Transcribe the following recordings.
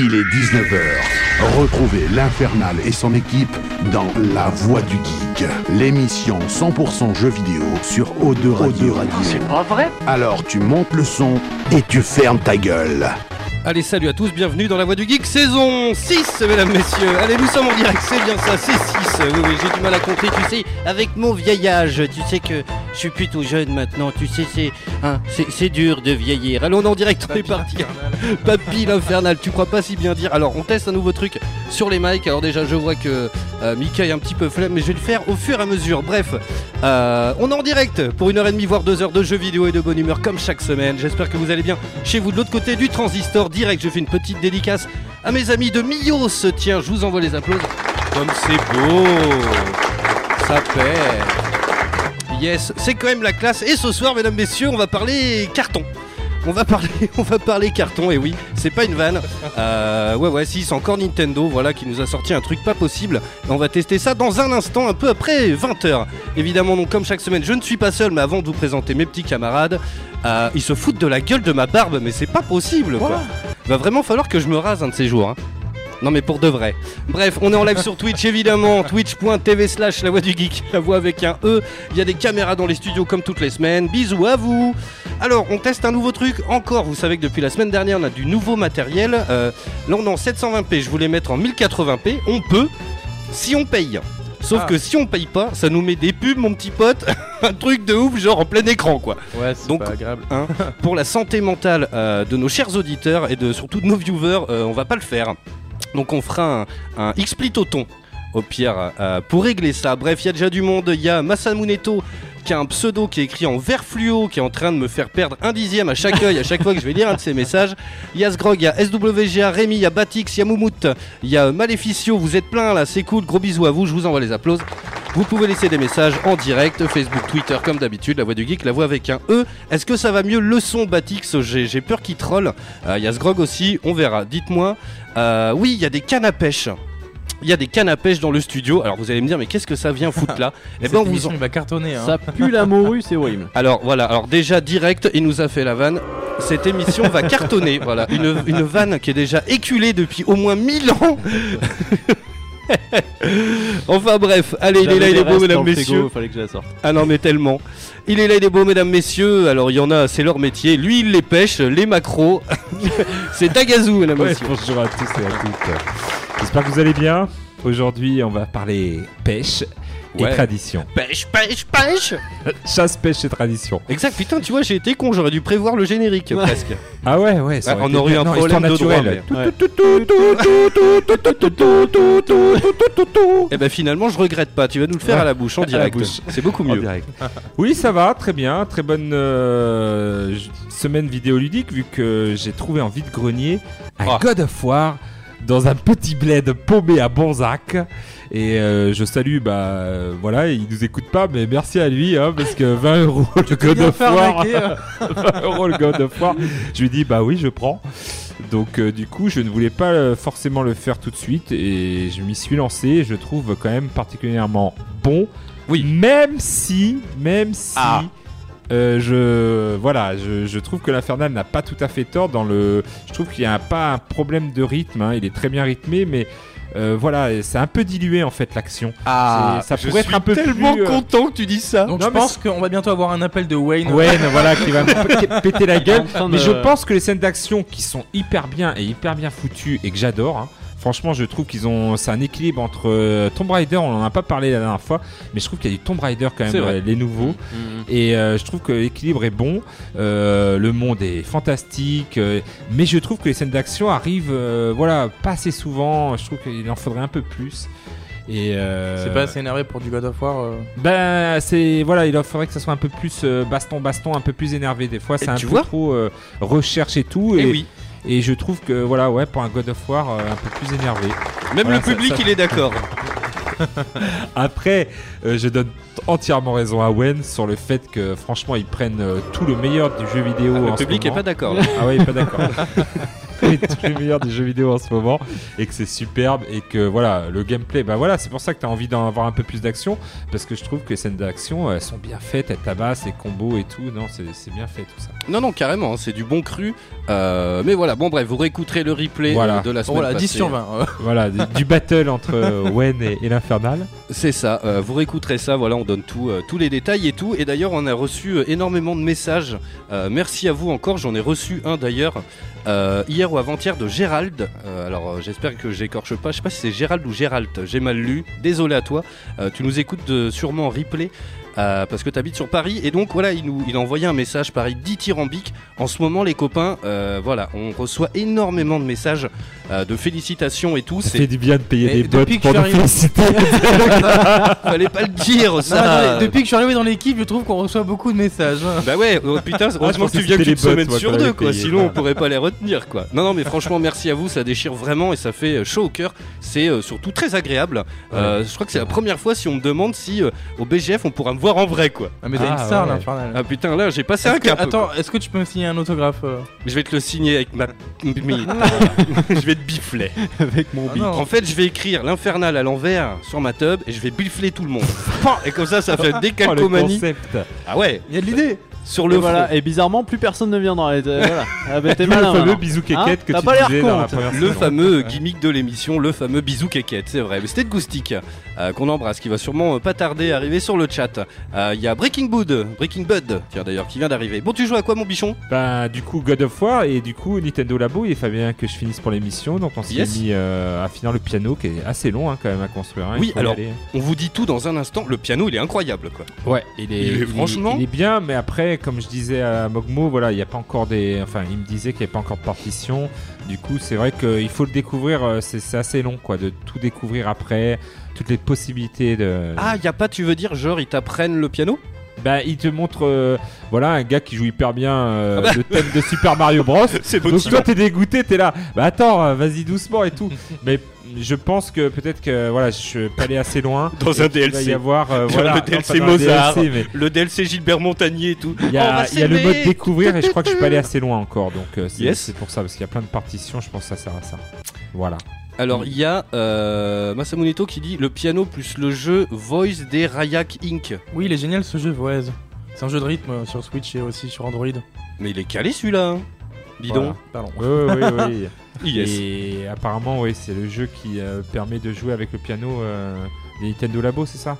Il est 19h. Retrouvez l'Infernal et son équipe dans La Voix du Geek, l'émission 100% jeux vidéo sur O2 Radio. C'est pas vrai? Alors tu montes le son et tu fermes ta gueule. Allez, salut à tous, bienvenue dans la Voix du Geek, saison 6, mesdames, messieurs. Allez, nous sommes en direct, c'est bien ça, c'est 6. Oui, oui, j'ai du mal à compter, tu sais, avec mon vieil âge. Tu sais que je suis plutôt jeune maintenant, tu sais, c'est hein, c'est- dur de vieillir. Allons, on est en direct, on est parti. Papy l'infernal, tu crois pas si bien dire. Alors, on teste un nouveau truc sur les mics. Alors, déjà, je vois que euh, Mika est un petit peu flemme, mais je vais le faire au fur et à mesure. Bref, euh, on est en direct pour une heure et demie, voire deux heures de jeux vidéo et de bonne humeur, comme chaque semaine. J'espère que vous allez bien chez vous de l'autre côté du transistor direct. Je fais une petite dédicace à mes amis de Mios. Tiens, je vous envoie les applaudissements. Comme c'est beau, ça pète. Yes, c'est quand même la classe. Et ce soir, mesdames, messieurs, on va parler carton. On va parler, on va parler carton, et oui, c'est pas une vanne. Euh, ouais, ouais, si, c'est encore Nintendo, voilà, qui nous a sorti un truc pas possible. Et on va tester ça dans un instant, un peu après 20h. Évidemment, donc, comme chaque semaine, je ne suis pas seul, mais avant de vous présenter mes petits camarades, euh, ils se foutent de la gueule de ma barbe, mais c'est pas possible, quoi. Va vraiment falloir que je me rase un de ces jours, hein. Non mais pour de vrai. Bref, on est en live sur Twitch évidemment, twitch.tv slash la voix du geek, la voix avec un E. Il y a des caméras dans les studios comme toutes les semaines. Bisous à vous. Alors, on teste un nouveau truc encore. Vous savez que depuis la semaine dernière, on a du nouveau matériel. Euh, là, on est en 720p. Je voulais mettre en 1080p. On peut, si on paye. Sauf Ah. que si on paye pas, ça nous met des pubs, mon petit pote. un truc de ouf, genre en plein écran, quoi Ouais, c'est Donc- pas agréable. pour la santé mentale euh, de nos chers auditeurs et de surtout de nos viewers, euh, on va pas le faire. Donc on fera un, un Xplitoton au pire euh, pour régler ça. Bref, il y a déjà du monde. Il y a Masamuneto qui a un pseudo qui est écrit en vert fluo qui est en train de me faire perdre un dixième à chaque œil à chaque fois que je vais lire un de ses messages. Il y a Sgrog, il y a SWGA, Rémi, il y a Batix, il y a Moumout, il y a Maleficio. Vous êtes plein là, c'est cool. Gros bisous à vous. Je vous envoie les applaudissements. Vous pouvez laisser des messages en direct, Facebook, Twitter, comme d'habitude, la voix du geek, la voix avec un E. Est-ce que ça va mieux le son Batix J'ai peur qu'il troll. Euh, Il y a aussi, on verra. Dites-moi. Euh, oui, il y a des cannes à pêche. Il y a des cannes à pêche dans le studio. Alors vous allez me dire, mais qu'est-ce que ça vient foutre là Eh ben, on vous émission, en... il va cartonner. Hein. Ça pue la morue, c'est horrible. Alors voilà, alors déjà direct, il nous a fait la vanne. Cette émission va cartonner. Voilà, une, une vanne qui est déjà éculée depuis au moins 1000 ans. enfin bref, allez, il est là, il est beau, mesdames, messieurs. Il fallait que je la sorte. Ah non, mais tellement. Il est là, il est beau, mesdames, messieurs. Alors, il y en a, c'est leur métier. Lui, il les pêche, les macros. c'est Tagazou, mesdames, Ouais, messieurs. bonjour à tous et à toutes. J'espère que vous allez bien. Aujourd'hui, on va parler pêche et Ouais. tradition. Pêche, pêche, pêche. Chasse, pêche et tradition. Exact, putain, tu vois, j'ai été con, j'aurais dû prévoir le générique Ouais. presque. Ah ouais, ouais. ça Ouais, on été aurait eu bien. un Non, problème histoire de droit, naturelle. Ouais. Et ben finalement, je regrette pas. Tu vas nous le faire Ouais. à la bouche, en À la direct. bouche. C'est beaucoup En mieux. direct. Oui, ça va, très bien. Très bonne euh, j- semaine vidéoludique vu que j'ai trouvé en vide-grenier un Ah. God of War dans un petit bled paumé à Bonzac. Et euh, je salue, bah euh, voilà, il nous écoute pas, mais merci à lui, hein, parce que 20 euros le God of War. 20 euros le God of War. Je lui dis, bah oui, je prends. Donc euh, du coup, je ne voulais pas euh, forcément le faire tout de suite et je m'y suis lancé. Je trouve quand même particulièrement bon. Oui. Même si, même si. Ah. Euh, je voilà, je, je trouve que l'Infernal n'a pas tout à fait tort dans le. Je trouve qu'il n'y a pas un problème de rythme. hein, il est très bien rythmé, mais euh, voilà, c'est un peu dilué en fait l'action. Ah, C'est- ça je pourrait suis être un peu tellement plus, euh, content que tu dis ça. Donc Non, je mais pense qu'on va bientôt avoir un appel de Wayne. Wayne, voilà, qui va me p- péter la gueule. En train Mais de- je pense que les scènes d'action qui sont hyper bien et hyper bien foutues et que j'adore. hein, Franchement, je trouve qu'ils ont, c'est un équilibre entre euh, Tomb Raider, on en a pas parlé la dernière fois, mais je trouve qu'il y a du Tomb Raider quand même, euh, les nouveaux. Mhm. Et euh, je trouve que l'équilibre est bon, euh, le monde est fantastique, euh, mais je trouve que les scènes d'action arrivent, euh, voilà, pas assez souvent. Je trouve qu'il en faudrait un peu plus. Et euh, C'est pas assez énervé pour du God of War. euh? ben c'est voilà, il faudrait que ça soit un peu plus euh, baston baston, un peu plus énervé des fois. C'est un peu trop euh, recherche et tout. Et Et, oui, et je trouve que voilà, ouais, pour un God of War euh, un peu plus énervé. même Voilà, le public, ça- il est d'accord. Après, euh, je donne entièrement raison à Wen sur le fait que franchement ils prennent euh, tout le meilleur du jeu vidéo. le en ce public moment. pas d'accord. Ah ouais, il est pas d'accord. les meilleurs des jeux vidéo en ce moment et que c'est superbe et que voilà, le gameplay, bah voilà, c'est pour ça que tu as envie d'en avoir un peu plus d'action parce que je trouve que les scènes d'action elles sont bien faites, elles tabassent, les combos et tout. Non, c'est c'est bien fait tout ça. Non, non, carrément, hein, c'est du bon cru. Euh, mais voilà, bon, bref, vous réécouterez le replay Voilà. euh, de la semaine Voilà, 10 passée. sur 20. euh. Voilà, du, du battle entre euh, Wen et, et l'Infernal. C'est ça, euh, vous réécouterez ça, voilà, on donne tout, euh, tous les détails et tout. Et d'ailleurs, on a reçu euh, énormément de messages. Euh, merci à vous encore, j'en ai reçu un d'ailleurs euh, ou avant-hier de Gérald. Euh, alors, euh, j'espère que j'écorche pas, je sais pas si c'est Gérald ou Gérald, j'ai mal lu, désolé à toi. Euh, tu nous écoutes sûrement en replay. Euh, parce que tu habites sur Paris et donc voilà il nous il a envoyé un message pareil dithyrambique en ce moment les copains euh, voilà on reçoit énormément de messages euh, de félicitations et tout Ça c'est fait du bien de payer Et des que pour je nous suis arrivé- féliciter. fallait pas le dire Non, ça depuis que je suis arrivé dans l'équipe, je trouve qu'on reçoit beaucoup de messages. Bah ouais, oh, putain, heureusement pensais que tu viens que qu'une semaine sur deux, quoi. Sinon, on pourrait pas les retenir, quoi. Non, non, mais franchement, merci à vous, ça déchire vraiment et ça fait chaud au cœur. C'est euh, surtout très agréable. Euh, je crois que c'est la première fois si on me demande si euh, au BGF on pourra me voir en vrai, quoi. Ah, mais t'as Ah, une star, ouais. l'infernal. Ah putain, là, j'ai passé un Est-ce que- cap. Attends, est-ce que tu peux me signer un autographe euh Je vais te le signer avec ma. je vais te bifler. Avec mon Ah non. En fait, je vais écrire l'infernal à l'envers sur ma tub et je vais bifler tout le monde. et comme ça, ça fait Oh, le décalcomanie. concept. ah ouais, Il y a de l'idée sur Et le voilà, front. et bizarrement, plus personne ne viendra. Et, euh, voilà. Ah bah t'es le malin. fameux maintenant. bisou kékette Hein que T'as tu pas l'air disais dans la con. première Le saison. fameux gimmick de l'émission, le fameux bisou kékette, c'est vrai. Mais c'était de Goustic euh, qu'on embrasse, qui va sûrement euh, pas tarder à arriver sur le chat. Euh, Il y a Breaking Bud, Breaking Bud, tiens d'ailleurs, qui vient d'arriver. Bon, tu joues à quoi, mon bichon? Bah du coup God of War et du coup Nintendo Labo il fallait bien que je finisse pour l'émission donc on s'est Yes. mis euh, à finir le piano qui est assez long hein, quand même à construire. hein, il Oui, faut y alors, aller. On vous dit tout dans un instant. Le piano, il est incroyable, quoi. Ouais, il est, Il est franchement- il est bien, mais après, comme je disais à Mogmo, voilà, il n'y a pas encore des. Enfin, il me disait qu'il n'y avait pas encore de partition. Du coup, c'est vrai qu'il faut le découvrir. euh, C'est assez long, quoi, de tout découvrir après, toutes les possibilités de. Ah, y a pas, tu veux dire, genre, ils t'apprennent le piano? Bah, il te montre, euh, voilà, un gars qui joue hyper bien euh, Ah bah. le thème de Super Mario Bros. C'est Donc toi, t'es dégoûté, t'es là. Bah attends, vas-y doucement et tout. mais je pense que peut-être que voilà, je peux aller assez loin. Dans Et un qu'il va DLC. y avoir euh, Dans voilà, le DLC pas dans le Mozart. DLC, mais Le DLC Gilbert Montagnier et tout. Il y a, va il y a le mode découvrir et je crois que je peux aller assez loin encore. Donc euh, c'est Yes. c'est pour ça, parce qu'il y a plein de partitions, je pense que ça sert à ça. Voilà. Alors, il y a euh, Masamunito qui dit le piano plus le jeu Voice des Rayak Inc. Oui, il est génial ce jeu, Voez. C'est un jeu de rythme euh, sur Switch et aussi sur Android. Mais il est calé celui-là. hein. Dis Voilà. Pardon. Oui, oui, oui. Yes. Et apparemment, oui, c'est le jeu qui euh, permet de jouer avec le piano euh, des Nintendo Labo, c'est ça?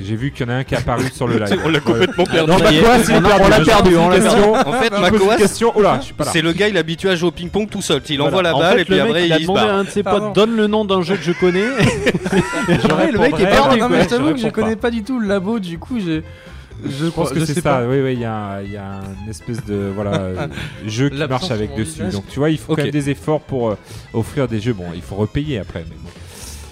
J'ai vu qu'il y en a un qui est apparu sur le live. On l'a complètement perdu. Non, est on l'a perdu, on l'a perdu. En fait, Je pose une Makoas, question. Oh là, je suis pas là. c'est le gars, il est habitué à jouer au ping-pong tout seul. Il envoie la En balle fait, et puis le mec, après il a demandé à un de ses potes donne le nom d'un jeu que je connais. Et après, le mec est perdu. non, quoi. mais je t'avoue que je connais pas du tout le labo, du coup, je. Je, Je pense que c'est ça, pas. oui, oui, il y a, il y a une espèce de voilà, euh, jeu qui marche avec dessus. Donc tu vois, il faut Ok. quand même des efforts pour euh, offrir des jeux. Bon, il faut repayer après. Mais bon.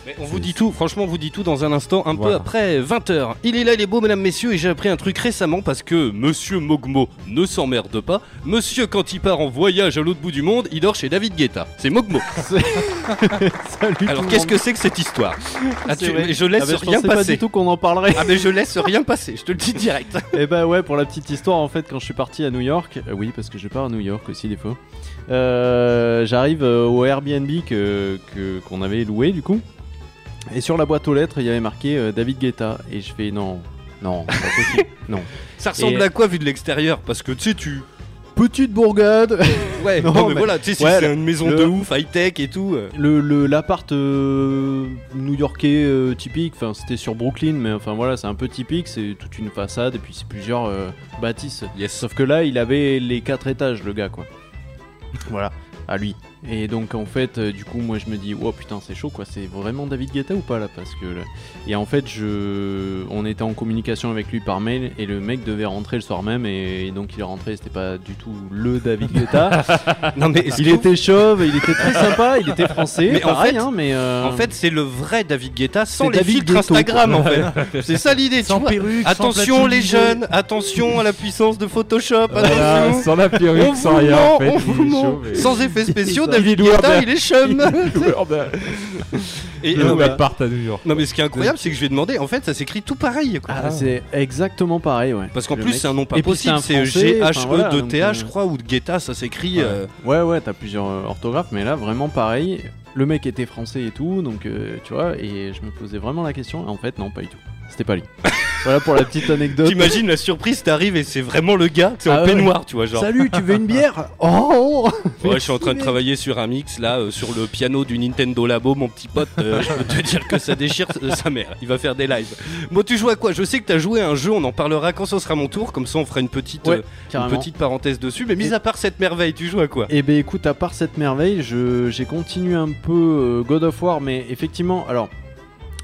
Mais on vous dit tout, franchement, on vous dit tout dans un instant, un peu après 20h. Il est là, il est beau, mesdames, messieurs, et j'ai appris un truc récemment parce que Monsieur Mogmo ne s'emmerde pas. Monsieur, quand il part en voyage à l'autre bout du monde, il dort chez David Guetta. C'est Mogmo. Salut Alors qu'est-ce que c'est que cette histoire ah, tu-. Je laisse Ah bah, je rien pensais pas passer. du tout qu'on en parlerait. Ah mais je laisse rien passer, je te le dis direct. Et bah ouais, pour la petite histoire, en fait, quand je suis parti à New York, euh, oui, parce que je pars à New York aussi des fois, euh, j'arrive euh, au Airbnb que- qu'on avait loué du coup, et sur la boîte aux lettres, il y avait marqué euh, David Guetta, et je fais non, non, pas possible, non. Ça ressemble Et- à quoi vu de l'extérieur? Parce que tu sais, tu. Petite bourgade. Ouais, non, mais, mais- voilà, tu sais, si ouais, c'est une maison le- de ouf, high-tech et tout. euh. Le le- l'appart euh, new-yorkais euh, typique, enfin c'était sur Brooklyn, mais enfin voilà, c'est un peu typique, c'est toute une façade et puis c'est plusieurs euh, bâtisses. Yes. Sauf que là, il avait les quatre étages, le gars, quoi. Voilà, à lui. Et donc, en fait, euh, du coup, moi, je me dis, oh putain, c'est chaud, quoi. C'est vraiment David Guetta ou pas, là Parce que. là- Et en fait, je... on était en communication avec lui par mail, et le mec devait rentrer le soir même, et, donc il est rentré, c'était pas du tout le David Guetta. Non mais est-ce il était chauve, il était très sympa, il était français, Mais en pareil, fait- hein, mais. euh, En fait, c'est le vrai David Guetta sans les David filtres Instagram en fait. C'est ça l'idée, tu Sans vois. perruque, sans Attention les jeunes, attention à la puissance de Photoshop, Voilà, attention. sans la perruque, sans rien ment, en fait. on il vous est ment. chaud, mais- Sans effets spéciaux. David Guetta, il est chum. Et Le non, mais, mec part à New York. non, mais ce qui est incroyable, c'est que je lui ai demandé, en fait, ça s'écrit tout pareil. Quoi. Ah, c'est exactement pareil, ouais. Parce qu'en Le plus, mec- c'est un nom pas Et puis, possible. c'est C'est Français, enfin, G-H-E voilà, de donc, T-H, euh, je crois, ou de Guetta, ça s'écrit. Ouais. euh, Ouais, ouais, t'as plusieurs euh, orthographes, mais là, vraiment pareil. Le mec était français et tout, donc euh, tu vois, et je me posais vraiment la question. et En fait, non, pas du tout. C'était pas lui. voilà pour la petite anecdote. T'imagines la surprise, t'arrives et c'est vraiment le gars, c'est Ah en ouais. peignoir, tu vois, genre. Salut, tu veux une bière Oh Ouais, je suis en train de travailler sur un mix là, euh, sur le piano du Nintendo Labo, mon petit pote. euh, je peux te dire que ça déchire euh, sa mère. Il va faire des lives. Bon, tu joues à quoi? Je sais que t'as joué à un jeu, on en parlera quand ce sera mon tour, comme ça on fera une petite, Ouais, une petite parenthèse dessus. Mais mis à part cette merveille, tu joues à quoi? Eh ben écoute, à part cette merveille, je- j'ai continué un peu God of War, mais effectivement, alors,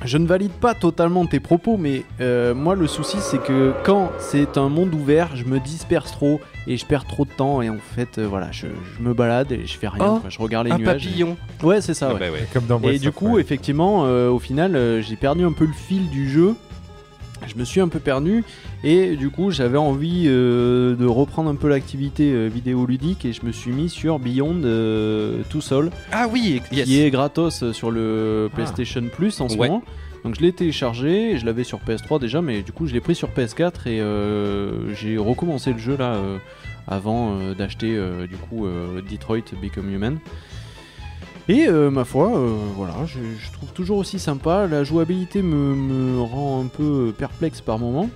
je ne valide pas totalement tes propos, mais euh, moi le souci c'est que quand c'est un monde ouvert, je me disperse trop et je perds trop de temps et en fait, euh, voilà, je, je me balade et je fais rien, Oh, quoi. je regarde les Un nuages. et- papillon. Ouais, c'est ça, Ah ouais. bah ouais. Comme dans Et du coup, effectivement, euh, au final, euh, j'ai perdu un peu le fil du jeu. Je me suis un peu perdu et du coup, j'avais envie euh, de reprendre un peu l'activité euh, vidéoludique et je me suis mis sur Beyond euh, Two Soul, Ah oui, yes. qui est gratos euh, sur le PlayStation Plus en ce Ouais. moment. Donc je l'ai téléchargé, je l'avais sur PS3 déjà, mais du coup je l'ai pris sur PS4 et j'ai recommencé le jeu là avant d'acheter du coup Detroit Become Human. Et euh, ma foi, euh, voilà, je, trouve toujours aussi sympa. La jouabilité me, me rend un peu perplexe par moment.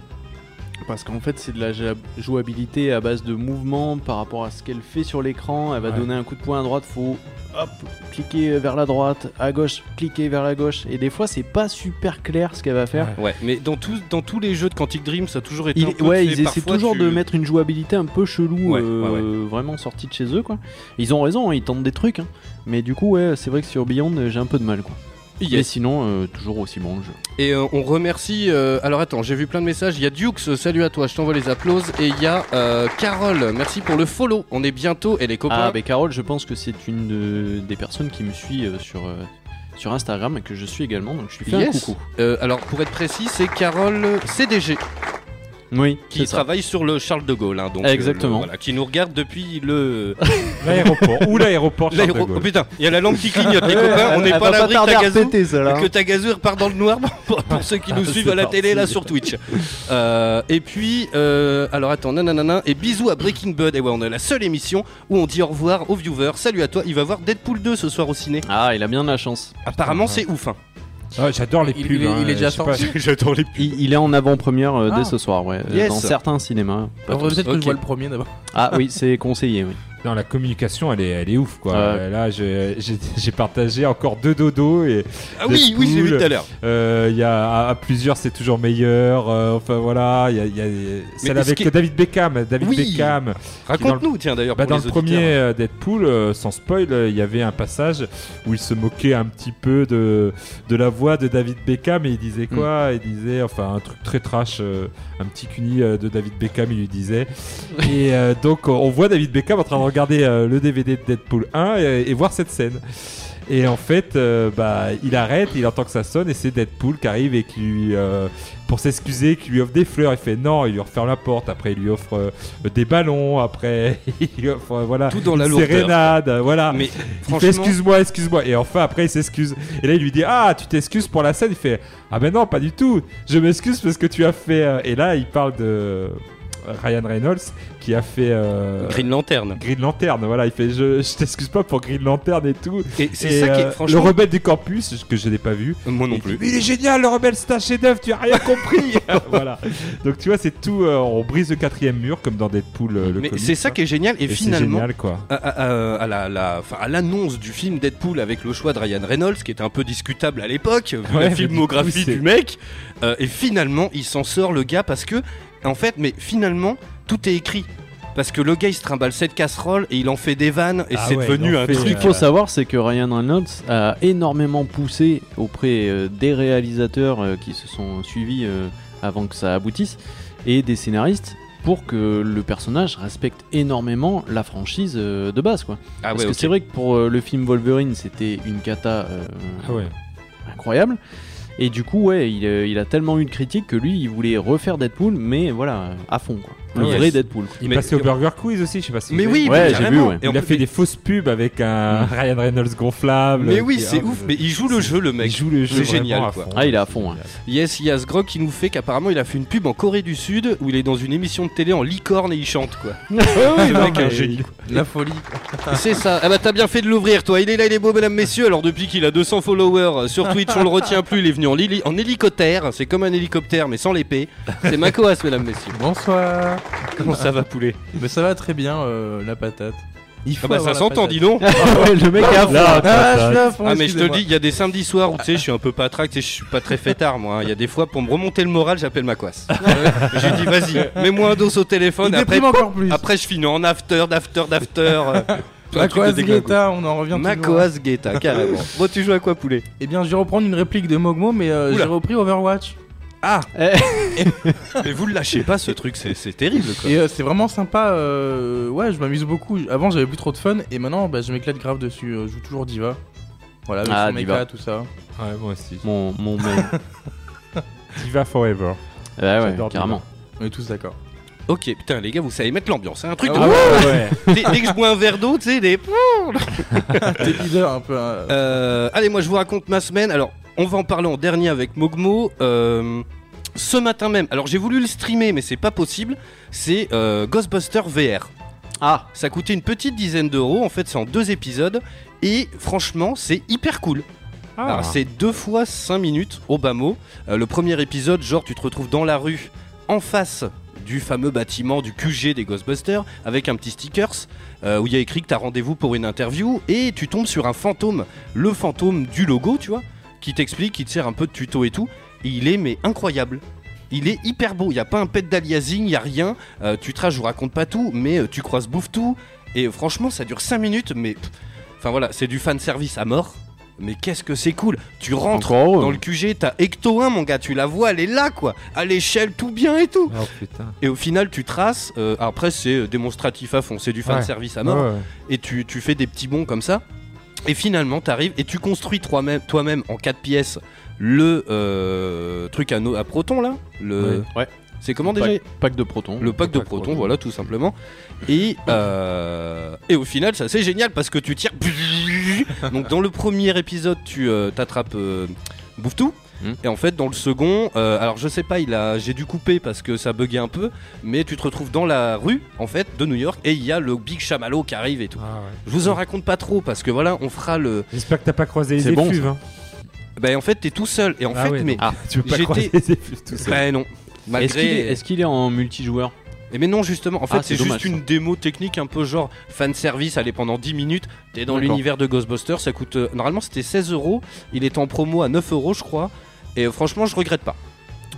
Parce qu'en fait, c'est de la jouabilité à base de mouvement par rapport à ce qu'elle fait sur l'écran. Elle va Ouais. donner un coup de poing à droite, faut hop, cliquer vers la droite, à gauche, cliquer vers la gauche. Et des fois, c'est pas super clair ce qu'elle va faire. Ouais. Ouais, mais dans, tous dans tous les jeux de Quantic Dream, ça a toujours été Il- un peu. ouais, ils essaient toujours tu- de mettre une jouabilité un peu chelou, Ouais, euh, ouais, vraiment sortie de chez eux, quoi. Ils ont raison, hein, ils tentent des trucs, hein. mais du coup, ouais, c'est vrai que sur Beyond, j'ai un peu de mal, quoi. Yes. Mais sinon, euh, toujours aussi bon le jeu. Et euh, on remercie. euh, alors attends, j'ai vu plein de messages. Il y a Dukes, euh, salut à toi, je t'envoie les applauses. Et il y a euh, Carole, merci pour le follow. On est bientôt, et les copains. Ah, mais Carole, je pense que c'est une de- des personnes qui me suit euh, sur, euh, sur Instagram et que je suis également, donc je lui fais un Yes. coucou. Euh, alors pour être précis, c'est Carole CDG Oui, qui travaille sur le Charles de Gaulle, hein, donc euh, Exactement. le- voilà, qui nous regarde depuis le L'aéroport. Ou l'aéroport Charles de l'aéro- Gaulle. Oh putain, il y a la lampe qui clignote, les copains. On n'est pas à l'abri que Tagazu hein. que Tagazu repart dans le noir pour, pour ceux qui nous Ah, suivent à la télé là sur Twitch. Euh, et puis, euh, alors attends, nanana, et bisous à Breaking Bud. Et ouais, on est la seule émission où on dit au revoir aux viewers. Salut à toi, il va voir Deadpool 2 ce soir au ciné. Ah, il a bien de la chance. Apparemment, c'est ouf. Hein. Ah, J'adore les Il- pubs. il est- hein, il est déjà sorti J'adore les pubs. Il, il est en avant-première euh, Ah. dès ce soir, ouais, euh, Yes. dans certains cinémas. Pas Faudrait tous. peut-être que Ok. je vois le premier d'abord. Ah oui, c'est conseillé, oui. Non, la communication, elle est, elle est ouf, quoi. Ouais. Euh, Là, j'ai j'ai- j'ai partagé encore deux dodos et Ah oui, oui, je l'ai vu tout à l'heure. euh, il y a à, à plusieurs, c'est toujours meilleur. euh, enfin voilà, il y a, y a celle avec que- David Beckham. David Oui. Beckham. Raconte-nous, tiens d'ailleurs. Bah, dans les le premier euh, Deadpool, sans spoil, il y avait un passage où il se moquait un petit peu de, de la voix de David Beckham et il disait quoi? Il disait, enfin, un truc très trash, un petit cuni de David Beckham, il lui disait. et donc, on voit David Beckham en train de regarder euh, le DVD de Deadpool 1 et, et voir cette scène. Et en fait, euh, bah, il arrête, il entend que ça sonne et c'est Deadpool qui arrive et qui lui, euh, pour s'excuser, qui lui offre des fleurs. Il fait non, il lui referme la porte. Après, il lui offre euh, des ballons. Après, il lui offre voilà Tout dans la lourdeur. sérénade. Voilà. Mais franchement, excuse-moi, excuse-moi. Et enfin, après, il s'excuse. Et là, il lui dit Ah, tu t'excuses pour la scène Il fait Ah, ben non, pas du tout. Je m'excuse parce que tu as fait. Et là, il parle de Ryan Reynolds qui a fait. euh, Green Lantern. Green Lantern, voilà, il fait je, je t'excuse pas pour Green Lantern et tout. Et c'est Et, ça qui euh, est franchement. Le rebelle du campus, que je n'ai pas vu. Moi non dit, plus. Mais il est génial, le rebelle, c'est un chef-d'œuvre, tu as rien compris. voilà. Donc tu vois, c'est tout. euh, on brise le quatrième mur comme dans Deadpool. euh, le Mais comics, c'est ça hein. qui est génial. Et, Et c'est finalement, génial, quoi. à, à- à- à la, la- enfin, à l'annonce du film Deadpool avec le choix de Ryan Reynolds, qui était un peu discutable à l'époque, vu Ouais, la filmographie du coup, c'est- du mec, euh, et finalement il s'en sort le gars parce que, en fait, mais finalement tout est écrit. Parce que le gars il se trimballe cette casserole et il en fait des vannes et Ah c'est ouais, devenu un fait, Ce truc. qu'il faut savoir, c'est que Ryan Reynolds a énormément poussé auprès euh, des réalisateurs euh, qui se sont suivis euh, avant que ça aboutisse et des scénaristes pour que le personnage respecte énormément la franchise euh, de base. Quoi. Ah Parce ouais, que c'est vrai que pour euh, le film Wolverine, c'était une cata euh, Ah ouais. incroyable. Et du coup, ouais, il, euh, il a tellement eu de critiques que lui, il voulait refaire Deadpool, mais voilà, à fond. Quoi. Le Yes. vrai Deadpool. Il Mais- passait au Burger Quiz aussi, je sais pas si Mais oui. Ouais, j'ai vu, ouais. Il a fait des fausses pubs avec un Ryan Reynolds gonflable. Mais oui, c'est ouf. Mais il joue le jeu, le mec. Il joue le jeu C'est génial, quoi. Ah, il est à fond, hein. Yes, il y a ce grog qui nous fait qu'apparemment il a fait une pub en Corée du Sud où il est dans une émission de télé en licorne et il chante quoi. oui, le mec est un génie. La folie. C'est ça. Ah bah t'as bien fait de l'ouvrir toi. Il est là, il est beau, mesdames, messieurs. Alors depuis qu'il a 200 followers euh, sur Twitch, on le retient plus. Il est venu en, hélicoptère. C'est comme un hélicoptère mais sans l'épée. C'est Makoas, mesdames, messieurs. Bonsoir. Comment ça va poulet Mais ça va très bien, euh, la patate. Il Ah bah ça s'entend, dis donc. Ouais, le mec est à fond. Là, Ah, je suis à fond, Ah mais je te dis, il y a des samedis soirs où tu sais, je suis un peu patraque, tu sais, je suis pas très fêtard moi. hein. Il y a des fois pour me remonter le moral, j'appelle Makoas. J'ai dit vas-y, mets-moi un dos au téléphone. Il et après, déprime encore plus. après je finis en after, d'after, d'after. euh, un truc de Makoas déglingo. Guetta, on en revient toujours. Makoas Guetta, carrément. Bon, tu joues à quoi, poulet? Eh bien, je vais reprendre une réplique de Mogmo, mais euh, Oula. j'ai repris Overwatch. Ah Eh. Mais vous le lâchez pas, ce truc, c'est c'est terrible, quoi. Et euh, c'est vraiment sympa. euh, Ouais, je m'amuse beaucoup. Avant, j'avais plus trop de fun, et maintenant, bah, je m'éclate grave dessus. Euh, Je joue toujours Diva. Voilà, avec Ah, son Diva. mecha, tout ça. Ouais, moi aussi. Mon, mon main. Diva Forever. ouais, ouais, carrément. On est tous d'accord. Ok, putain, les gars, vous savez mettre l'ambiance, c'est un truc Ah de. ouais, ouais. Dès, dès que je bois un verre d'eau, tu sais, des. T'es leader un peu. hein. Euh, allez, moi je vous raconte ma semaine. Alors, on va en parler en dernier avec Mogmo. Euh, ce matin même, alors j'ai voulu le streamer, mais c'est pas possible. C'est euh, Ghostbuster VR. Ah, Ça coûtait une petite dizaine d'euros. En fait, c'est en deux épisodes. Et franchement, c'est hyper cool. Ah. C'est deux fois 5 minutes au bas mot. Euh, le premier épisode, genre, tu te retrouves dans la rue, en face du fameux bâtiment du QG des Ghostbusters, avec un petit stickers euh, où il y a écrit que tu as rendez-vous pour une interview, et tu tombes sur un fantôme, le fantôme du logo, tu vois, qui t'explique, qui te sert un peu de tuto et tout. Et il est, mais incroyable. Il est hyper beau, il n'y a pas un pet d'aliasing, il n'y a rien. Euh, tu traces, je vous raconte pas tout, mais euh, tu croises bouffe tout. Et euh, franchement, ça dure 5 minutes, mais. pff, Enfin voilà, c'est du fan service à mort. Mais qu'est-ce que c'est cool! Tu rentres encore dans le QG, t'as Ecto 1, mon gars, tu la vois, elle est là, quoi, à l'échelle, tout bien et tout. Oh putain. Et au final, tu traces. euh, après, c'est euh, démonstratif à fond, c'est du fan service à mort. Ouais, ouais. Et tu, tu fais des petits bonds comme ça. Et finalement, t'arrives et tu construis toi-même en 4 pièces le euh, truc à, no- à protons là. Le... Ouais. C'est comment Le déjà pack, pack de protons. le pack de pack protons, proton. voilà, tout simplement. Et, euh, et au final, ça c'est génial parce que tu tires. Donc, dans le premier épisode, tu euh, t'attrapes euh, Bouffe-tout. Hmm. Et en fait, dans le second, euh, alors je sais pas, il a, j'ai dû couper parce que ça buguait un peu, mais tu te retrouves dans la rue, en fait, de New York, et il y a le Big Chamallow qui arrive et tout. Ah, ouais. Je vous en raconte pas trop parce que voilà, on fera le. J'espère que t'as pas croisé les C'est bon, effluves. hein. Ben en fait, t'es tout seul. Et en Ah fait, ouais, mais. Ah. Tu peux pas croiser les effluves tout seul. Ben non. Est-ce Malgré. qu'il est, est-ce qu'il est en multijoueur? Et mais non, justement, en fait, Ah, c'est c'est juste dommage, une démo technique un peu genre fan service. Allez, pendant 10 minutes, t'es dans l'univers de Ghostbusters. Ça coûte. euh, normalement, c'était 16 euros. Il est en promo à 9 euros, je crois. Et euh, franchement, je regrette pas.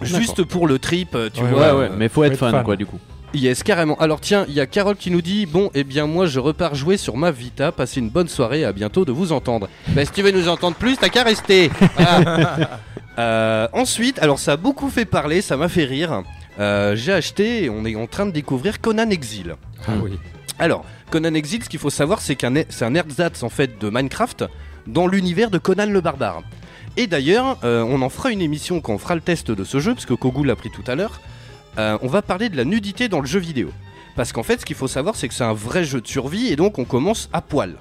Juste pour le trip, euh, tu Ouais, vois. Ouais, ouais, euh, mais faut être être fan, fan. quoi, du coup. Yes, carrément. Alors tiens, il y a Carole qui nous dit Bon, eh bien moi je repars jouer sur ma Vita, passez une bonne soirée, à bientôt de vous entendre. Bah si tu veux nous entendre plus, t'as qu'à rester. Euh, ensuite, alors ça a beaucoup fait parler, ça m'a fait rire. Euh, J'ai acheté, et on est en train de découvrir Conan Exil. Ah oui. Alors, Conan Exil, ce qu'il faut savoir, c'est qu'un c'est un ersatz en fait de Minecraft dans l'univers de Conan le barbare. Et d'ailleurs, euh, on en fera une émission quand on fera le test de ce jeu, parce que Kogu l'a pris tout à l'heure. Euh, on va parler de la nudité dans le jeu vidéo. Parce qu'en fait, ce qu'il faut savoir, c'est que c'est un vrai jeu de survie, et donc on commence à poil.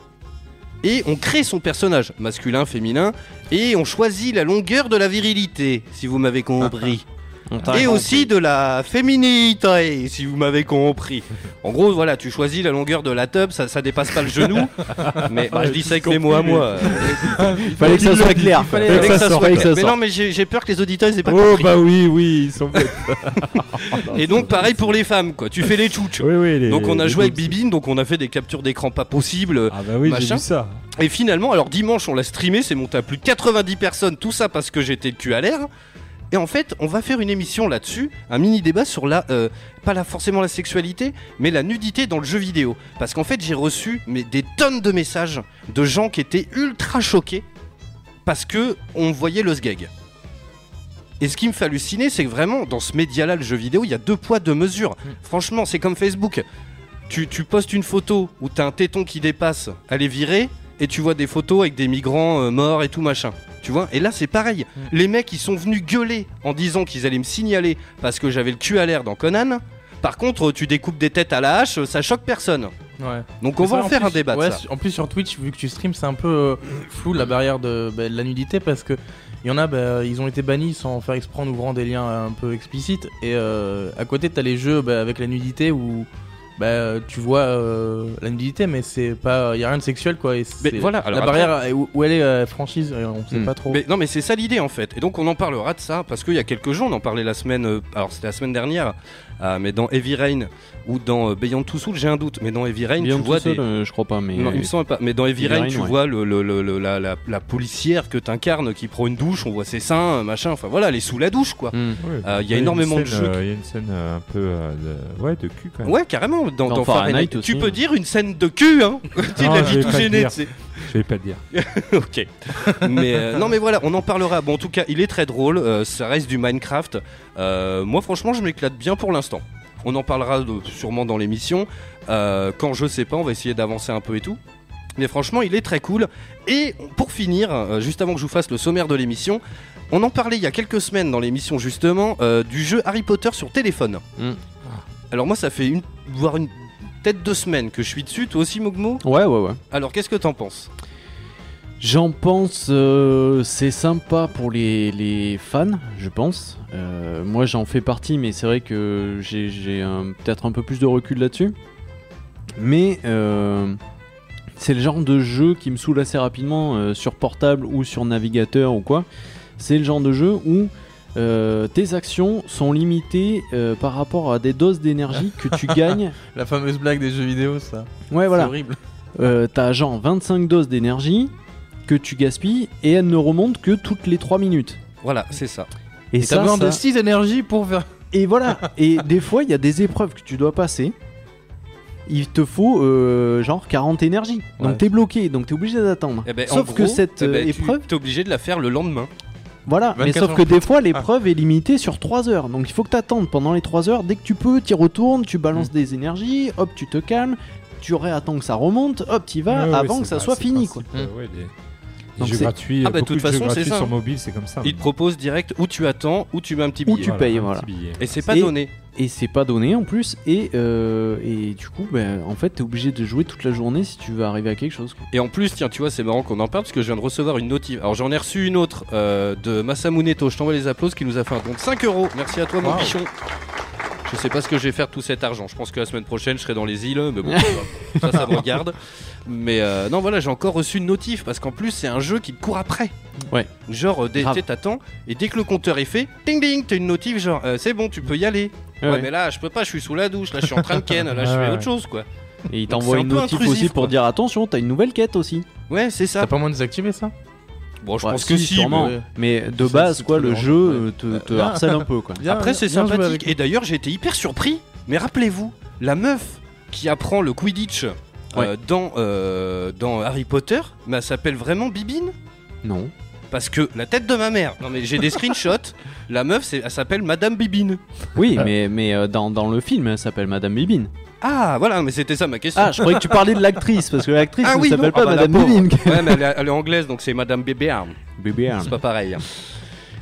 Et on crée son personnage, masculin, féminin, et on choisit la longueur de la virilité, si vous m'avez compris. Et compris. aussi de la féminité, si vous m'avez compris. En gros, voilà, tu choisis la longueur de la tub, ça, ça dépasse pas le genou. Mais bah, je dis ça avec mes mots à moi. Fallait que ça soit clair. fallait- Fallait que ça soit clair. Mais non, mais j'ai peur que les auditeurs ils aient pas Oh compris. bah oui, oui, ils sont bêtes. Et donc, pareil pour les femmes, quoi. Tu fais les tchouches. oui, oui, les- Donc, on a joué avec. Bibine, donc on a fait des captures d'écran pas possibles. Ah bah oui, j'ai vu ça. Et finalement, alors dimanche, on l'a streamé, c'est monté à plus de 90 personnes, tout ça parce que j'étais le cul à l'air. Et en fait, on va faire une émission là-dessus, un mini débat sur la, euh, pas la, forcément la sexualité, mais la nudité dans le jeu vidéo. Parce qu'en fait, j'ai reçu mais, des tonnes de messages de gens qui étaient ultra choqués parce que on voyait le sgeg. Et ce qui me fait halluciner, c'est que vraiment, dans ce média-là, le jeu vidéo, il y a deux poids, deux mesures. Franchement, c'est comme Facebook. Tu, tu postes une photo où t'as un téton qui dépasse, elle est virée, et tu vois des photos avec des migrants euh, morts et tout machin. Tu vois Et là, c'est pareil. Les mecs, ils sont venus gueuler en disant qu'ils allaient me signaler parce que j'avais le cul à l'air dans Conan. Par contre, tu découpes des têtes à la hache, ça choque personne. Ouais. Donc on Mais va ça, en faire plus- un débat. de Ouais, ça. su- en plus sur Twitch, vu que tu streams, c'est un peu euh, flou la barrière de, bah, de la nudité parce que il y en a, bah, ils ont été bannis sans faire exprès en ouvrant des liens un peu explicites. Et euh, à côté, t'as les jeux bah, avec la nudité où bah, tu vois euh, la nudité, mais c'est pas, il y a rien de sexuel quoi. Et Mais voilà, alors la après- barrière où, où elle est euh, franchise, on sait Hmm. pas trop. Mais, non mais c'est ça l'idée en fait. Et donc on en parlera de ça parce qu'il y a quelques jours on en parlait la semaine, euh, alors c'était la semaine dernière, euh, mais dans Heavy Rain ou dans euh, Beyond Two Souls j'ai un doute, mais dans Heavy Rain tu vois seul, des... euh, je crois pas, mais. Non, il me semble pas. Mais dans Heavy Heavy Rain, Rain, tu ouais. vois le, le- le- le- la, la- la policière que t'incarnes qui prend une douche, on voit ses seins, machin. Enfin voilà, elle est sous la douche quoi. Hmm. Euh, il y a énormément de jeux euh, Il y a une scène euh, un peu euh, de... Ouais, de cul quand même. Ouais, carrément. Dans, Dans dans Fahrenheit Fahrenheit, aussi, tu peux hein. dire une scène de cul, hein. tu je dit tout gêné, dire. tu sais. Je vais pas le dire. ok. Mais euh, non, mais voilà, on en parlera. Bon, en tout cas, il est très drôle. euh, ça reste du Minecraft. Euh, moi, franchement, je m'éclate bien pour l'instant. On en parlera de- sûrement dans l'émission. Euh, quand je sais pas, on va essayer d'avancer un peu et tout. Mais franchement, il est très cool. Et pour finir, euh, juste avant que je vous fasse le sommaire de l'émission, on en parlait il y a quelques semaines dans l'émission justement euh, du jeu Harry Potter sur téléphone. Mm. Alors moi, ça fait une, voire une peut-être deux semaines que je suis dessus. Toi aussi, Mogmo Ouais, ouais, ouais. Alors, qu'est-ce que t'en penses? J'en pense, euh, c'est sympa pour les, les fans, je pense. Euh, moi, j'en fais partie, mais c'est vrai que j'ai peut-être un peu plus de recul là-dessus. Mais euh, c'est le genre de jeu qui me saoule assez rapidement sur portable ou sur navigateur ou quoi. C'est le genre de jeu où euh, tes actions sont limitées euh, par rapport à des doses d'énergie que tu gagnes. La fameuse blague des jeux vidéo, ça. Ouais, C'est voilà. horrible. Euh, t'as genre 25 doses d'énergie que tu gaspilles et elles ne remontent que toutes les 3 minutes. Voilà, c'est ça. Et, Et ça, t'as besoin ça- de 6 énergies pour faire. et voilà. et des fois, il y a des épreuves que tu dois passer. Il te faut euh, genre 40 énergies. Donc t'es bloqué, donc t'es obligé d'attendre. Eh ben, en Sauf que gros, cette eh ben, euh, tu- épreuve, t'es obligé de la faire le lendemain. Voilà, mais 24 sauf que des fois l'épreuve est limitée sur 3 heures. Donc il faut que t'attendes pendant les 3 heures. Dès que tu peux, t'y retournes, tu Mm. balances des énergies, hop, tu te calmes, tu réattends que ça remonte, hop, t'y vas Ouais, ouais, avant que ça soit fini quoi. euh, ouais, Donc jeux c'est- gratuits, Ah bah, de beaucoup toute façon, c'est gratuits ça. sur mobile, c'est comme ça. Il te propose direct où tu attends, où tu mets un petit Où billet. tu payes, voilà. Et c'est pas Et- donné. Et c'est pas donné en plus, et, euh, et du coup, ben, en fait, t'es obligé de jouer toute la journée si tu veux arriver à quelque chose. quoi. Et en plus, tiens, tu vois, c'est marrant qu'on en parle parce que je viens de recevoir une notif. Alors j'en ai reçu une autre euh, de Masamuneto. Je t'envoie les applauses qui nous a fait un don de 5 euros. Merci à toi, mon bichon. Je sais pas ce que je vais faire de tout cet argent. Je pense que la semaine prochaine, je serai dans les îles, mais bon, ça, ça me regarde. Mais euh, non, voilà, j'ai encore reçu une notif parce qu'en plus, c'est un jeu qui te court après. Ouais. Genre, euh, dès Grave. t'attends et dès que le compteur est fait, ding ding, t'as une notif genre, euh, c'est bon, tu peux y aller. Ouais, Ouais, ouais. mais là, je peux pas, je suis sous la douche, là, je suis en train de ken, là, je Ouais, fais ouais. autre chose, quoi. Et il Donc t'envoie c'est un une peu notif intrusif, aussi pour quoi. dire attention, t'as une nouvelle quête aussi. Ouais, c'est ça. T'as pas moyen de désactiver ça? Bon, je Ouais, pense que si. sûrement. mais- Mais de base, quoi, le jeu Ouais. te, te harcèle un peu quoi. Après, c'est sympathique. avec Et d'ailleurs, j'ai été hyper surpris. Mais rappelez-vous, la meuf qui apprend le Quidditch euh, dans, euh, dans Harry Potter, mais elle s'appelle vraiment Bibine? Non. Parce que la tête de ma mère. Non, mais j'ai des screenshots. la meuf, c'est- elle s'appelle Madame Bibine. Oui, mais, mais euh, dans, dans le film, elle s'appelle Madame Bibine. Ah, voilà, mais c'était ça ma question. Ah, je croyais que tu parlais de l'actrice, parce que l'actrice Ah ne oui, s'appelle pas ah bah, Madame. Bibine. Ouais, mais elle est, elle est anglaise, donc c'est Madame Bébéarn. Bébé C'est pas pareil. hein.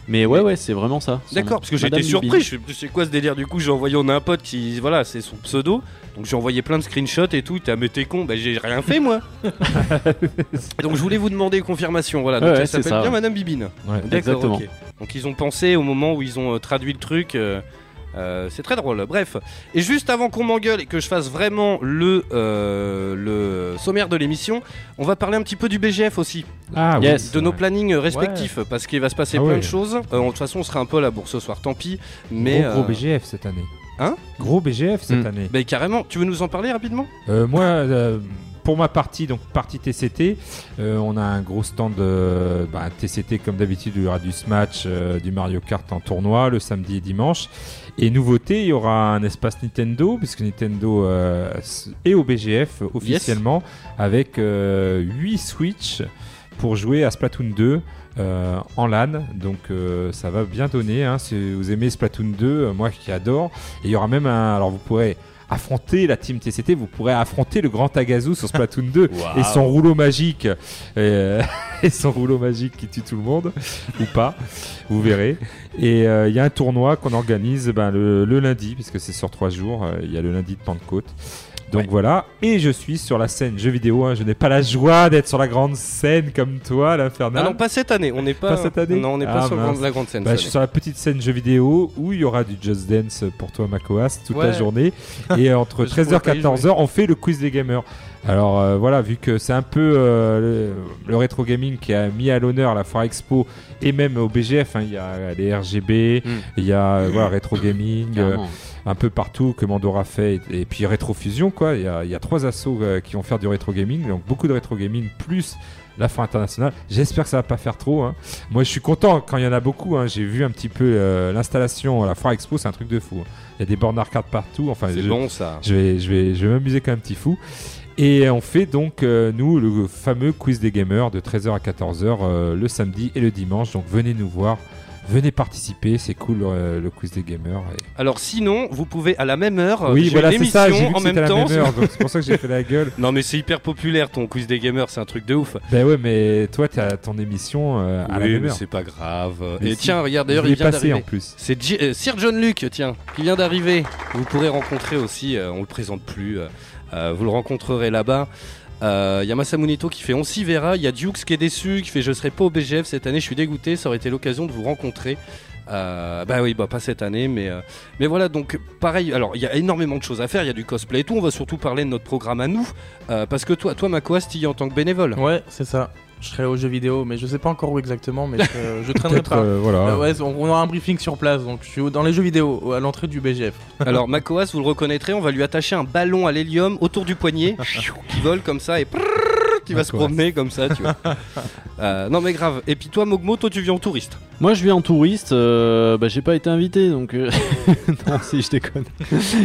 Mais ouais, ouais, c'est vraiment ça. D'accord, parce que j'ai été surpris. Je sais c'est quoi ce délire? Du coup J'ai envoyé on a un pote qui voilà c'est son pseudo, donc j'ai envoyé plein de screenshots et tout. T'as mais t'es con, bah j'ai rien fait moi. Donc je voulais vous demander confirmation. Voilà, donc Ouais, elle s'appelle bien ouais. Madame Bibine. Ouais. D'accord, Exactement. ok. Donc ils ont pensé au moment où ils ont euh, traduit le truc. euh, euh, c'est très drôle. Bref, et juste avant qu'on m'engueule et que je fasse vraiment le euh, le sommaire de l'émission, on va parler un petit peu du BGF aussi Ah oui, Yes. de nos plannings respectifs parce qu'il va se passer Ah plein ouais. de choses. Euh, de toute façon, on sera un peu là pour ce soir, tant pis. Mais gros, gros BGF cette année. Hein? Gros BGF cette Hmm. année. bah, carrément, tu veux nous en parler rapidement? Euh, moi, euh, pour ma partie, donc partie TCT, euh, on a un gros stand euh, bah, TCT comme d'habitude. Il y aura du Smash, euh, du Mario Kart en tournoi le samedi et dimanche. Et nouveauté, il y aura un espace Nintendo puisque Nintendo euh, est au BGF officiellement avec 8 Switch pour jouer à Splatoon 2. euh, en LAN, donc euh, ça va bien donner. hein. si vous aimez Splatoon 2, euh, moi qui adore, et il y aura même un. Alors vous pourrez affronter la team TCT, vous pourrez affronter le grand Tagazu sur Splatoon 2 et son rouleau magique euh, et son rouleau magique qui tue tout le monde ou pas, vous verrez. Et euh, il y a un tournoi qu'on organise ben, le, le lundi puisque c'est sur trois jours. euh, Il y a le lundi de Pentecôte. Donc Ouais. voilà, et je suis sur la scène jeux vidéo. hein. Je n'ai pas la joie d'être sur la grande scène comme toi, l'Infernal. Ah non, pas cette année. On n'est pas, Pas cette année Non, on n'est pas Ah, sur mince. la grande scène. Bah, je suis sur la petite scène jeux vidéo où il y aura du Just Dance pour toi, Macoas, toute la journée. Et entre Je 13h pourrais pas y 14h, on fait le quiz des gamers. Alors euh, voilà, vu que c'est un peu euh, le, le rétro gaming qui a mis à l'honneur la Foire Expo et même au BGF, hein, il y a les RGB, Mm. il y a euh, voilà, rétro gaming, euh. Un peu partout que Mandora fait, et, et puis rétro fusion quoi. Il y a, il y a trois assos euh, qui vont faire du rétro gaming, donc beaucoup de rétro gaming plus la Foire internationale. J'espère que ça va pas faire trop. hein. Moi, je suis content quand il y en a beaucoup. hein. J'ai vu un petit peu euh, l'installation à la Foire Expo, c'est un truc de fou. hein. Il y a des bornes arcade partout. Enfin, C'est bon ça. je vais, je vais, je vais m'amuser comme un petit fou. Et on fait donc, euh, nous, le fameux quiz des gamers de 13h à 14h euh, le samedi et le dimanche. Donc venez nous voir, venez participer, c'est cool euh, le quiz des gamers. Et- Alors sinon, vous pouvez à la même heure. oui, voilà, c'est ça, j'ai vu que en même à la temps. même heure, donc c'est pour ça que j'ai fait la gueule. Non mais c'est hyper populaire ton quiz des gamers, c'est un truc de ouf. Ben ouais, mais toi, tu as ton émission euh, à la oui, même mais heure. c'est pas grave. Mais Et si. tiens, regarde d'ailleurs, il vient passé en d'arriver. plus. C'est euh, Sir John Luke, tiens, qui vient d'arriver. Vous pourrez rencontrer aussi, on le présente plus, vous le rencontrerez là-bas. Euh, Il y a Masamunito qui fait On s'y verra. Il y a Dukes qui est déçu, qui fait Je serai pas au BGF cette année, je suis dégoûté, ça aurait été l'occasion de vous rencontrer. Euh, bah oui, bah pas cette année, mais, euh, mais voilà, donc pareil, alors il y a énormément de choses à faire, il y a du cosplay et tout, on va surtout parler de notre programme à nous, euh, parce que toi, toi Makoas, tu y en tant que bénévole. Ouais, c'est ça. Je serai aux jeux vidéo, mais je sais pas encore où exactement, mais je, traînerai pas. euh, voilà. Euh, ouais, on on aura un briefing sur place, donc je suis dans les jeux vidéo, à l'entrée du BGF. Alors Makoas, vous le reconnaîtrez, on va lui attacher un ballon à l'hélium autour du poignet qui vole comme ça et qui va se promener comme ça, tu vois. Euh, non mais grave. Et puis toi Mogmo, toi tu viens en touriste. Moi, je viens en touriste. euh, bah, j'ai pas été invité, donc. euh, non, si, je déconne.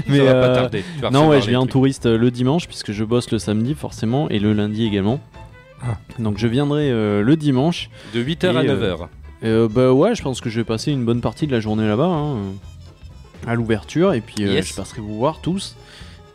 Mais ça va euh, pas tarder. tu vas Non, ouais, je viens en touriste le dimanche puisque je bosse le samedi forcément et le lundi également. Ah. Donc je viendrai euh, le dimanche. De 8h à Et, 9h. Euh, bah ouais, je pense que je vais passer une bonne partie de la journée là-bas, hein, euh, à l'ouverture, et puis euh, Yes. je passerai vous voir tous.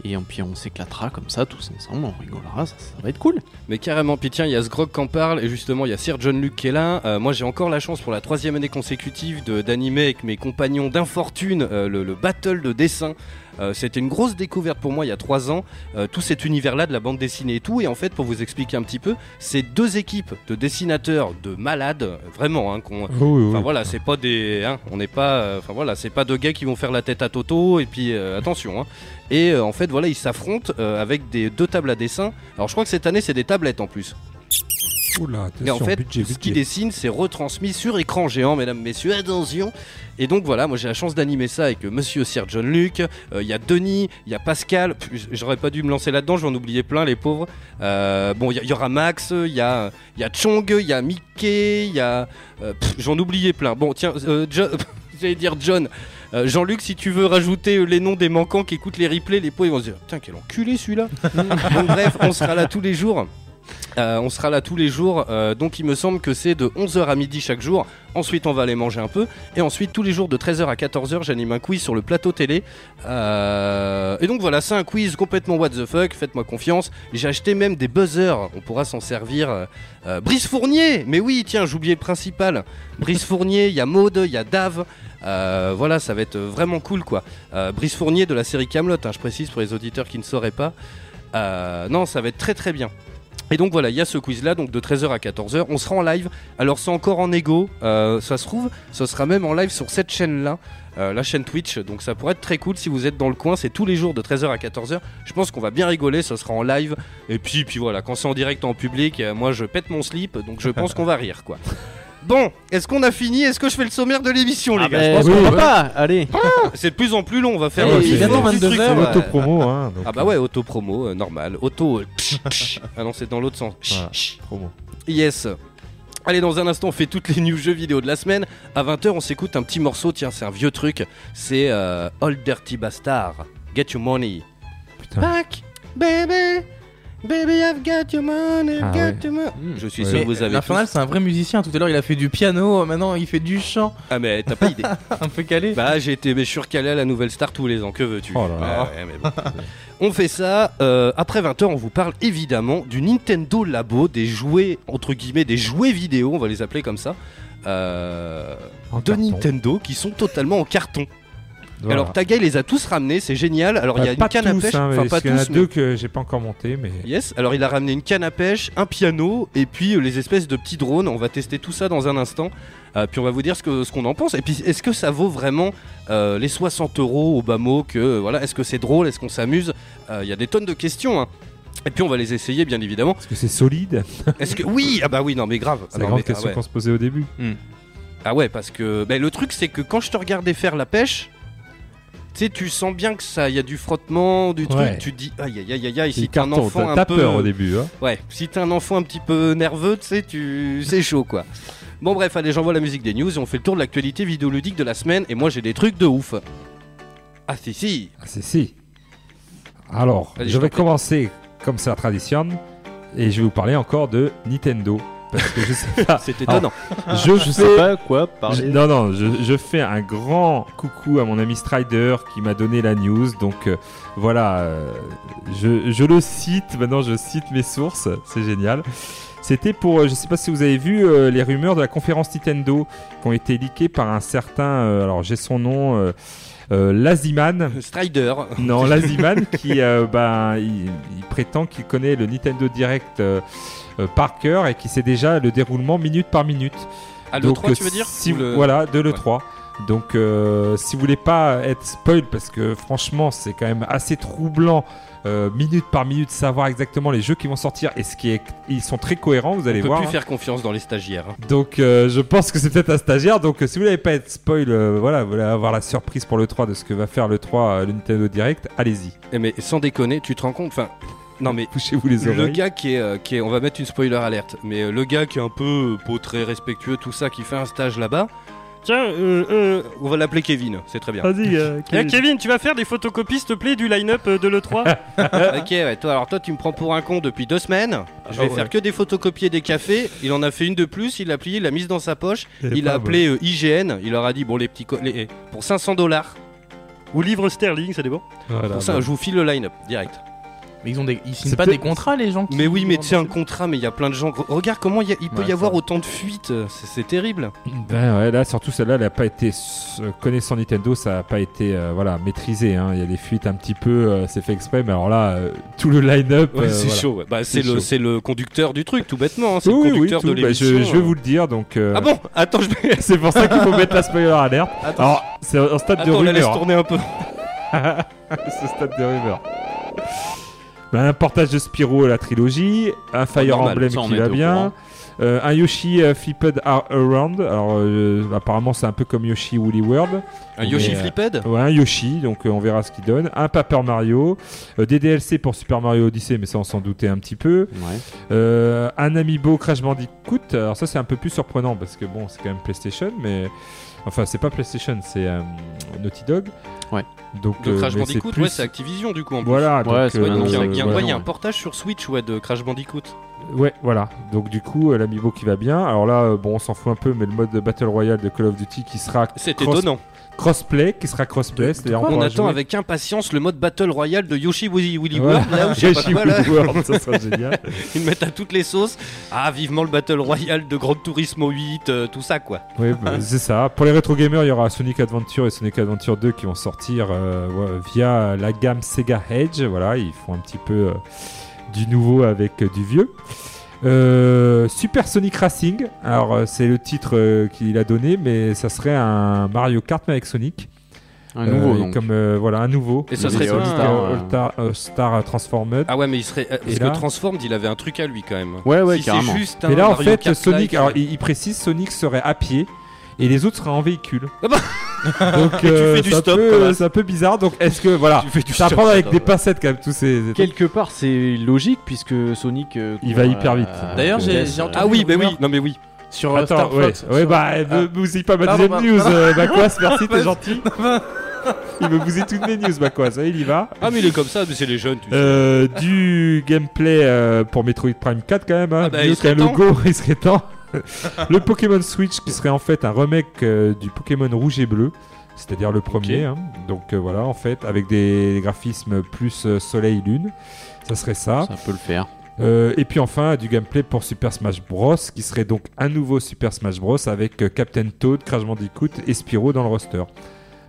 Et puis on s'éclatera comme ça, tous ensemble, on rigolera, ça, ça va être cool. Mais carrément, puis tiens, il y a Sgrog qui en parle, et justement, il y a Sir John Luke qui est là. Euh, moi, j'ai encore la chance pour la troisième année consécutive de- d'animer avec mes compagnons d'infortune euh, le, le battle de dessin. Euh, C'était une grosse découverte pour moi il y a trois ans, euh, tout cet univers-là de la bande dessinée et tout. Et en fait, pour vous expliquer un petit peu, c'est deux équipes de dessinateurs de malades, vraiment, hein, qu'on- Oh, oui, voilà, c'est pas des, hein, on n'est pas, euh, enfin voilà, c'est pas deux gars qui vont faire la tête à Toto et puis attention. Hein. Et euh, en fait voilà, ils s'affrontent euh, avec des deux tables à dessin. Alors je crois que cette année c'est des tablettes en plus. Oula, Et en fait, budget, ce budget. qu'ils dessinent, c'est retransmis sur écran géant, mesdames, messieurs, attention. Et donc voilà, moi j'ai la chance d'animer ça avec euh, Monsieur Sir John Luke. Euh, Il y a Denis, il y a Pascal. J'aurais pas dû me lancer là-dedans, je vais en oublier plein, les pauvres. Euh, bon, il y, aura Max, il y a, y a Chong, il y a Mickey, il y a. euh, J'en oubliais plein. Bon, tiens, j'allais dire John. Euh, Jean-Luc, si tu veux rajouter euh, les noms des manquants qui écoutent les replays, les pots ils vont se dire Putain, quel enculé celui-là bref, on sera là tous les jours. Euh, on sera là tous les jours, euh, donc il me semble que c'est de 11h à midi chaque jour. Ensuite, on va aller manger un peu. Et ensuite, tous les jours de 13h à 14h, j'anime un quiz sur le plateau télé. Euh, Et donc voilà, c'est un quiz complètement what the fuck, faites-moi confiance. J'ai acheté même des buzzers, on pourra s'en servir. Brice Fournier, mais oui, tiens, j'oubliais le principal. Brice Fournier, il y a Maude, il y a Dave. Voilà, ça va être vraiment cool quoi. Brice Fournier de la série Camelot, je précise pour les auditeurs qui ne sauraient pas. Non, ça va être très très bien. Et donc voilà, il y a ce quiz là, donc de 13h à 14h. On sera en live. Alors c'est encore en égo, euh, ça se trouve, ce sera même en live sur cette chaîne là, la chaîne Twitch. Donc ça pourrait être très cool si vous êtes dans le coin. C'est tous les jours de 13h à 14h. Je pense qu'on va bien rigoler, ça sera en live. Et puis, puis voilà, quand c'est en direct en public, euh, moi je pète mon slip, donc je pense qu'on va rire quoi. Bon, est-ce qu'on a fini? Est-ce que je fais le sommaire de l'émission les Ah gars? ben, Je pense oui, qu'on va pas Allez pas- C'est de plus en plus long, on va faire Ah euh, c'est- bientôt du truc, 22 heures, ouais. L'auto-promo, hein. donc, Ah bah ouais, auto-promo, euh, normal. Auto. euh, ah non, c'est dans l'autre sens. Voilà. promo. Yes. Allez, dans un instant, on fait toutes les news jeux vidéo de la semaine. À 20h, on s'écoute un petit morceau. Tiens, c'est un vieux truc. C'est euh, Old Dirty Bastard. Get your money. Putain. Back, baby. Baby, I've got your money, I've Ah got ouais. your money. Mm. Je suis sûr que vous avez L'Infernal, tous- c'est un vrai musicien. Tout à l'heure, il a fait du piano. Maintenant, il fait du chant. Ah mais t'as pas idée. Un peu calé. bah j'ai été, mais je suis recalé à la nouvelle star tous les ans. Que veux-tu? Oh là là. Ouais, ouais, mais bon. On fait ça. euh, après 20h, on vous parle évidemment du Nintendo Labo, des jouets, entre guillemets, des jouets vidéo, on va les appeler comme ça, euh, En de carton. Nintendo qui sont totalement en carton. Voilà. Alors Taga, il les a tous ramenés, c'est génial. Alors il y a Euh, une canne à tous, pêche, hein, enfin pas qu'il y en a tous, deux que j'ai pas encore monté, mais Yes, alors il a ramené une canne à pêche, un piano et puis euh, les espèces de petits drones. On va tester tout ça dans un instant. Euh, puis on va vous dire ce que- ce qu'on en pense. Et puis est-ce que ça vaut vraiment euh, les 60 euros au bas mot que euh, voilà, Est-ce que c'est drôle Est-ce qu'on s'amuse? Il y a des tonnes de questions. hein. Et puis on va les essayer bien évidemment. est-ce que c'est solide? Est-ce que oui Ah bah oui non mais grave. C'est Ah la non, grande mais- question ah, ouais. qu'on se posait au début. Ah ouais parce que ben, le truc c'est que quand je te regardais faire la pêche. Tu sais, tu sens bien que ça, il y a du frottement, du truc. Ouais. Tu te dis, aïe aïe aïe aïe aïe, si t'es un enfant un peu, peur au début. Hein. Ouais, si t'es un enfant un petit peu nerveux, tu sais, tu... c'est chaud quoi. Bon bref, allez, j'envoie la musique des news et on fait le tour de l'actualité vidéoludique de la semaine et moi j'ai des trucs de ouf. Ah si si Ah, c'est si. Alors, je vais commencer comme c'est la tradition et je vais vous parler encore de Nintendo. Parce que je sais pas. c'est étonnant. je Je sais pas quoi je- parler. non, non, je, je fais un grand coucou à mon ami Strider qui m'a donné la news. Donc euh, voilà, euh, je, je le cite. Maintenant, je cite mes sources. C'est génial. C'était pour, euh, je sais pas si vous avez vu euh, les rumeurs de la conférence Nintendo qui ont été leakées par un certain, euh, alors j'ai son nom, euh, euh, Laziman. Strider. Non, Laziman qui euh, ben, il, il prétend qu'il connaît le Nintendo Direct euh, par cœur et qui sait déjà le déroulement minute par minute. Ah le Donc, 3 euh, tu veux dire si vous- le- Voilà, de Ouais. l'E3. Donc euh, si vous voulez pas être spoil, parce que franchement c'est quand même assez troublant, euh, minute par minute, savoir exactement les jeux qui vont sortir et ce qui est... Ils sont très cohérents, vous allez On peut voir. plus hein. faire confiance dans les stagiaires. hein. Donc euh, je pense que c'est peut-être un stagiaire. Donc euh, si vous voulez pas être spoil, euh, voilà, vous voulez avoir la surprise pour le 3 de ce que va faire le 3, euh, le Nintendo Direct, allez-y. Eh, mais sans déconner, tu te rends compte Enfin, non mais Touchez-vous les le gars qui est, euh, qui est, on va mettre une spoiler alerte, mais euh, le gars qui est un peu euh, pas très respectueux, tout ça, qui fait un stage là-bas. Tiens, euh, euh, on va l'appeler Kevin, c'est très bien. Vas-y, euh, Eh, Kevin, tu vas faire des photocopies, s'il te plaît, du line-up euh, de l'E3 ok, ouais, toi, alors toi, tu me prends pour un con depuis deux semaines. Je vais Ah ouais. faire que des photocopies et des cafés. Il en a fait une de plus, il l'a pliée, il l'a mise dans sa poche. Il a appelé euh, IGN. Il leur a dit bon, les petits, co- les- eh, pour 500 dollars, Ou livre sterling, ça dépend. Voilà, pour ça, bon. je vous file le line-up direct. Mais ils ont des, ils signent C'est pas des contrats, les gens. Qui Mais oui, mais tu sais, un contrat, mais il y a plein de gens. Re- Regarde comment il y a- il peut Ouais, y avoir autant de fuites. C'est c'est terrible. Ben ouais, là surtout celle-là, elle a pas été euh, connaissant Nintendo, ça a pas été euh, voilà maîtrisé. hein. Il y a des fuites un petit peu, euh, c'est fait exprès, mais alors là, euh, tout le line-up. Ouais, euh, c'est voilà. chaud. ouais. Bah, c'est le, c'est le conducteur du truc, tout bêtement. hein. C'est Oui, le oui, conducteur tout. de Bah, l'émission. je, je vais euh. vous le dire, donc. euh, Ah bon? Attends, je vais. C'est pour ça qu'il faut mettre la spoiler alerte. Attends, Alors, c'est un stade Attends, de la laisse rumeur. tourner un peu. Ce stade de rumeur. Ben, un portage de Spyro à la trilogie, un Fire normal, Emblem ça, on qui va au bien, courant. euh, un Yoshi euh, Flipped Ar- Around. Alors, euh, apparemment, c'est un peu comme Yoshi Woolly World. Un Yoshi Mais, euh, Flipped? Ouais, un Yoshi, donc euh, on verra ce qu'il donne. Un Paper Mario, euh, des DLC pour Super Mario Odyssey, mais ça on s'en doutait un petit peu. Ouais. Euh, un Amiibo Crash Bandicoot, alors ça c'est un peu plus surprenant parce que bon, c'est quand même PlayStation, mais enfin c'est pas PlayStation, c'est euh, Naughty Dog. Ouais. Donc De euh, Crash Bandicoot, plus- ouais, c'est Activision du coup en plus. Voilà, Ouais, donc, c'est Ouais, donc il y a- euh, ouais, il y a un portage sur Switch ouais, de Crash Bandicoot. Ouais, voilà. Donc du coup, euh, l'Amiibo qui va bien. Alors là, euh, bon, on s'en fout un peu, mais le mode de Battle Royale de Call of Duty qui sera C'est cross- étonnant. crossplay, qui sera crossplay, c'est-à-dire On pourra attend jouer- avec impatience le mode Battle Royale de Yoshi Woolly, Woolly Ouais. World. Là où je sais pas Yoshi quoi, là. World, ça sera génial. Ils mettent à toutes les sauces. Ah, vivement le Battle Royale de Gran Turismo 8, euh, tout ça quoi. Oui, bah, c'est ça. Pour les rétro gamers, il y aura Sonic Adventure et Sonic Adventure 2 qui vont sortir euh, via la gamme Sega Edge. Voilà, ils font un petit peu euh, du nouveau avec euh, du vieux. Euh, Super Sonic Racing. Alors, euh, c'est le titre euh, qu'il a donné, mais ça serait un Mario Kart mais avec Sonic. Un nouveau Euh, donc. Comme euh, voilà, un nouveau. Et ça serait euh, All-Star All-Star Transformed. Ah ouais, mais il serait. Parce Et là- que Transformed, il avait un truc à lui quand même? Ouais, ouais, si c'est carrément. juste un Mais là, en Mario fait, Kart Sonic, like, alors il précise, Sonic serait à pied et les autres seraient en véhicule. Ah bah. Donc, euh, fais du c'est un stop, peu- quand c'est un peu bizarre. Donc, est-ce que voilà, Tu fais du stop, prendre avec des ouais. pincettes quand même tous ces. Quelque part, c'est logique puisque Sonic. euh, Il va hyper vite. à D'ailleurs, j'ai- euh, entendu- Ah oui, bah rumeur. oui, non mais oui. Sur euh, Attends, Star ouais, Fox. ouais, sur- bah, Ah. euh, vous y pas ma Pardon, deuxième bah, news, pardon. euh, Bakwas, merci, t'es gentil. il veut bouser toutes mes news, bah quoi, ça il y va. Ah, mais il est comme ça, mais c'est les jeunes, tu sais. Euh, du gameplay euh, pour Metroid Prime 4 quand même, hein. Ah bah, il serait qu'un logo, il serait temps. le Pokémon Switch qui serait en fait un remake euh, du Pokémon rouge et bleu, c'est-à-dire le premier. hein. Donc euh, voilà, en fait, avec des graphismes plus euh, soleil-lune, ça serait ça. Ça peut le faire. Et puis enfin, du gameplay pour Super Smash Bros, qui serait donc un nouveau Super Smash Bros avec Captain Toad, Crash Bandicoot et Spyro dans le roster.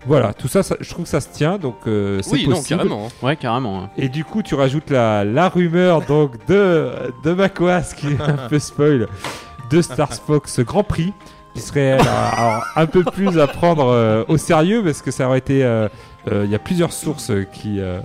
Voilà, tout ça, ça- je trouve que ça se tient, donc euh, c'est oui, possible. carrément. hein. Ouais, carrément. hein. Et du coup, tu rajoutes la, la rumeur donc de, de Macoas qui est un peu spoil de Star Fox Grand Prix qui serait alors, un peu plus à prendre euh, au sérieux parce que ça aurait été. euh, euh, Il y a plusieurs sources qui. euh,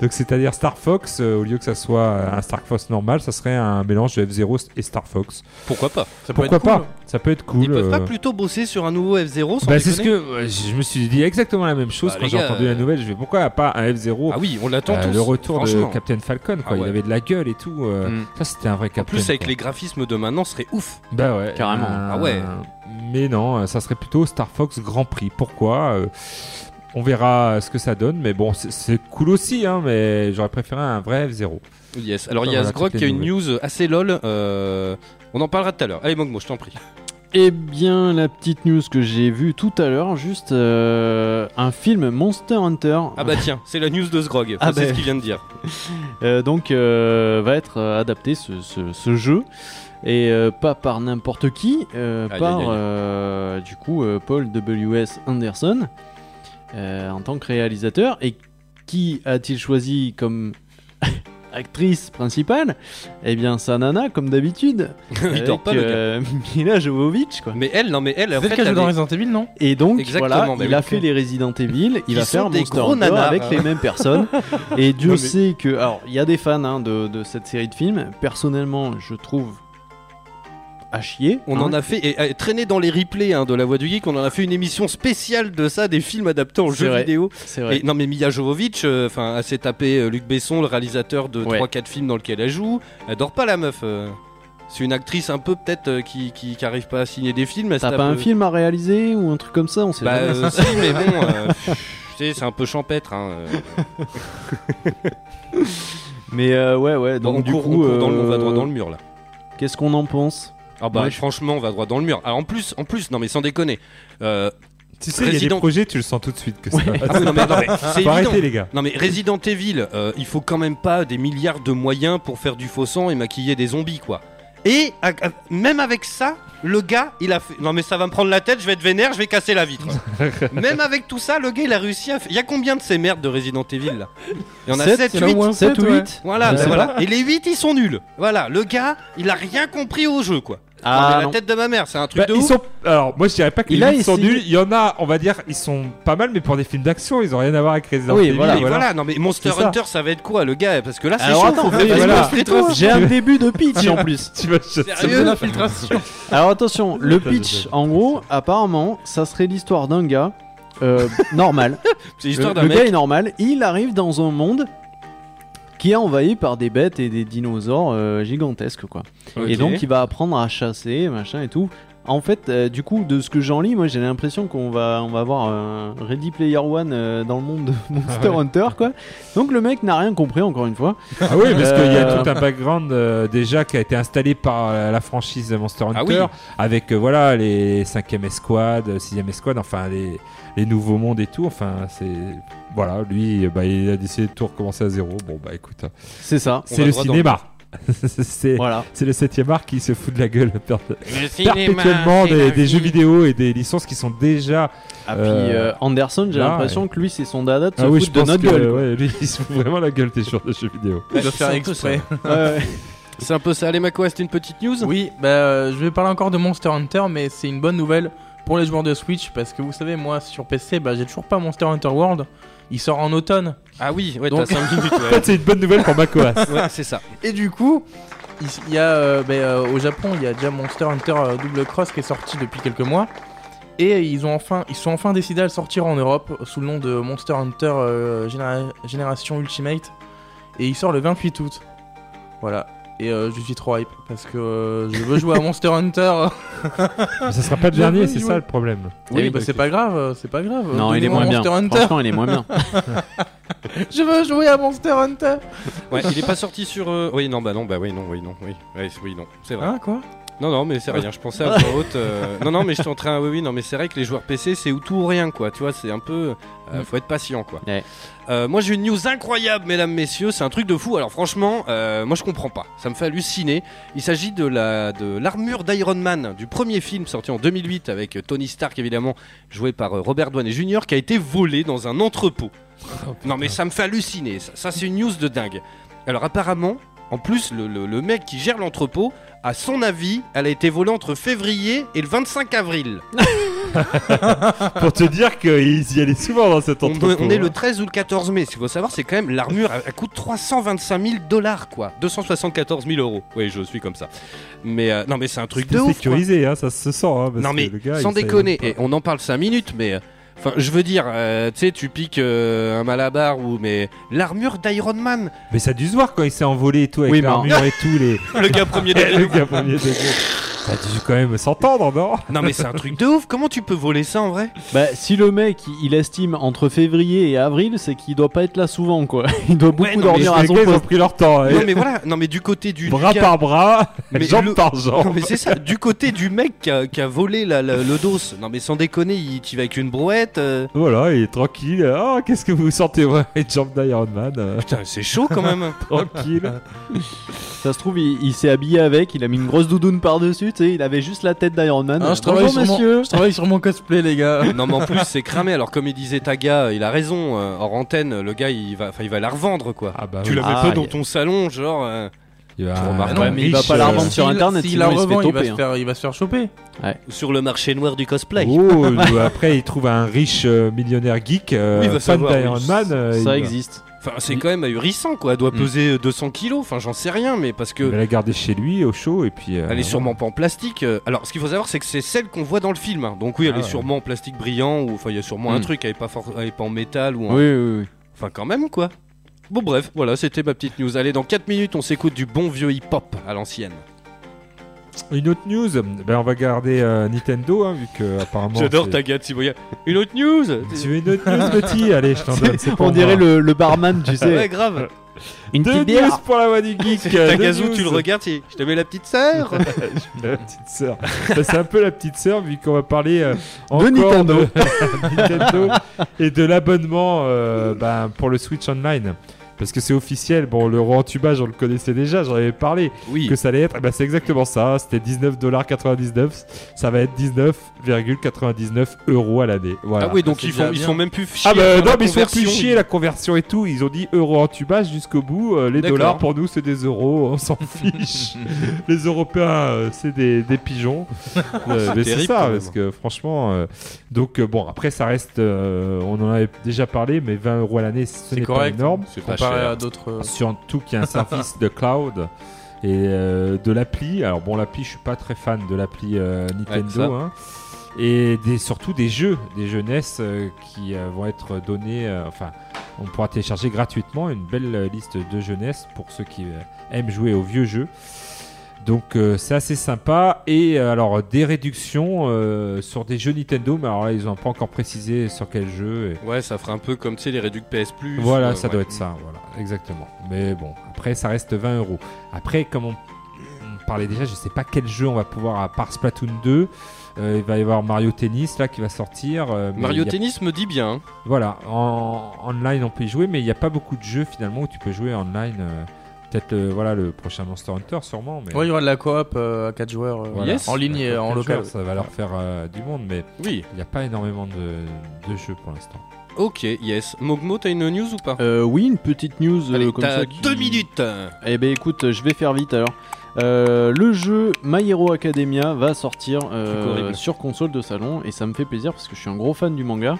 donc, c'est-à-dire Star Fox, euh, au lieu que ça soit un Star Fox normal, ça serait un mélange de F-Zero et Star Fox. Pourquoi pas? Ça peut Pourquoi être cool. pas? Ça peut être cool. Ils peuvent pas euh, plutôt bosser sur un nouveau F0 sans bah, c'est ce que euh, je me suis dit exactement la même chose Bah, quand j'ai entendu la euh, nouvelle. Je vais pourquoi pas un F-Zero Ah oui, on l'attend Euh, tous. le retour de. Captain Falcon, quoi. Ah Il avait de la gueule et tout. euh, Mm. Ça, c'était un vrai En Captain. plus, avec quoi. les graphismes de maintenant, ce serait ouf. Bah ouais. Carrément. Euh, Ah ouais. Mais non, euh, ça serait plutôt Star Fox Grand Prix. Pourquoi? Euh, On verra ce que ça donne. Mais bon, c'est- cool aussi, hein, mais j'aurais préféré un vrai F0. Yes. Alors, il y a Sgrog qui a une news assez lol. euh, On en parlera tout à l'heure. Allez, Mogmo, je t'en prie. Eh bien, la petite news que j'ai vue tout à l'heure, juste euh, un film Monster Hunter. Ah bah tiens, c'est la news de Sgrog. Ah c'est bah. ce qu'il vient de dire. Euh, donc euh, va être euh, adapté ce, ce- ce jeu et euh, pas par n'importe qui, euh, par euh, du coup euh, Paul W.S. Anderson euh, en tant que réalisateur et qui a-t-il choisi comme actrice principale? Eh bien sa nana comme d'habitude. Il dort avec, pas, euh, Mila Jovovich quoi. Mais elle, non, mais elle, en fait, elle qui a joué elle dans est- Resident Evil, non? Et donc Exactement, voilà, bah il oui. a fait les Resident Evil, il va faire des Monster gros avec les mêmes personnes. Et Dieu Non, mais- sait que, alors il y a des fans hein, de, de cette série de films. Personnellement, je trouve à chier. On hein. en a fait, et, et, traîné dans les replays hein, de la voix du geek, on en a fait une émission spéciale de ça, des films adaptés en jeux vrai. vidéo. C'est vrai. Et, non mais Mia Jovovich, euh, enfin, s'est tapé euh, Luc Besson, le réalisateur de Ouais. 3-4 films dans lesquels elle joue. Elle dort pas la meuf. euh. C'est une actrice un peu peut-être euh, qui, qui, qui arrive pas à signer des films. T'as pas un euh, film à réaliser ou un truc comme ça On sait Bah euh, si, mais bon, euh, c'est un peu champêtre. Hein, euh. Mais euh, ouais, ouais. Donc on, du court, coup, on court dans le- on va euh, droit dans le mur là. Qu'est-ce qu'on en pense? Ah bah ouais, franchement, on va droit dans le mur. Alors en plus, en plus, non mais sans déconner. euh, Tu sais, il y a Resident- des projets, tu le sens tout de suite que ça. va. ah non, mais, non, mais c'est Faut évident. arrêter, les gars. Non mais Resident Evil, euh, il faut quand même pas des milliards de moyens pour faire du faux sang et maquiller des zombies quoi. Et à- à- même avec ça, le gars, il a fait. Non mais ça va me prendre la tête, je vais être vénère, je vais casser la vitre. même avec tout ça, le gars, il a réussi à. faire- Il y a combien de ces merdes de Resident Evil là? Il y en a 7, il y en a au 8 moins 7 ou ouais. 8 Voilà, Je sais voilà. Et les 8 ils sont nuls. Voilà, le gars, il a rien compris au jeu quoi. Non, mais Ah la non. tête de ma mère, c'est un truc Bah, de ils ouf. sont... Alors, moi je dirais pas que Il les a films sont essayé- nuls. Il y en a, on va dire, ils sont pas mal, mais pour des films d'action, ils ont rien à voir avec Resident Oui, Evil. voilà. Et voilà. non mais Monster C'est ça. Hunter, ça va être quoi le gars Parce que là, c'est Alors chaud. attends, voilà. J'ai un début de pitch en plus. Tu vas je- Sérieux l'infiltration. Alors attention, le pitch, en gros, apparemment, ça serait l'histoire d'un gars euh, normal. C'est l'histoire le d'un le gars mec. est normal, il arrive dans un monde qui est envahi par des bêtes et des dinosaures euh, gigantesques quoi. Et donc il va apprendre à chasser, machin et tout. En fait, euh, du coup, de ce que j'en lis, moi j'ai l'impression qu'on va, on va avoir un Ready Player One euh, dans le monde de Monster Hunter quoi. Donc le mec n'a rien compris encore une fois. Ah oui, parce qu'il y a Euh, tout un background euh, déjà qui a été installé par la franchise de Monster Hunter, Ah oui. avec euh, voilà les 5e escouade, 6e escouade, enfin les, les nouveaux mondes et tout. Enfin, c'est voilà, lui, bah, il a décidé de tout recommencer à zéro. Bon bah écoute, C'est ça. c'est le cinéma. c'est Voilà. le 7e art qui se fout de la gueule per- perpétuellement des, des jeux vidéo et des licences qui sont déjà. Ah, puis Euh, euh, Anderson, j'ai l'impression que lui c'est son dada de se Ah oui, de pense notre que gueule. ouais, lui, il se fout vraiment la gueule des joueurs de jeux vidéo. Il doit faire exprès. C'est un peu ça. Allez, Mako, c'était une petite news Oui, bah, euh, je vais parler encore de Monster Hunter, mais c'est une bonne nouvelle pour les joueurs de Switch parce que vous savez, moi sur PC, bah, j'ai toujours pas Monster Hunter World. Il sort en automne. Ah oui, ouais, Donc- t'as 5 minutes. En Ouais, fait, c'est une bonne nouvelle pour Makoas. Ouais, c'est ça. Et du coup, il y a, euh, bah, euh, au Japon, il y a déjà Monster Hunter euh, Double Cross qui est sorti depuis quelques mois. Et ils, ont enfin, ils sont enfin décidés à le sortir en Europe sous le nom de Monster Hunter euh, Généra- Génération Ultimate. Et il sort le 28 août. Voilà. Et euh, je suis trop hype parce que euh, je veux jouer à Monster Hunter. Mais ça sera pas le dernier, c'est ça le problème. oui, oui, bah c'est pas grave, euh, c'est pas grave. Non, il est moins bien. Monster Hunter. Franchement, il est moins bien. Je veux jouer à Monster Hunter. Ouais, il est pas sorti sur. euh, Oui, non, bah non, bah oui, non, oui, non, oui, c'est- oui, non, c'est vrai. Hein, quoi? Non, non, mais c'est rien. Je pensais à voix haute. euh, Non, non, mais je suis en train. Oui, oui, non, mais c'est vrai que les joueurs PC, c'est ou tout ou rien, quoi. Tu vois, c'est un peu. euh, Mm. Faut être patient, quoi. Ouais. Euh, moi, j'ai une news incroyable, mesdames, messieurs. C'est un truc de fou. Alors, franchement, euh, moi, je comprends pas. Ça me fait halluciner. Il s'agit de la de l'armure d'Iron Man du premier film sorti en 2008 avec Tony Stark, évidemment, joué par euh, Robert Downey Jr., qui a été volé dans un entrepôt. non, mais ça me fait halluciner. Ça, ça, c'est une news de dingue. Alors, apparemment, en plus, le, le- le mec qui gère l'entrepôt, à son avis, elle a été volée entre février et le 25 avril. Pour te dire qu'ils y allaient souvent dans cet On, entrepôt. on est hein. le 13 ou le 14 mai. Ce qu'il faut savoir, c'est quand même l'armure, elle, elle coûte 325 000 dollars, quoi. 274 000 euros. Oui, je suis comme ça. Mais euh, non, mais c'est un truc de ouf. quoi. sécurisé, hein, ça se sent. Hein, parce Non que mais le gars, sans savait déconner, même et on en parle 5 minutes, mais euh, enfin, je veux dire, euh, tu sais, tu piques euh, un malabar ou mais l'armure d'Iron Man, Mais ça a dû se voir quand il s'est envolé et tout avec Oui, mais l'armure et tout les. le gars premier le gars premier degré. Ça a dû quand même s'entendre, non? Non mais c'est un truc de ouf. Comment tu peux voler ça en vrai? Bah, si le mec il il estime entre février et avril, c'est qu'il doit pas être là souvent quoi. Il doit beaucoup non, mais dormir à Les son gars, ils ont poste. pris leur temps. Non mais voilà, non mais du côté du Bras du gars- par bras, Mais jambe le- par jambe. Non mais c'est ça, du côté du mec qui a, qui a volé la- la- le dos. Non mais sans déconner, il tu vas avec une brouette. Euh. Voilà, il est tranquille. Oh, qu'est-ce que vous sentez, ouais, une jambe d'Iron Man. euh, Putain, c'est chaud quand même. tranquille. Ça se trouve, il, il s'est habillé avec, il a mis une grosse doudoune par-dessus, tu sais, il avait juste la tête d'Iron Man. Hein, je, travaille Bonjour sur mon, monsieur je travaille sur mon cosplay, les gars. non mais en plus c'est cramé. Alors comme il disait Taga, il a raison. euh, hors antenne, le gars il va, enfin il va la revendre quoi. Ah bah tu oui. l'avais Ah, pas dans ton salon, genre. Euh, Il va- mais il pas la euh, revendre sur internet, s'il sinon la il se fait revend, il va toper, se hein. faire, il va se faire choper. sur le marché noir du cosplay. Oh, ou après il trouve un riche euh, millionnaire geek, euh, Oui, il va fan savoir, d'Iron oui. Man. euh, il Ça existe. Enfin, c'est quand même ahurissant quoi. Elle doit Mm. peser euh, 200 kilos. Enfin, j'en sais rien, mais parce Il va que. la garder chez lui au chaud et puis. euh, Elle est sûrement pas en plastique. euh. Alors, ce qu'il faut savoir, c'est que c'est celle qu'on voit dans le film. hein. Donc oui, elle Ah est ouais. sûrement en plastique brillant ou enfin, il y a sûrement un Mm. truc. Elle est pas, for- elle est pas en métal ou en. Oui, oui, oui. Enfin, quand même quoi. Bon bref, voilà, c'était ma petite news. Allez, dans 4 minutes, on s'écoute du bon vieux hip-hop à l'ancienne. Une autre news, ben on va garder euh, Nintendo hein, vu que apparemment. J'adore ta gâte, Siboya. Une autre news Tu veux une autre news, petit? Allez, je t'en donne. c'est pour On dirait le, le barman, tu sais. Ouais, grave. Une Deux petite news bière. pour la voix du geek. Deux gazou, news. tu le regardes, tu- je te mets la petite sœur. la petite sœur. Bah, c'est un peu la petite sœur vu qu'on va parler euh, De encore Nintendo. de Nintendo et de l'abonnement euh, ben, pour le Switch Online. Parce que c'est officiel, bon, le re-entubage, on le connaissait déjà, j'en avais parlé, Oui. que ça allait être, eh ben, c'est exactement ça, c'était 19,99$, ça va être 19,99€ euros à l'année. Voilà. Ah oui, donc ils font, ils font même plus chier. Ah bah non, la mais ils sont plus chier la conversion et tout. Ils ont dit euro en tubage jusqu'au bout. Euh, les dollars pour nous c'est des euros, on s'en fiche. les Européens euh, c'est des, des pigeons. Euh, mais c'est ça parce que franchement. euh, donc euh, bon après ça reste, euh, on en avait déjà parlé, mais 20 euros à l'année ce C'est n'est pas correct. énorme. C'est Comparé d'autres. Surtout qu'il y a un service de cloud et euh, de l'appli. Alors bon l'appli je suis pas très fan de l'appli euh, Nintendo. hein. Et des, surtout des jeux, des jeunesses euh, qui vont être donnés. enfin, on pourra télécharger gratuitement une belle liste de jeunesse pour ceux qui aiment jouer aux vieux jeux. Donc euh, c'est assez sympa. Et euh, alors des réductions euh, sur des jeux Nintendo, mais alors là ils n'ont pas encore précisé sur quel jeu. et- Ouais, ça ferait un peu comme tu sais les réducs PS Plus. voilà, ça ouais. doit être ça, voilà, exactement. Mais bon, après, ça reste 20 euros. Après, comme on, on parlait déjà, je sais pas quel jeu on va pouvoir, à part Splatoon 2, euh, il va y avoir Mario Tennis là qui va sortir. euh, Mario a- Tennis me dit bien. hein. Voilà, en online on peut y jouer, mais il n'y a pas beaucoup de jeux finalement où tu peux jouer online. euh, Peut-être le, voilà, le prochain Monster Hunter, sûrement. Mais Ouais, il y aura de la coop euh, à 4 joueurs euh, Voilà. Yes. en ligne et en local. joueurs, Ça va leur faire euh, du monde, mais Oui. il n'y a pas énormément de, de jeux pour l'instant. Ok, yes. Mogmo, t'as une news ou pas? Euh, oui, une petite news euh, Allez, comme ça. qui- deux minutes. Eh ben écoute, je vais faire vite alors. Euh, le jeu My Hero Academia va sortir euh, sur console de salon et ça me fait plaisir parce que je suis un gros fan du manga.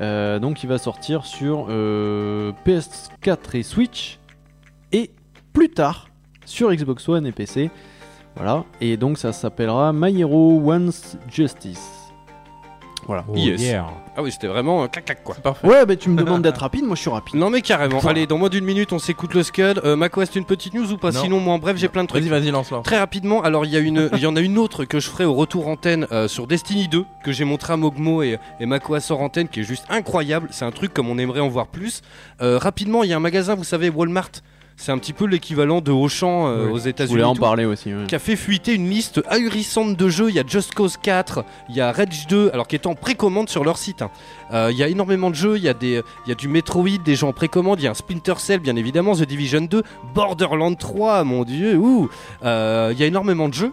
Euh, donc il va sortir sur euh, PS4 et Switch et plus tard sur Xbox One et PC. Voilà, et donc ça s'appellera My Hero Once Justice. Voilà. Oh, Yes. yeah. Ah oui, c'était vraiment un clac-clac quoi. Ouais, bah tu me demandes d'être rapide, moi je suis rapide. Non mais carrément. Allez, dans moins d'une minute, on s'écoute le Scud. Euh, Macquest, une petite news ou pas Non. Sinon, moi en bref, j'ai plein de trucs. Vas-y, vas-y, lance-le. Très rapidement, alors il y, a une- il y en a une autre que je ferai au retour antenne euh, sur Destiny 2, que j'ai montré à Mogmo et, et Makoa sort antenne, qui est juste incroyable. C'est un truc comme on aimerait en voir plus. Euh, rapidement, il y a un magasin, vous savez, Walmart. C'est un petit peu l'équivalent de Auchan euh, Oui. aux Je États-Unis. voulais en tout, parler aussi. Qui a fait fuiter une liste ahurissante de jeux. Il y a Just Cause 4, il y a Rage 2, alors qui est en précommande sur leur site. hein. Euh, Il y a énormément de jeux, il y, a des- il y a du Metroid, des gens en précommande, il y a un Splinter Cell, bien évidemment, The Division 2, Borderlands 3, mon dieu, ouh Euh, Il y a énormément de jeux.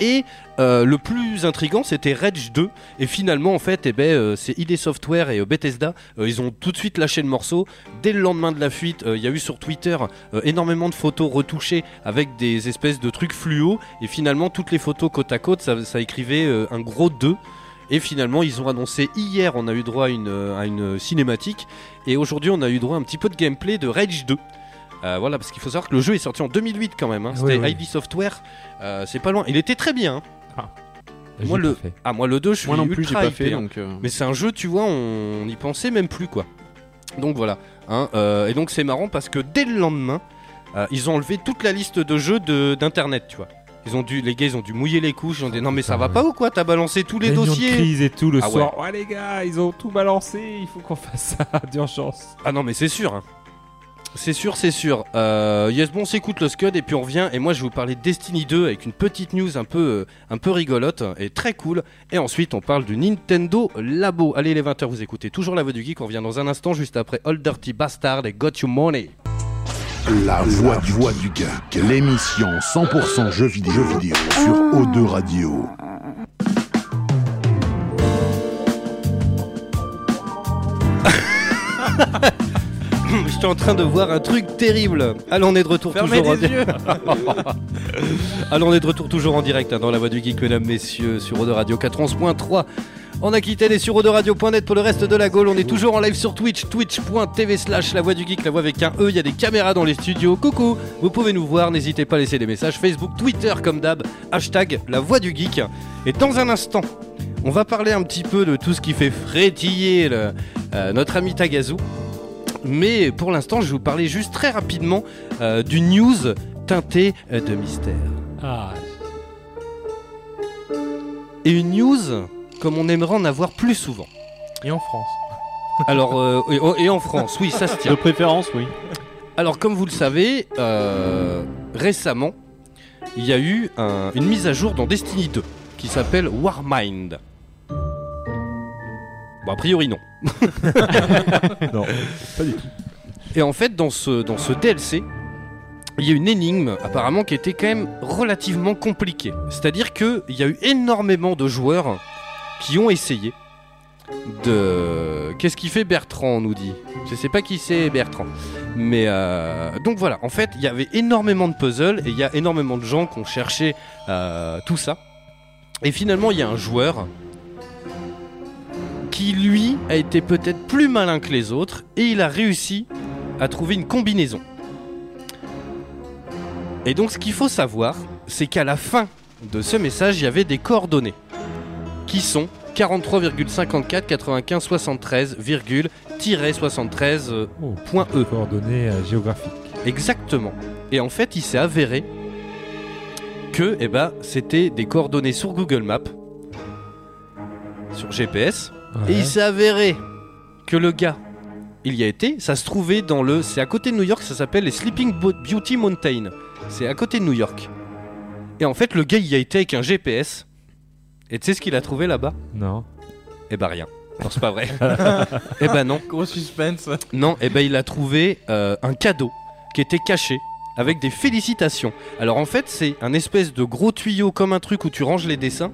Et euh, le plus intrigant, c'était Rage 2. Et finalement, en fait, eh ben, euh, c'est ID Software et euh, Bethesda. ils ont tout de suite lâché le morceau. Dès le lendemain de la fuite, il y a eu sur Twitter énormément de photos retouchées avec des espèces de trucs fluo. Et finalement, toutes les photos côte à côte, ça, écrivait un gros 2. Et finalement, ils ont annoncé hier, on a eu droit à une, à une cinématique. Et aujourd'hui, on a eu droit à un petit peu de gameplay de Rage 2. Euh, voilà, parce qu'il faut savoir que le jeu est sorti en 2008 quand même. hein. C'était Oui, oui. ID Software. Euh, c'est pas loin. Il était très bien. hein. J'ai Moi, le-. Ah, moi, le 2, je suis Moi non plus, ultra pas hypé, fait hein. donc. euh, Mais c'est un jeu, tu vois, on n'y pensait même plus, quoi. Donc voilà. hein, et donc c'est marrant parce que dès le lendemain, ils ont enlevé toute la liste de jeux de- d'internet, tu vois. Ils ont dû, les gars, ils ont dû mouiller les couches. Ils ont dit non mais ça Ah va pas ou quoi? T'as balancé tous les Réunion de dossiers. crise et tout le Ah ouais. soir. Ouais. les gars, ils ont tout balancé. Il faut qu'on fasse ça d'urgence. Ah non mais c'est sûr. hein. C'est sûr, c'est sûr. Euh, yes, bon, on s'écoute le Scud et puis on revient. Et moi, je vais vous parler de Destiny 2 avec une petite news un peu, euh, un peu rigolote et très cool. Et ensuite, on parle du Nintendo Labo. Allez, les 20h, vous écoutez toujours la voix du geek. On revient dans un instant, juste après Old Dirty Bastard et Got You Money. La voix du, voix du geek, l'émission 100% jeux vidéo, jeux vidéo sur O2 Radio. J'étais en train de voir un truc terrible. Allons, on est de retour Fermez toujours en yeux. Alors on est de retour toujours en direct hein, dans la voix du geek, mesdames, messieurs, sur Eau de Radio 411.3 en Aquitaine et sur Radio.net pour le reste de la Gaule. On est toujours en live sur Twitch, twitch.tv slash la voix du geek, la voix avec un E. Il y a des caméras dans les studios. Coucou, vous pouvez nous voir. N'hésitez pas à laisser des messages. Facebook, Twitter comme d'hab, hashtag la voix du geek. Et dans un instant, on va parler un petit peu de tout ce qui fait frétiller le- euh, notre ami Tagazu. Mais pour l'instant, je vais vous parler juste très rapidement euh, d'une news teintée euh, de mystère. Ah, Et une news comme on aimerait en avoir plus souvent. Et en France. Alors, euh, et, et en France, oui, ça se De tient. préférence, oui. Alors, comme vous le savez, euh, récemment, il y a eu un- une mise à jour dans Destiny 2 qui s'appelle Warmind. Bon, a priori, non. non, pas du tout. Et en fait, dans ce, dans ce DLC, il y a une énigme apparemment qui était quand même relativement compliquée. C'est-à-dire qu'il y a eu énormément de joueurs qui ont essayé de... Qu'est-ce qui fait Bertrand, on nous dit Je sais pas qui c'est Bertrand. Mais euh, donc voilà, en fait, il y avait énormément de puzzles et il y a énormément de gens qui ont cherché euh, tout ça. Et finalement, il y a un joueur qui, lui, a été peut-être plus malin que les autres et il a réussi à trouver une combinaison. Et donc, ce qu'il faut savoir, c'est qu'à la fin de ce message, il y avait des coordonnées qui sont 43,54 95 73, virgule, tiret 73 euh, Oh, point E. Coordonnées euh, géographiques. Exactement. Et en fait, il s'est avéré que eh ben, c'était des coordonnées sur Google Maps, sur GPS, et il s'est avéré que le gars, il y a été, ça se trouvait dans le... C'est à côté de New York, ça s'appelle les Sleeping Beauty Mountain. C'est à côté de New York. Et en fait, le gars, il y a été avec un GPS. Et tu sais ce qu'il a trouvé là-bas? Non. Eh ben rien. Non, c'est pas vrai. eh ben non. Gros suspense. Non, eh ben il a trouvé euh, un cadeau qui était caché avec des félicitations. Alors en fait, c'est un espèce de gros tuyau comme un truc où tu ranges les dessins.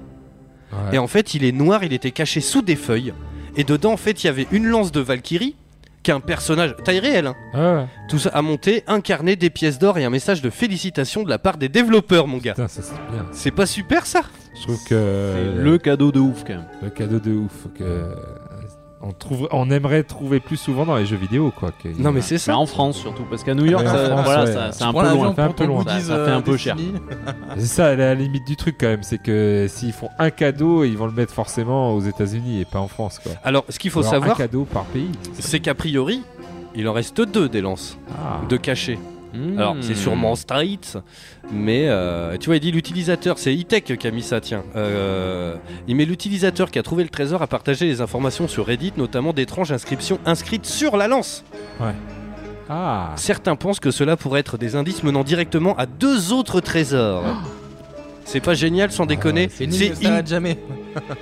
Ouais. Et en fait, il est noir, il était caché sous des feuilles. Et dedans, en fait, il y avait une lance de Valkyrie, qui est un personnage taille réelle. hein. Ah ouais. Tout ça à monter, incarné des pièces d'or et un message de félicitations de la part des développeurs, mon gars. Putain, ça c'est bien. C'est pas super ça? Je trouve que C'est le cadeau de ouf quand même. le cadeau de ouf que on, trouve, on aimerait trouver plus souvent dans les jeux vidéo, quoi. que- Non, mais c'est Mais ça. en France surtout, parce qu'à New York, Ouais, en ça- France, voilà, ouais. ça- c'est un peu loin. fait un pour peu ton loin. goodies, Ça- ça fait un euh, peu cher. Destiny. C'est ça la limite du truc quand même, c'est que s'ils font un cadeau, ils vont le mettre forcément aux États-Unis et pas en France, quoi. Alors, ce qu'il faut alors savoir, un cadeau par pays. c'est qu'a priori, il en reste deux des lances Ah. de cachés. Mmh. Alors, c'est sûrement Street, mais euh, tu vois, il dit l'utilisateur, c'est E-Tech qui a mis ça, tiens. Euh, il met l'utilisateur qui a trouvé le trésor à partager les informations sur Reddit, notamment d'étranges inscriptions inscrites sur la lance. Ah. Certains pensent que cela pourrait être des indices menant directement à deux autres trésors. C'est pas génial sans déconner. Et C'est ne in- jamais.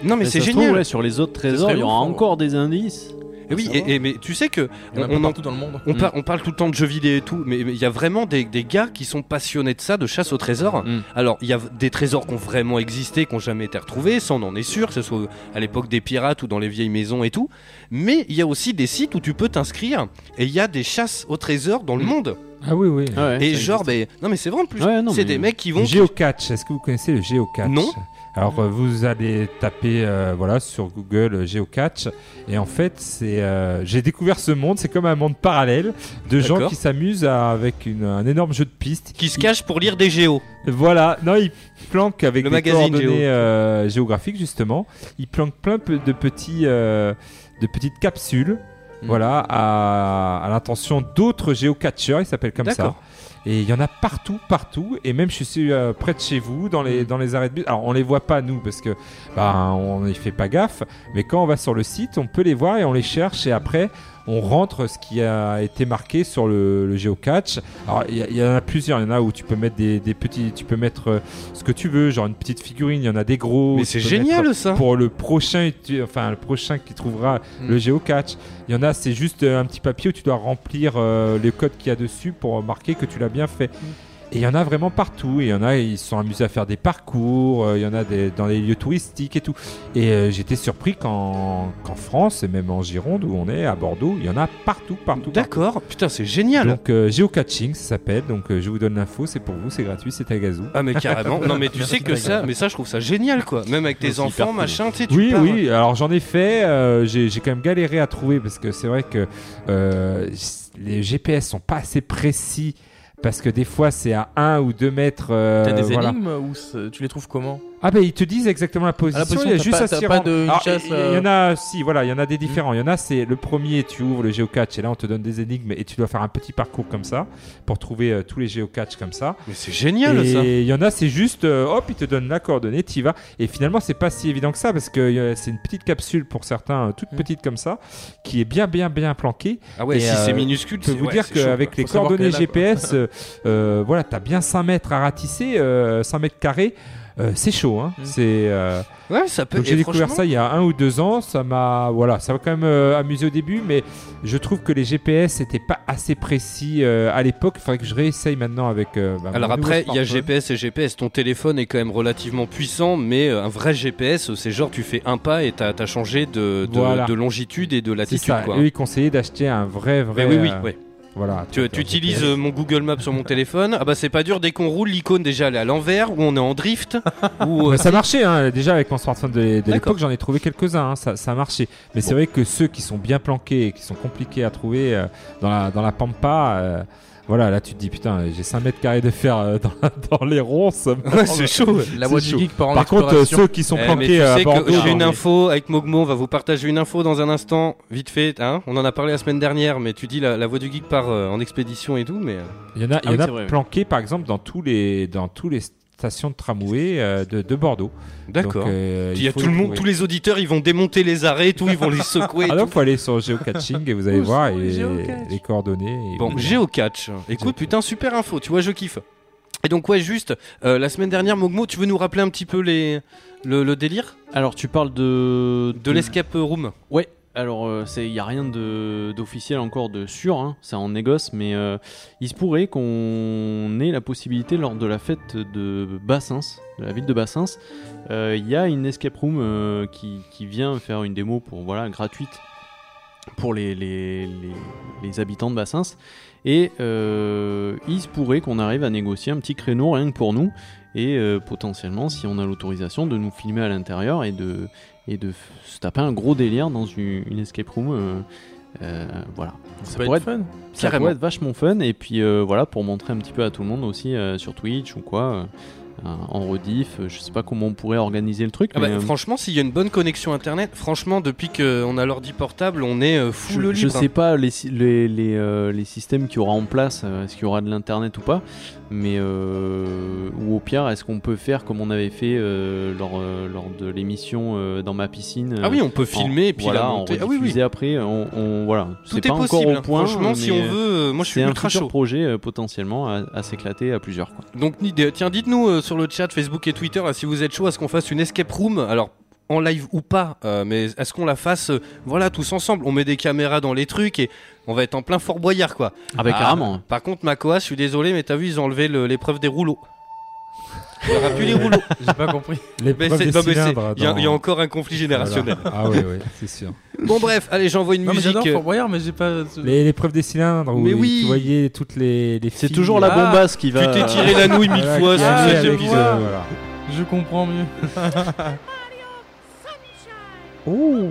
Non mais Mais c'est trouve, génial. ouais, sur les autres trésors, il y aura hein. encore des indices. Oui, et, et- mais tu sais que Il y en a on, pas on en- partout dans le monde. on Mm. par- on parle tout le temps de jeux vidéo et tout, mais il y a vraiment des, des gars qui sont passionnés de ça, de chasse au trésor. Mm. Alors, il y a des trésors qui ont vraiment existé, qui n'ont jamais été retrouvés, ça on en est sûr, que ce soit à l'époque des pirates ou dans les vieilles maisons et tout. Mais il y a aussi des sites où tu peux t'inscrire et il y a des chasses au trésor dans le Mm. monde. Ah oui, oui. Ouais, et genre, ben, non mais c'est vrai en plus, Ouais, c'est mais- des mecs qui vont. Le géocatch, est-ce que vous connaissez le géocatch Non. Alors euh, vous allez taper euh, voilà sur Google euh, géocatch et en fait c'est euh, j'ai découvert ce monde, c'est comme un monde parallèle de gens qui s'amusent avec une- un énorme jeu de pistes. Qui se cachent pour lire des géos. Voilà, non, ils planquent avec des coordonnées géo. euh, géographiques justement. Ils planquent plein de petits de petites capsules. Hmm. Voilà, à, à l'intention d'autres géocatcheurs, ils s'appellent comme ça. Et il y en a partout, partout. Et même, je suis euh, près de chez vous, dans les, dans les arrêts de bus. Alors, on les voit pas, nous, parce que bah, on n'y fait pas gaffe. Mais quand on va sur le site, on peut les voir et on les cherche. Et après, on rentre ce qui a été marqué sur le, le géocatch. Alors, il y, en a plusieurs. Il y en a où tu peux mettre des, des petits. Tu peux mettre euh, ce que tu veux, genre une petite figurine. Il y en a des gros. Mais c'est génial ça. Pour le prochain, tu- enfin, le prochain qui trouvera Mm. le géocatch. Il y en a, c'est juste euh, un petit papier où tu dois remplir euh, les codes qu'il y a dessus pour marquer que tu l'as bien fait. Et il y en a vraiment partout. Il y en a, ils se sont amusés à faire des parcours. euh, Il y en a des, dans les lieux touristiques et tout. Et euh, j'étais surpris qu'en qu'en France et même en Gironde où on est, à Bordeaux, il y en a partout, partout. D'accord, putain, c'est génial. Donc euh, géocatching, ça s'appelle. Donc euh, je vous donne l'info, c'est pour vous, c'est gratuit, c'est à gazou. Ah mais carrément. Non mais tu sais que ça, mais ça je trouve ça génial quoi. Même avec tes enfants, cool. machin, tu sais, tu Oui, pars- oui, alors j'en ai fait, euh, j'ai j'ai quand même galéré à trouver parce que c'est vrai que euh, les GPS sont pas assez précis parce que des fois c'est à 1 ou 2 mètres. euh, T'as des voilà. énigmes ou tu les trouves comment? Ah ben ils te disent exactement la position, position, il y a juste pas- à s'y pas rendre. de- Alors, chasse, Il y, euh, en a, si, voilà, il y en a des différents. Il y en a, c'est le premier, tu ouvres le géocache et là on te donne des énigmes et tu dois faire un petit parcours comme ça pour trouver euh, tous les géocaches comme ça. Mais c'est génial et ça. il y en a, c'est juste, euh, hop, il te donne la coordonnée, tu y vas. Et finalement, c'est pas si évident que ça parce que euh, c'est une petite capsule pour certains, euh, toute Mm. petite comme ça, qui est bien, bien, bien planquée. Ah ouais, Et, si euh, c'est minuscule, Je peux vous ouais, dire qu'avec les coordonnées là, GPS, euh, euh, voilà, t'as bien 5 mètres à ratisser, euh, 5 mètres carrés. Euh, c'est chaud, hein. Mm. C'est. euh, Ouais, ça peut donc j'ai découvert franchement- ça il y a un ou deux ans. Ça m'a, voilà, ça m'a quand même euh, amusé au début, mais je trouve que les GPS n'étaient pas assez précis euh, à l'époque. Il faudrait que je réessaye maintenant avec. euh, bah, Alors après, il y a. GPS et GPS. Ton téléphone est quand même relativement puissant, mais un vrai GPS, c'est genre tu fais un pas et t'as as changé de, de, Voilà. de longitude et de C'est latitude. ça. Quoi. Eux, ils conseillaient d'acheter un vrai, vrai. Mais oui, oui, euh, ouais. Voilà. Tu, un utilises euh, mon Google Maps sur mon téléphone. Ah bah c'est pas dur dès qu'on roule l'icône déjà elle est à l'envers ou on est en drift ou euh, ça marchait hein, déjà avec mon smartphone de, l'époque, j'en ai trouvé quelques-uns, hein, ça, ça marchait. Mais c'est vrai que ceux qui sont bien planqués et qui sont compliqués à trouver euh, dans, la, dans la pampa, euh, voilà, là tu te dis putain, j'ai 5 mètres carrés de fer euh, dans, dans les ronces. Ouais, c'est chaud. La voix du geek part en Par contre, euh, ceux qui sont Eh, planqués tu à sais Bordeaux, que j'ai une info avec Mogmo, on va vous partager une info dans un instant, vite fait. Hein on en a parlé la semaine dernière, mais tu dis la, la voix du geek part euh, en expédition et tout, mais euh, il y en a, il y Ah en a vrai, oui. planqués par exemple dans tous les, dans tous les de tramway euh, de, de Bordeaux. d'accord. Euh, Il y a tout le monde, tous les auditeurs, ils vont démonter les arrêts, tout, ils vont les secouer. et Ah tout. faut aller sur géocaching et vous allez voir et les coordonnées. et Bon, vous- Géocatch. Écoute, putain, super info, tu vois, je kiffe. Et donc, ouais, juste, euh, la semaine dernière, Mogmo, tu veux nous rappeler un petit peu les, le, le délire? Alors tu parles de de l'escape room Ouais. Alors il n'y a rien d'officiel encore de sûr, hein, c'est en négoce, mais euh, il se pourrait qu'on ait la possibilité lors de la fête de Bassins, de la ville de Bassins, euh, il y a une escape room euh, qui, vient faire une démo pour voilà gratuite pour les, les, les- les habitants de Bassins. Et euh, il se pourrait qu'on arrive à négocier un petit créneau rien que pour nous. Et euh, potentiellement, si on a l'autorisation, de nous filmer à l'intérieur et de, et de se taper un gros délire dans une, une escape room. euh, euh, voilà. Ça Ça peut pourrait être fun. ça Carrément. pourrait être vachement fun et puis euh, voilà pour montrer un petit peu à tout le monde aussi euh, sur Twitch ou quoi en rediff je sais pas comment on pourrait organiser le truc Ah bah, mais, franchement, s'il y a une bonne connexion internet, franchement, depuis qu'on a l'ordi portable, on est full je, je libre. sais pas les, les, les, les systèmes qu'il y aura en place est-ce qu'il y aura de l'internet ou pas mais euh, ou au pire est-ce qu'on peut faire comme on avait fait euh, lors, euh, lors de l'émission euh, dans ma piscine Ah oui, on peut filmer et puis voilà, la monter. Ah oui, après on, on- voilà Tout c'est est pas possible. encore au point Franchement, si on veut, euh, moi je suis c'est un ultra futur chaud. projet euh, potentiellement à, à s'éclater à plusieurs quoi. Donc tiens, dites-nous euh, sur le chat Facebook et Twitter là, si vous êtes chaud à ce qu'on fasse une escape room. Alors en live ou pas, euh, mais est-ce qu'on la fasse, euh, voilà, tous ensemble? On met des caméras dans les trucs et on va être en plein Fort Boyard quoi. Ah bah Ah, carrément. Par contre, Makoa, je suis désolé, mais t'as vu, ils ont enlevé le- l'épreuve des rouleaux. Il n'y aura plus les rouleaux. J'ai pas compris. Les Mais preuves c'est- des non, mais c'est- cylindres Il y, a- dans- il y a encore un conflit générationnel. Voilà. Ah oui, oui, c'est sûr. Bon bref, allez, j'envoie une Non, mais musique. j'adore euh, Fort Boyard, mais j'ai pas. Les preuves des cylindres où Mais oui. tu voyais toutes les, les C'est filles, toujours la Ah, bombasse qui va. Tu t'es tiré la nouille mille voilà, fois qui sur allaient cet avec, épisode. voilà. Je comprends mieux.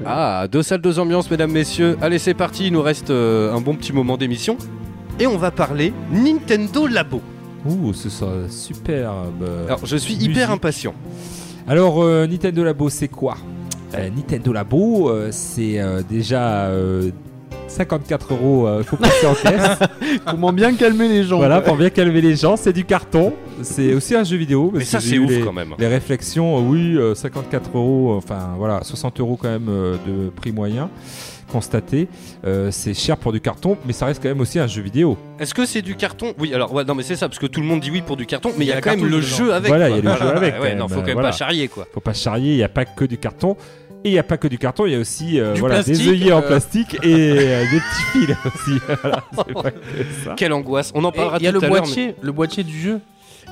Ah, deux salles, deux ambiances, mesdames, messieurs. Allez, c'est parti, il nous reste euh, un bon petit moment d'émission. Et on va parler Nintendo Labo. Ouh, ce sera superbe. Alors, je suis Musique. hyper impatient. Alors, euh, Nintendo Labo, c'est quoi? Euh, Nintendo Labo, euh, c'est euh, déjà euh, 54 euros. Il faut passer en caisse. Comment bien calmer les gens. voilà, pour bien calmer les gens. C'est du carton. C'est aussi un jeu vidéo. Mais ça, c'est ouf les, quand même. les réflexions, euh, oui, euh, 54 euros, enfin voilà, 60 euros quand même euh, de prix moyen constaté. Euh, c'est cher pour du carton, mais ça reste quand même aussi un jeu vidéo. Est-ce que c'est du carton? Oui, alors, ouais, non, mais c'est ça, parce que tout le monde dit oui pour du carton, mais il y a, quand même le jeu avec. Voilà, il y a le jeu avec, Ouais, quand non, faut quand même voilà. pas charrier, quoi. Faut pas charrier, il n'y a pas que du carton. Et il n'y a pas que du carton, il y a aussi euh, voilà, des œillets en euh. plastique et euh, des petits fils aussi. Voilà, c'est pas que ça. Quelle angoisse. On en Et parlera Il y a le boîtier, le boîtier du jeu.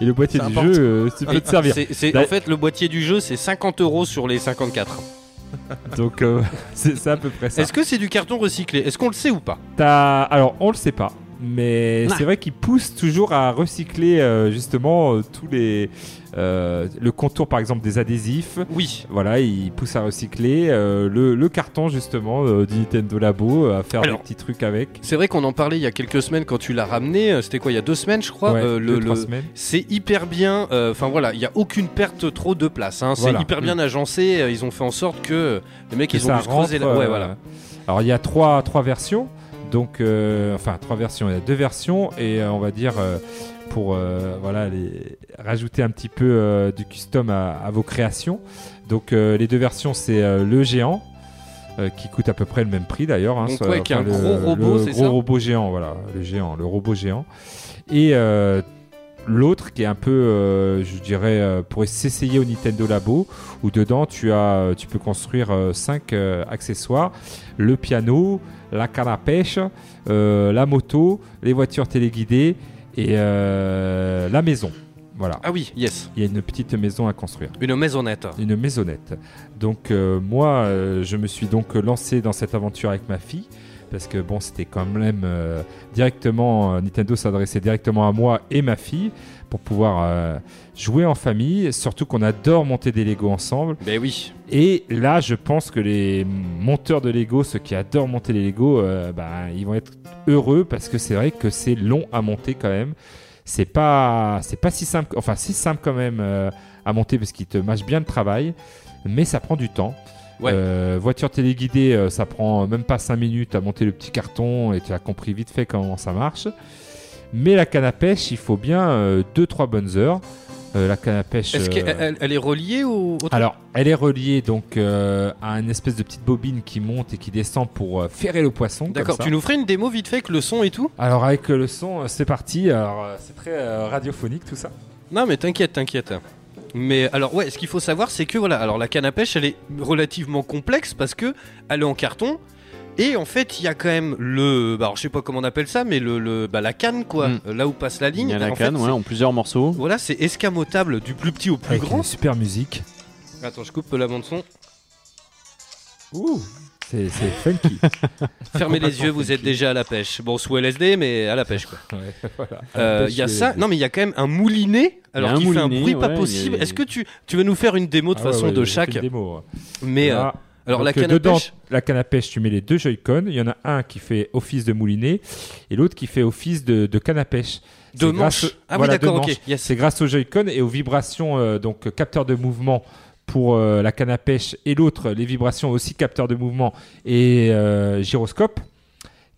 Et le boîtier du important. jeu, tu peux te servir. Bah- en fait, le boîtier du jeu, c'est 50 euros sur les 54. Donc euh, c'est c'est à peu près ça. Est-ce que c'est du carton recyclé? Est-ce qu'on le sait ou pas? T'as- Alors, on le sait pas. Mais Ah. c'est vrai qu'ils poussent toujours à recycler euh, justement euh, tous les. euh, le contour par exemple des adhésifs. Oui. Voilà, ils poussent à recycler. le, le carton justement du Nintendo Labo, à faire Alors, des petits trucs avec. C'est vrai qu'on en parlait il y a quelques semaines quand tu l'as ramené. C'était quoi Il y a deux semaines, je crois. Ouais, le, deux, trois le- semaines. C'est hyper bien. Enfin voilà, il y a aucune perte trop de place. hein. C'est Voilà. hyper bien agencé. euh, Ils ont fait en sorte que les mecs que ils ont dû se creuser. La... Ouais, voilà. Alors il y a trois, trois versions. Donc, euh, enfin, trois versions. Il y a deux versions et euh, on va dire euh, pour voilà les, rajouter un petit peu du custom à, à vos créations. Donc les deux versions, c'est le géant. qui coûte à peu près le même prix d'ailleurs. hein, Donc, soit- ouais, qui est un le- gros robot, c'est gros ça robot géant, voilà, le géant, le robot géant. Et l'autre qui est un peu, euh, je dirais, euh, pour s'essayer au Nintendo Labo, où dedans tu as, tu peux construire 5 accessoires le piano, la canne à pêche, euh, la moto, les voitures téléguidées et euh, la maison. Voilà. Ah oui, yes. Il y a une petite maison à construire, Une maisonnette. une maisonnette. Donc euh, moi, je me suis donc lancé dans cette aventure avec ma fille. Parce que bon, c'était quand même directement, Nintendo s'adressait directement à moi et ma fille pour pouvoir euh, jouer en famille. Surtout qu'on adore monter des Lego ensemble. Ben oui. Et là, je pense que les monteurs de Lego, ceux qui adorent monter les Lego, euh, bah, ils vont être heureux parce que c'est vrai que c'est long à monter quand même. C'est pas, c'est pas si simple, enfin si simple quand même euh, à monter parce qu'il te mâche bien le travail, mais ça prend du temps. Ouais. Euh, voiture téléguidée, ça prend même pas 5 minutes à monter le petit carton et tu as compris vite fait comment ça marche. Mais la canne à pêche, il faut bien 2-3 bonnes heures. Euh, la canne à pêche. Est-ce euh, qu'elle elle- elle est reliée au, alors, elle est reliée donc euh, à une espèce de petite bobine qui monte et qui descend pour euh, ferrer le poisson. D'accord. Tu nous ferais une démo vite fait avec le son et tout? Alors avec euh, le son, euh, c'est parti. Alors euh, c'est très euh, radiophonique tout ça. Non, mais t'inquiète, t'inquiète. Mais alors ouais, ce qu'il faut savoir, c'est que voilà, alors la canne à pêche, elle est relativement complexe parce que elle est en carton. Et en fait, il y a quand même le, bah, alors, je sais pas comment on appelle ça, mais le, le- bah, la canne quoi, Mm. là où passe la ligne. Il y a la En fait, canne, c'est- ouais, en plusieurs morceaux. Voilà, c'est escamotable du plus petit au plus avec grand. une super musique. Attends, je coupe la bande son. Ouh, C'est funky. Fermez les yeux, vous êtes déjà à la pêche. Bon, sous LSD, mais à la pêche, quoi. Ouais, voilà. Euh, Il y a ça. Non, mais il y a quand même un moulinet. Alors un qui fait un bruit pas possible. il a- Est-ce que tu, tu veux nous faire une démo de Ah façon ouais, de chaque fait une démo, ouais. Mais euh. Alors Donc, la euh, à dedans, pêche. la canne à pêche, tu mets les deux Joy-Con. Il y en a un qui fait office de moulinet et l'autre qui fait office de, de canne à pêche. De C'est grâce- manche. Ah oui, voilà, d'accord, de ok. manche. Yes. C'est grâce au Joy-Con et aux vibrations, euh, donc euh, capteur de mouvement pour euh, la canne à pêche et l'autre, les vibrations aussi capteur de mouvement et euh, gyroscope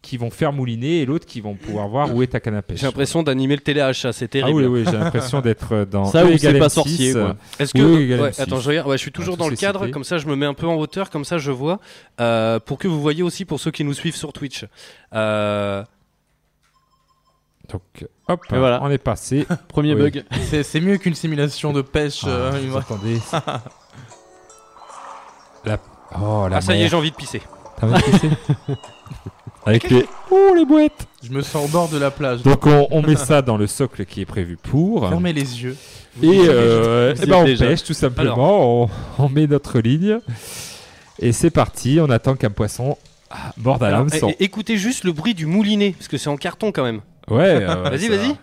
qui vont faire mouliner et l'autre qui vont pouvoir voir où est ta canne à pêche. J'ai l'impression d'animer le téléachat, c'est Ah terrible. oui, oui, j'ai l'impression d'être dans Ça ou c'est pas M6, sorcier, euh, Est-ce que Oui, égal ouais, M6. attends, je regarde. Ouais, je suis toujours Ah, dans le cadre, cités. comme ça je me mets un peu en hauteur, comme ça je vois, euh, pour que vous voyez aussi pour ceux qui nous suivent sur Twitch. Euh, Donc, hop, Et voilà. on est passé. Premier Oui. bug. C'est mieux qu'une simulation de pêche. Ah, euh, entendez la... Oh, la Ah ça y est, j'ai envie de pisser. T'as envie de pisser Avec les... Oh, les boîtes Je me sens au bord de la plage. Donc, on, on met ça dans le socle qui est prévu pour. Fermez les yeux. Et, euh, eh ben, on déjà. pêche tout simplement. On, on met notre ligne. Et c'est parti. On attend qu'un poisson ah, morde à Alors, l'hameçon. écoutez juste le bruit du moulinet, parce que c'est en carton quand même. Ouais. euh, Vas-y, ça- vas-y.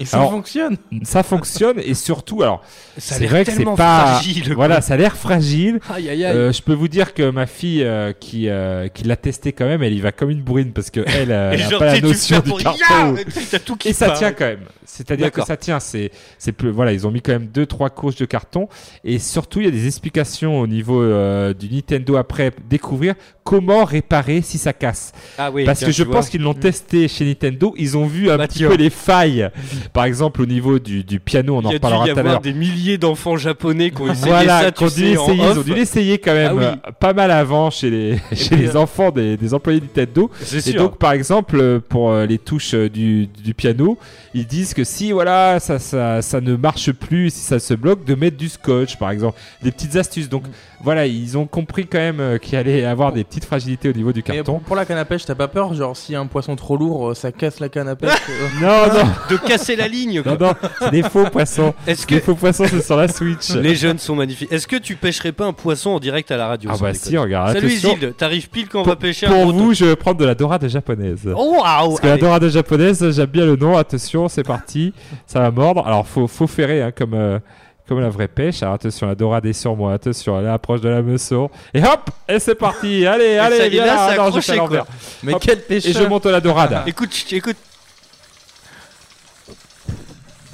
Et ça Alors- fonctionne. Ça fonctionne et surtout, alors, Ça a c'est l'air vrai que c'est pas. fragile. Voilà, ça a l'air fragile. Aïe aïe aïe. Euh, je peux vous dire que ma fille euh, qui, euh, qui l'a testé quand même, elle y va comme une bourrine parce que elle, euh, elle a pas la notion du carton. T'as tout qui Et ça part. tient quand même. C'est-à-dire que ça tient. C'est, c'est plus, voilà, ils ont mis quand même deux, trois couches de carton. Et surtout, il y a des explications au niveau euh, du Nintendo après découvrir comment réparer si ça casse. Ah oui. Parce que je pense qu'ils l'ont testé chez Nintendo. Ils ont vu un petit peu les failles. Par exemple, au niveau du, du piano, on en Il y a dû reparlera y tout à avoir l'heure. des milliers d'enfants japonais qui ont essayé Voilà, ça, tu dû sais, en ils ont dû l'essayer quand même Ah oui. euh, pas mal avant chez les, chez puis, les enfants des, des employés Nintendo. C'est Et sûr. donc, par exemple, euh, pour euh, les touches du, du piano, ils disent que si voilà ça, ça, ça ne marche plus, si ça se bloque, de mettre du scotch, par exemple, des petites astuces. Donc voilà, ils ont compris quand même qu'il allait avoir des petites fragilités au niveau du Et carton. pour, pour la canne à pêche, t'as pas peur? Genre, si un poisson trop lourd, ça casse la canne à pêche euh, Non, non, de casser la ligne. quoi. non, non, c'est des faux poissons. Est-ce que Les faux poissons, c'est sur la Switch. les jeunes sont magnifiques Est-ce que tu pêcherais pas un poisson en direct à la radio Ah bah si, regarde. Salut. Isilde, t'arrives pile quand on va pêcher un Pour vous, je vais prendre de la dorade japonaise. Oh waouh Parce que la dorade japonaise, j'aime bien le nom. Attention, c'est parti. Ça va mordre. Alors, faut, faut ferrer hein, comme, euh, comme la vraie pêche. Alors, attention, la dorade est sur moi. Attention, elle approche de la meusson. Et hop Et c'est parti. Allez, allez, viens là, là. c'est Non, je accroché, fais à l'envers. Mais Hop. quel Et je monte la dorade. Écoute, écoute,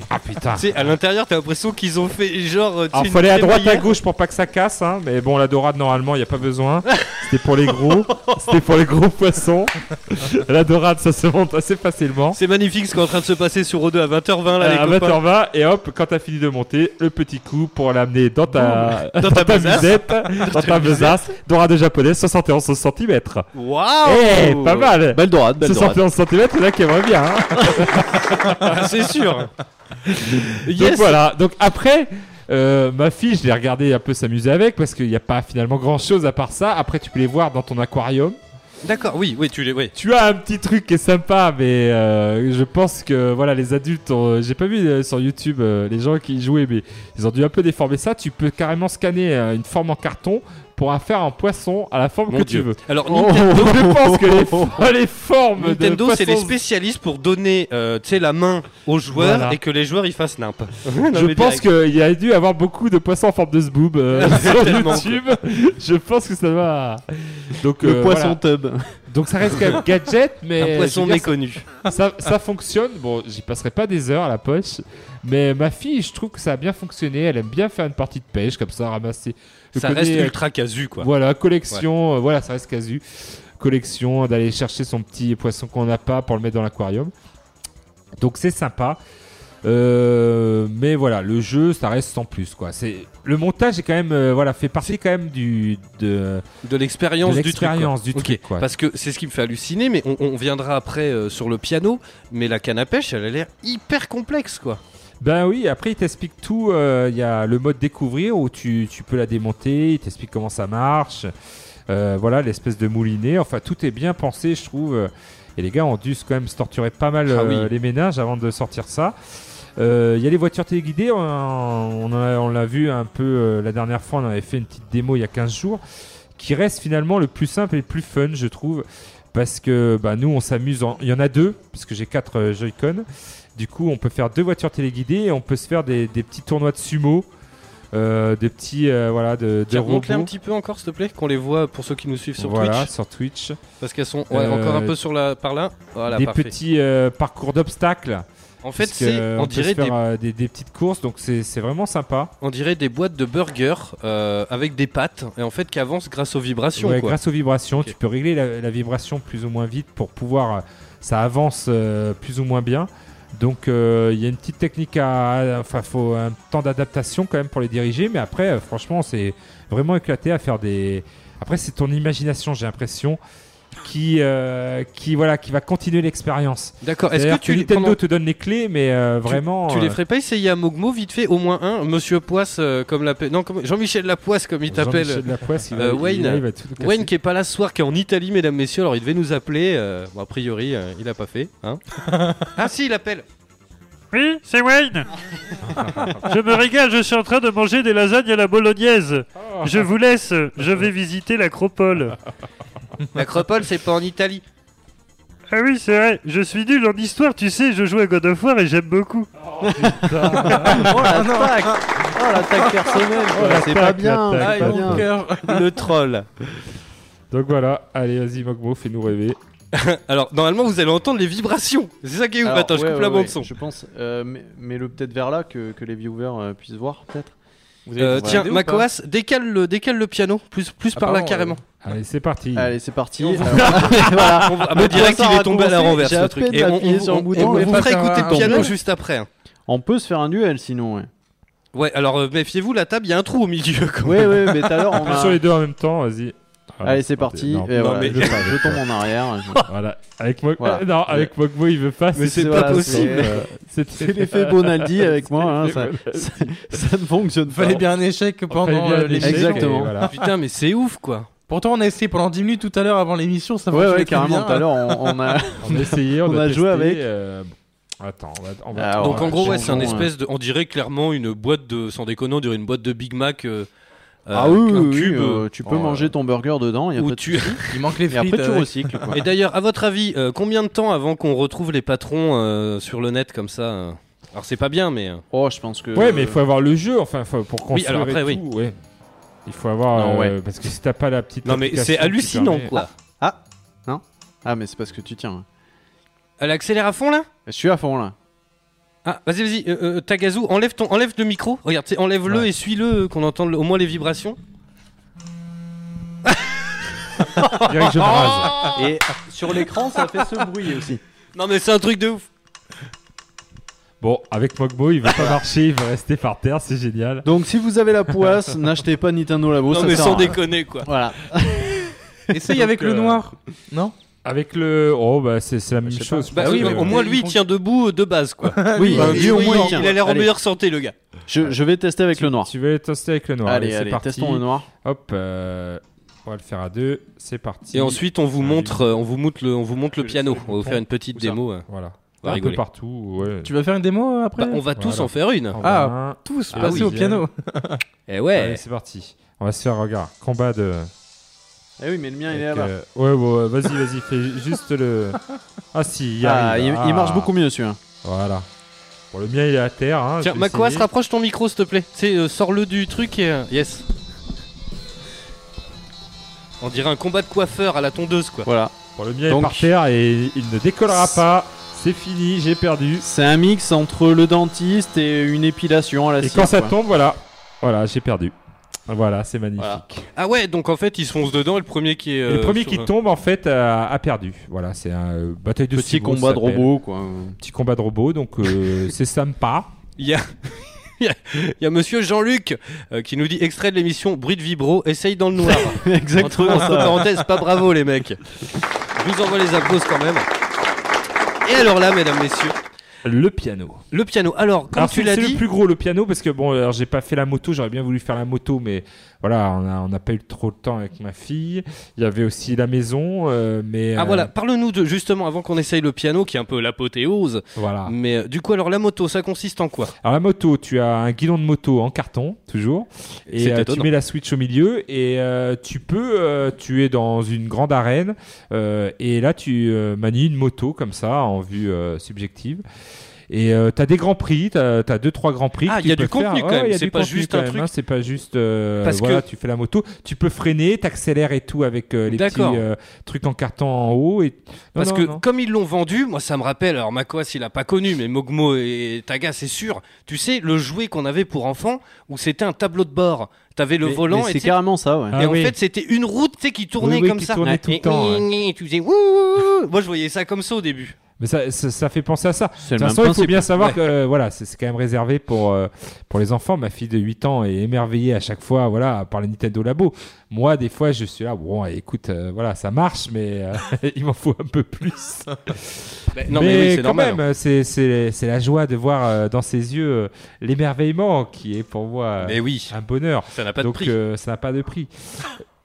Ah putain. tu sais, à l'intérieur, t'as l'impression qu'ils ont fait genre. euh, Alors, faut aller à droite à gauche pour pas que ça casse. Hein. Mais bon, la dorade, normalement, il n'y a pas besoin. C'était pour les gros. C'était pour les gros poissons. La dorade, ça se monte assez facilement. C'est magnifique ce qui est en train de se passer sur O2 à 20h20 là, les à copains. 20h20 et hop, quand t'as fini de monter, le petit coup pour l'amener dans ta, Dans ta musette, dans ta besace, dorade japonaise, 71 cm. Waouh Eh, pas mal Belle dorade, belle dorade. 71 cm, il y en a qui aimeraient bien. hein. C'est sûr. Donc voilà, donc après... euh, ma fille, je l'ai regardé un peu s'amuser avec parce qu'il n'y a pas finalement grand chose à part ça. Après, tu peux les voir dans ton aquarium. D'accord, oui, oui, tu les. Oui. Tu as un petit truc qui est sympa, mais euh, je pense que voilà, les adultes, ont- j'ai pas vu euh, sur YouTube euh, les gens qui y jouaient, mais ils ont dû un peu déformer ça. Tu peux carrément scanner euh, une forme en carton pour en faire un poisson à la forme Mon que Dieu. tu veux. Alors, Nintendo, je pense que les, fo- les formes Nintendo, c'est les spécialistes pour donner euh, tu sais, la main aux joueurs Voilà. et que les joueurs ils fassent nimp. Je pense qu'il y a dû avoir beaucoup de poissons en forme de zboob euh, sur YouTube. Je pense que ça va. Donc Le euh, poisson voilà. tub. Donc ça reste quand même gadget, mais un poisson méconnu. ça, ça fonctionne. Bon, j'y passerai pas des heures à la poche, mais ma fille, je trouve que ça a bien fonctionné. Elle aime bien faire une partie de pêche comme ça, ramasser. Je Ça reste euh, ultra casu quoi. Voilà, collection. euh, voilà, ça reste casu. Collection, d'aller chercher son petit poisson qu'on n'a pas pour le mettre dans l'aquarium. Donc c'est sympa. Euh, mais voilà, le jeu, ça reste sans plus quoi. C'est le montage est quand même, euh, voilà, fait partie quand même du de, De l'expérience du truc. quoi. du truc quoi. Parce que c'est ce qui me fait halluciner, mais on, on viendra après euh, sur le piano. Mais la canne à pêche, elle a l'air hyper complexe quoi. Ben oui, après il t'explique tout. euh, Il y a le mode découvrir où tu, tu peux la démonter, il t'explique comment ça marche. Euh, voilà, l'espèce de moulinet. Enfin, tout est bien pensé, je trouve. Et les gars ont dû quand même se torturer pas mal Ah euh, oui. les ménages avant de sortir ça. Euh, Il y a les voitures téléguidées, on, on a- on l'a vu un peu euh, la dernière fois, on avait fait une petite démo il y a 15 jours, qui reste finalement le plus simple et le plus fun, je trouve, parce que bah, nous on s'amuse, en- il y en a deux, parce que j'ai quatre Joy-Con, du coup on peut faire deux voitures téléguidées et on peut se faire des, des petits tournois de sumo, euh, des petits, euh, voilà, de, de montre-les un petit peu encore, s'il te plaît, qu'on les voit pour ceux qui nous suivent sur voilà, Twitch. sur Twitch. Parce qu'elles sont ouais, Euh, encore un peu sur la, par là. Voilà, des parfait. petits euh, parcours d'obstacles. En fait, euh, on dirait des euh, des, des petites courses, donc c'est vraiment sympa. On dirait des boîtes de burgers euh, avec des pattes et en fait qui avancent grâce aux vibrations. Ouais, quoi. grâce aux vibrations, tu peux régler la, la vibration plus ou moins vite pour pouvoir. euh, ça avance euh, plus ou moins bien. Donc euh, il y a une petite technique à. Enfin, faut un temps d'adaptation quand même pour les diriger, mais après, euh, franchement, c'est vraiment éclaté à faire des. Après, c'est ton imagination, j'ai l'impression, qui, euh, qui, voilà, qui va continuer l'expérience. D'accord. Est-ce que tu les Nintendo pendant- te donne les clés, mais euh, vraiment. tu les euh, ferais pas essayer à Mogmo vite fait au moins un Monsieur Poisse euh, comme l'appelle non comme Jean-Michel Lapoisse comme il t'appelle Jean-Michel Lapoisse, il va- Euh, il- Wayne. il va. Wayne qui est pas là ce soir qui est en Italie mesdames messieurs alors il devait nous appeler euh, bon, a priori euh, il a pas fait hein ah si il appelle Oui, c'est Wayne. je me régale, je suis en train de manger des lasagnes à la bolognaise. Je vous laisse, je vais visiter l'acropole. L'acropole c'est pas en Italie. Ah oui, c'est vrai, je suis nul en histoire, tu sais, je joue à God of War et j'aime beaucoup. Oh l'attaque. Oh l'attaque personnelle quoi. Oh, C'est l'attaque, pas bien l'attaque, c'est pas mon bien. le troll. Donc voilà, allez, vas-y, Mogmo, fais-nous rêver. alors normalement vous allez entendre les vibrations. C'est ça qui est ouf. Alors, attends je ouais, coupe ouais, la bande ouais, son. Je pense, euh, mais- mets-le peut-être vers là que, que les viewers euh, puissent voir peut-être. Vous avez Euh, tiens Makoas décale le, décale le piano plus, plus Ah, par là pardon, carrément Allez, c'est parti. Allez c'est parti. on vous- Alors, voilà. On va- ah, bah, direct il est tombé à la renverse le truc et on, on- Vous fera écouter le piano juste après hein. On peut se faire un duel sinon. Ouais, Ouais, alors euh, méfiez-vous, la table, il y a un trou au milieu. Quand ouais, ouais, mais tout à l'heure on a. sur les deux en même temps, vas-y. Voilà, Allez c'est parti. Non, Et non, voilà, mais- je, je tombe en arrière. voilà. Avec Mo... Voilà. non, avec il veut pas. Mais c'est voilà, pas possible. euh, c'est l'effet Bonaldi avec moi. hein, ça, Bonaldi. ça, ça ne fonctionne pas. Fallait bien un échec pendant bien euh, Exactement. Putain, mais c'est ouf quoi. Pourtant, on a essayé pendant 10 minutes tout à l'heure avant l'émission. Ça Ouais, ouais, carrément. Tout à l'heure, on, on a. On a essayé, on, On a, joué avec. euh. Attends, on va. on va- Alors, Donc en gros, ouais, c'est un espèce de. On dirait clairement une boîte de. Sans déconner, on dirait une boîte de Big Mac. euh, Ah oui, un oui, oui, cube. euh, tu peux Oh, manger euh, ton burger dedans. Y a où pas de tu- souci. Il manque les Et frites. après tu recycles. Quoi. Et d'ailleurs, à votre avis, euh, combien de temps avant qu'on retrouve les patrons euh, sur le net comme ça euh Alors c'est pas bien, mais. euh, Oh, je pense que. Ouais, mais il faut avoir le jeu, enfin, faut- pour construire. alors après, et oui. tout, ouais. Il faut avoir. Non, euh, Parce que si t'as pas la petite. Non, mais c'est hallucinant permet- quoi. Ah, mais c'est parce que tu tiens. Elle accélère à fond là? Je suis à fond là. Ah, vas-y, vas-y, euh, euh, Tagazu, enlève, ton, enlève le micro. Regarde, enlève-le Ouais. et suis-le, euh, qu'on entende le- au moins les vibrations. On dirait que je me rase. Et sur l'écran, ça fait ce bruit aussi. Non, mais c'est un truc de ouf. Bon, avec Mogmo, il va pas marcher, il va rester par terre, c'est génial. Donc, si vous avez la poisse, n'achetez pas Nintendo Labo. non, ça mais sans déconner quoi. Voilà. Essaye avec le euh, noir. Non? Avec le. Oh, bah, c'est la même chose. Bah je oui, au moins lui il tient debout euh, de base quoi. Oui, lui, lui, au moins, il a l'air en meilleure santé le gars. Je, je vais tester avec le noir. Tu vas tester avec le noir. allez, c'est allez, parti. testons le noir. Hop, euh, on va le faire à deux. C'est parti. Et ensuite on vous montre, euh, on vous montre le, on vous montre le piano. On va vous faire une petite démo. euh. Voilà. On va un rigoler. peu partout, ouais. Tu vas faire une démo après Bah, on va tous Voilà. en faire une. Ah. Tous Ah passer oui, au piano. Eh ouais. Allez, c'est parti. On va se faire, regarde, combat de. Eh oui, mais le mien, il est là-bas. euh, Ouais, bon, vas-y, vas-y, fais juste le. Ah, si, il Ah, arrive. il, il marche Ah, beaucoup mieux celui-là. Voilà. Bon, le mien, il est à terre. Hein, Tiens, je vais Makoas, essayer. rapproche ton micro s'il te plaît. C'est euh, sors-le du truc et euh, yes. On dirait un combat de coiffeur à la tondeuse quoi. Voilà. Bon, le mien Donc- est par terre et il ne décollera pas. C'est fini, j'ai perdu. C'est un mix entre le dentiste et une épilation à la Et cire, quand ça quoi. tombe, voilà. Voilà, j'ai perdu. Voilà, c'est magnifique. Voilà. Ah ouais, donc en fait ils se foncent dedans et le premier qui est. Et euh, le premier sur qui un- tombe, en fait, a, a perdu. Voilà, c'est un euh, bataille de Petit combat de s'appelle. robot, quoi. Petit combat de robot, donc euh, c'est sympa. Il y a. Il y a- il y a monsieur Jean-Luc euh, qui nous dit extrait de l'émission bruit de vibro, essaye dans le noir. Exactement Entre, entre parenthèses, pas bravo les mecs. Je vous envoie les applauses quand même. Et alors là, mesdames, messieurs, Le piano. Le piano. Alors, comme Alors, tu c'est l'as c'est dit, le plus gros le piano parce que bon, alors j'ai pas fait la moto, j'aurais bien voulu faire la moto, mais voilà, on n'a pas eu trop de temps avec ma fille. Il y avait aussi la maison, euh, mais ah euh, voilà, parle-nous de justement avant qu'on essaye le piano, qui est un peu l'apothéose. voilà. Mais euh, du coup, alors la moto, ça consiste en quoi? Alors la moto, tu as un guidon de moto en carton toujours, et tu mets la switch au milieu et tu peux, tu es dans une grande arène et là tu manies une moto comme ça en vue subjective. Et euh, t'as des grands prix, t'as as deux trois grands prix. Ah, il y a du faire. contenu quand même, il y a c'est pas juste un même, truc. hein, c'est pas juste. euh, Parce voilà, que- tu fais la moto, tu peux freiner, t'accélères et tout avec euh, les petits euh, trucs en carton en haut. Et... Non, Parce non, que non. comme ils l'ont vendu, moi ça me rappelle, alors Makoas il a pas connu, mais Mogmo et Taga c'est sûr. Tu sais, le jouet qu'on avait pour enfants, où c'était un tableau de bord. T'avais le Mais- volant mais et c'est carrément ça, ouais. Ah et en oui. fait, c'était une route tu sais, qui tournait Oui, oui, comme qui ça. tournait tout le Et- temps, Tu faisais Moi, je voyais ça comme ça au début. Mais ça, ça, ça fait penser à ça. De toute façon, il faut bien savoir Ouais. que euh, voilà, c'est quand même réservé pour, euh, pour les enfants. Ma fille de 8 ans est émerveillée à chaque fois voilà, par les Nintendo Labo. Moi, des fois, je suis là, bon, écoute, euh, voilà, ça marche, mais euh, il m'en faut un peu plus. non, mais, mais, oui, c'est quand normal. même, c'est- c'est la joie de voir dans ses yeux l'émerveillement qui est pour moi Mais oui, un bonheur. ça n'a pas de prix. ça n'a pas de prix.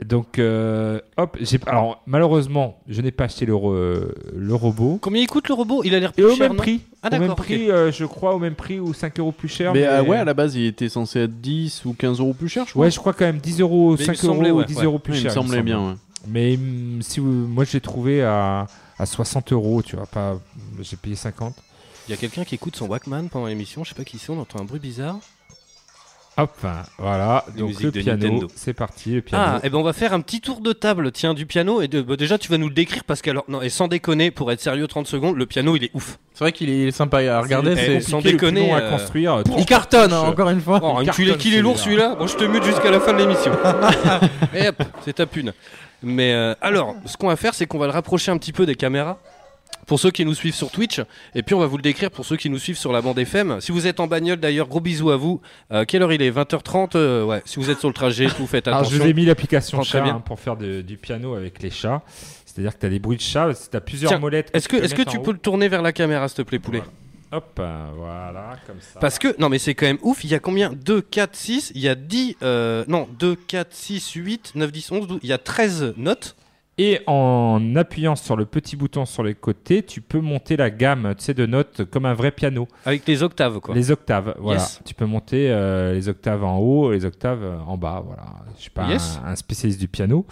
Donc euh, hop, j'ai alors malheureusement, je n'ai pas acheté le, re- le robot. Combien il coûte le robot? Il a l'air Et plus au cher, même non? prix. Ah, au même d'accord, prix, euh, je crois au même prix ou 5 euros plus cher. Mais euh, ouais, à la base, il était censé être 10 ou 15 euros plus cher, je crois. Ouais, je crois quand même 10 euros, Mais il 5 me semblait, euros ou ouais, 10 ouais. euros plus Ouais, il me cher. semblait bien, ouais. Mais hum, si vous- moi je l'ai trouvé à, à 60 euros, tu vois, pas. J'ai payé 50. Il y a quelqu'un qui écoute son Walkman pendant l'émission, je sais pas qui c'est, on entend un bruit bizarre. Hop, voilà. Donc le piano, c'est parti, le piano. Ah, et ben on va faire un petit tour de table, tiens, du piano. Et de, bah, déjà, tu vas nous le décrire parce que, alors, non, et sans déconner, pour être sérieux 30 secondes, le piano il est ouf. C'est vrai qu'il est, sympa à regarder. C'est- c'est- eh, sans le déconner, à euh, construire. Il cartonne, hein, encore une fois. Oh, Il tu l'es cartonne, qu'il est lourd celui-là. celui-là Bon, je te mute jusqu'à la fin de l'émission. et hop, c'est ta pune. Mais euh, alors, ce qu'on va faire, c'est qu'on va le rapprocher un petit peu des caméras. Pour ceux qui nous suivent sur Twitch, et puis on va vous le décrire pour ceux qui nous suivent sur la bande FM. Si vous êtes en bagnole d'ailleurs, gros bisous à vous. Euh, quelle heure il est? 20h30 euh, Ouais, si vous êtes sur le trajet, tout faites Alors, je attention. vous ai mis l'application chat bien. hein, pour faire de- du piano avec les chats. C'est-à-dire que tu as des bruits de chats, tu as plusieurs Tiens, molettes. Est-ce que, tu est-ce que tu peux le tourner vers la caméra, s'il te plaît, poulet? Hop, euh, voilà, comme ça. Parce que, non mais c'est quand même ouf, il y a combien? 2, 4, 6, il y a 10, euh, non, 2, 4, 6, 8, 9, 10, 11, 12, il y a 13 notes. Et en appuyant sur le petit bouton sur les côtés, tu peux monter la gamme tu sais, de notes comme un vrai piano. Avec les octaves, quoi. Les octaves, voilà. Yes. Tu peux monter euh, les octaves en haut, les octaves euh, en bas. Voilà. Je suis pas Yes. un, un spécialiste du piano,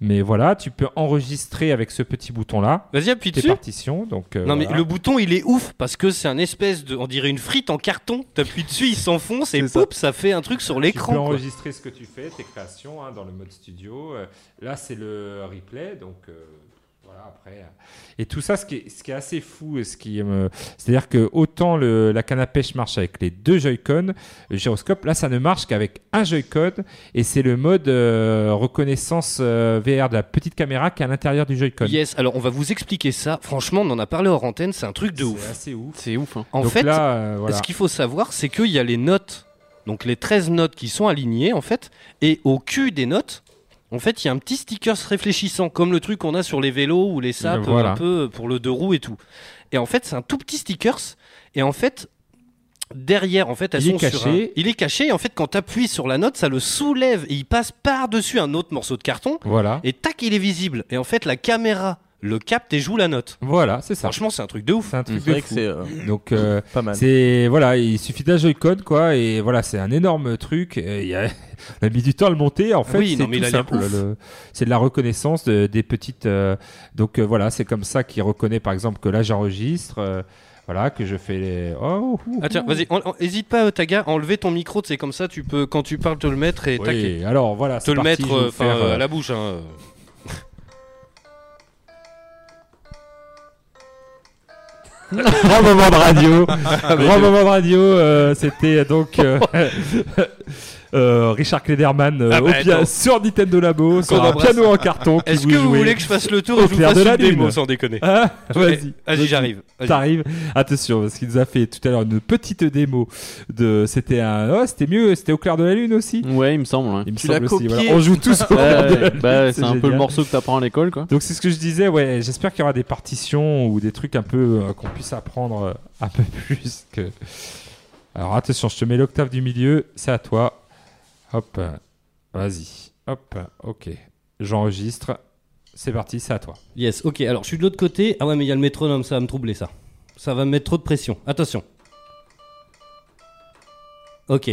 mais voilà, tu peux enregistrer avec ce petit bouton-là Vas-y, appuie tes dessus. partitions. Donc, euh, Non mais le bouton il est ouf parce que c'est un espèce de, on dirait une frite en carton. T'appuies dessus, il s'enfonce et ça. poup, ça. fait un truc sur Tu l'écran. peux quoi. enregistrer ce que tu fais, tes créations hein, dans le mode studio. Là, c'est le replay, donc euh, voilà après. euh. Et tout ça, ce qui est, ce qui est assez fou, et ce qui me, c'est-à-dire que autant le, la canne à pêche marche avec les deux Joy-Con, le gyroscope, là, ça ne marche qu'avec un Joy-Con, et c'est le mode euh, reconnaissance euh, VR de la petite caméra qui est à l'intérieur du Joy-Con. Yes, alors on va vous expliquer ça. Franchement, on en a parlé hors antenne, c'est un truc de C'est ouf. assez ouf. C'est ouf, hein. En Donc fait, là, euh, voilà. ce qu'il faut savoir, c'est qu'il y a les notes, donc les 13 notes qui sont alignées en fait, et au cul des notes, en fait, il y a un petit sticker réfléchissant, comme le truc qu'on a sur les vélos ou les sapes, Voilà. un peu pour le deux roues et tout. Et en fait, c'est un tout petit sticker, et en fait, derrière, en fait, elles Il est sont sur caché. un- Il est caché, et en fait, quand tu appuies sur la note, ça le soulève, et il passe par-dessus un autre morceau de carton, Voilà. et tac, il est visible. Et en fait, la caméra le capte et joue la note. Voilà, c'est ça. Franchement, c'est un truc de ouf. C'est un truc de vrai fou. euh, Donc euh, pas mal. C'est voilà, il suffit d'un Joy-Con quoi, et voilà, c'est un énorme truc. et il a- on a mis du temps à le monter. En fait, Oui, c'est tout simple. le- C'est de la reconnaissance de- des petites. euh, donc euh, voilà, c'est comme ça qu'il reconnaît par exemple que là j'enregistre. euh, voilà, que je fais les. Oh, ouh, Ah tiens, ouh. vas-y, hésite pas, Taga, à enlever ton micro, c'est comme ça, tu peux, quand tu parles, te le mettre et Oui, alors voilà, te c'est le parti, mettre euh, faire, euh, à la bouche. Hein. grand moment de radio. grand moment de radio. euh, C'était donc. euh, Richard Klederman euh, Ah au bah, sur Nintendo Labo, sur un piano en carton. Est-ce que vous voulez que je fasse le tour et je vous fasse de la une démo sans déconner Ah, Vas-y, Vas-y, j'arrive. T'arrives. Attention, parce qu'il nous a fait tout à l'heure une petite démo de. C'était un. Oh, c'était mieux. C'était au clair de la lune aussi. Ouais, il me semble. Il me Tu semble aussi, voilà. On joue tous au clair de la Ouais, lune, bah, c'est un peu le morceau que t'apprends à l'école, quoi. Donc c'est ce que je disais, ouais, j'espère qu'il y aura des partitions ou des trucs un peu euh, qu'on puisse apprendre un peu plus que. Alors attention, je te mets l'octave du milieu, c'est à toi. Hop, vas-y. Hop, ok. J'enregistre. C'est parti, c'est à toi. Yes, ok, alors je suis de l'autre côté. Ah ouais, mais il y a le métronome, ça va me troubler ça. Ça va me mettre trop de pression. Attention. Ok.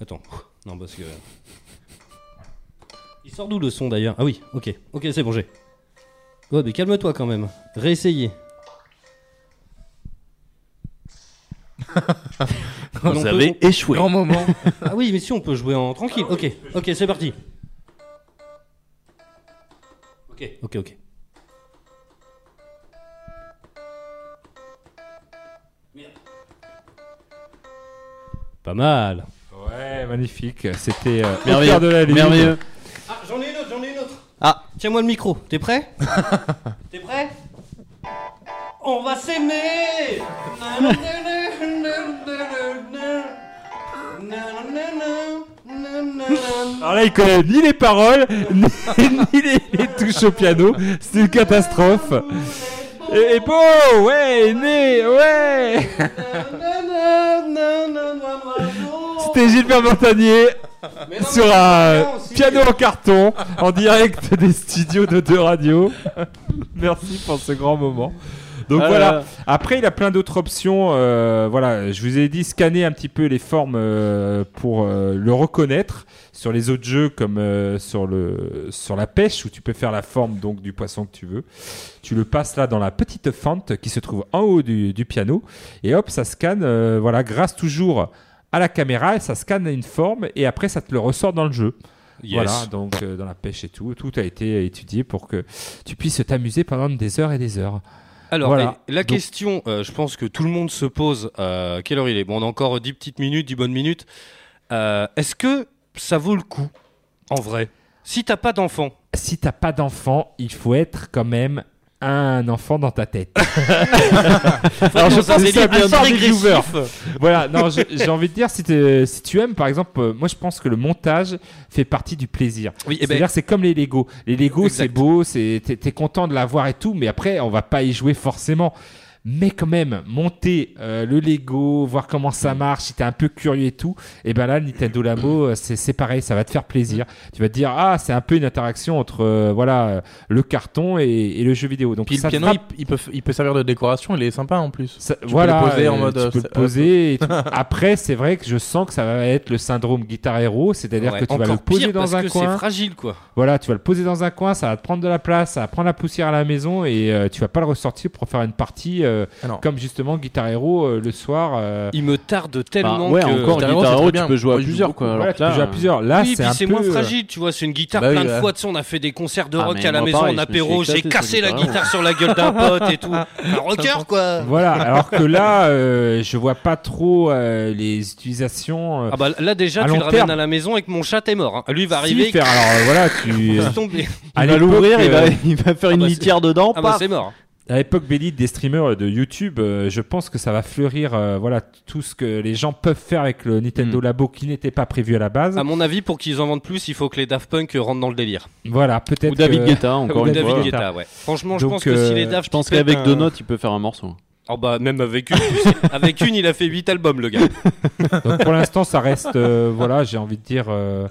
Attends. Non, parce que. Il sort d'où le son d'ailleurs? Ah oui, ok. Ok, c'est bon, j'ai. Ouais, mais calme-toi quand même. Réessayez. Vous peut- avez échoué. Grand moment. Ah oui, mais si on peut jouer en tranquille. Ok, ok, c'est parti. Ok, ok, ok. Pas mal. Ouais, magnifique. C'était euh, Merveilleux. de la lune. Merveilleux. Ah, j'en ai une autre, j'en ai une autre. Ah. Tiens-moi le micro. T'es prêt? T'es prêt? On va s'aimer. Alors là, il connaît ni les paroles, ni, les, touches au piano. C'est une catastrophe. Et, et bon, ouais, né, ouais. C'était Gilbert Montagnier sur un piano en carton en direct des studios de deux radios. Merci pour ce grand moment. Donc Ah voilà. là là. Après, il a plein d'autres options. euh, voilà, je vous ai dit scanner un petit peu les formes euh, pour euh, le reconnaître sur les autres jeux comme sur le sur la pêche où tu peux faire la forme donc du poisson que tu veux. Tu le passes là dans la petite fente qui se trouve en haut du, du piano et hop, ça scanne. voilà, grâce toujours à la caméra, et ça scanne une forme et après ça te le ressort dans le jeu. Voilà, donc euh, dans la pêche et tout, tout a été étudié pour que tu puisses t'amuser pendant des heures et des heures. Alors, Voilà. la Donc- question, euh, je pense que tout le monde se pose, euh, quelle heure il est Bon, on a encore 10 petites minutes, 10 bonnes minutes. Euh, Est-ce que ça vaut le coup, en vrai? Si t'as pas d'enfant, si t'as pas d'enfant, il faut être quand même un enfant dans ta tête. Alors je pense que c'est la plupart des. Voilà, non, je- j'ai envie de dire, si, si tu aimes, par exemple, euh, moi je pense que le montage fait partie du plaisir. Oui, et ben, C'est-à-dire, c'est comme les Lego. Les Lego, c'est beau, c'est t'es content de l'avoir et tout, mais après, on va pas y jouer forcément. Mais quand même, monter euh, le Lego, voir comment ça marche, si t'es un peu curieux et tout, et ben là, Nintendo Labo, euh, c'est, c'est pareil, ça va te faire plaisir. Tu vas te dire, ah, c'est un peu une interaction entre euh, voilà euh, le carton et, et le jeu vidéo. Donc Puis ça le piano, frappe- il, il peut, il peut servir de décoration, il est sympa en plus. ça- peux voilà, le poser en euh, mode, tu peux le poser. et tout. Après, c'est vrai que je sens que ça va être le syndrome Guitar Hero, c'est-à-dire ouais, que tu vas le encore poser pire dans parce un que coin. c'est fragile, quoi. Voilà, tu vas le poser dans un coin, ça va te prendre de la place, ça va prendre la poussière à la maison et euh, tu vas pas le ressortir pour faire une partie euh, Ah comme justement Guitar Hero euh, le soir. euh, Il me tarde Bah, tellement ouais, que... encore Guitar Guitar Hero, tu peux jouer à plusieurs, quoi. voilà, Alors tu que là, peux jouer à plusieurs. Là, oui, c'est moins fragile, tu vois. C'est une guitare Bah plein de fois. Tu sais, on a fait des concerts de Ah, rock à la maison pareil, en apéro. J'ai cassé la guitare sur la gueule d'un pote et tout. Un rocker, quoi. Voilà, alors que là, je vois pas trop les utilisations. Ah bah là déjà tu le ramènes à la maison et que mon chat est mort. hein. Lui va arriver. Alors voilà, tu. l'ouvrir, il, va, faire ah une bah, litière dedans. Ah bah c'est mort. À l'époque bénite des streamers de YouTube, euh, je pense que ça va fleurir euh, voilà tout ce que les gens peuvent faire avec le Nintendo Mm. Labo qui n'était pas prévu à la base. À mon avis pour qu'ils en vendent plus il faut que les Daft Punk rentrent dans le délire. Voilà, peut-être Ou David que- Guetta, encore Ou une David fois. Guetta. Guetta ouais. Franchement je pense que si euh, les Daft Je pense qu'avec un- deux notes, il peut faire un morceau. Oh bah même avec une, tu sais. avec une il a fait 8 albums le gars. Donc pour l'instant, ça reste euh, voilà, j'ai envie de dire euh,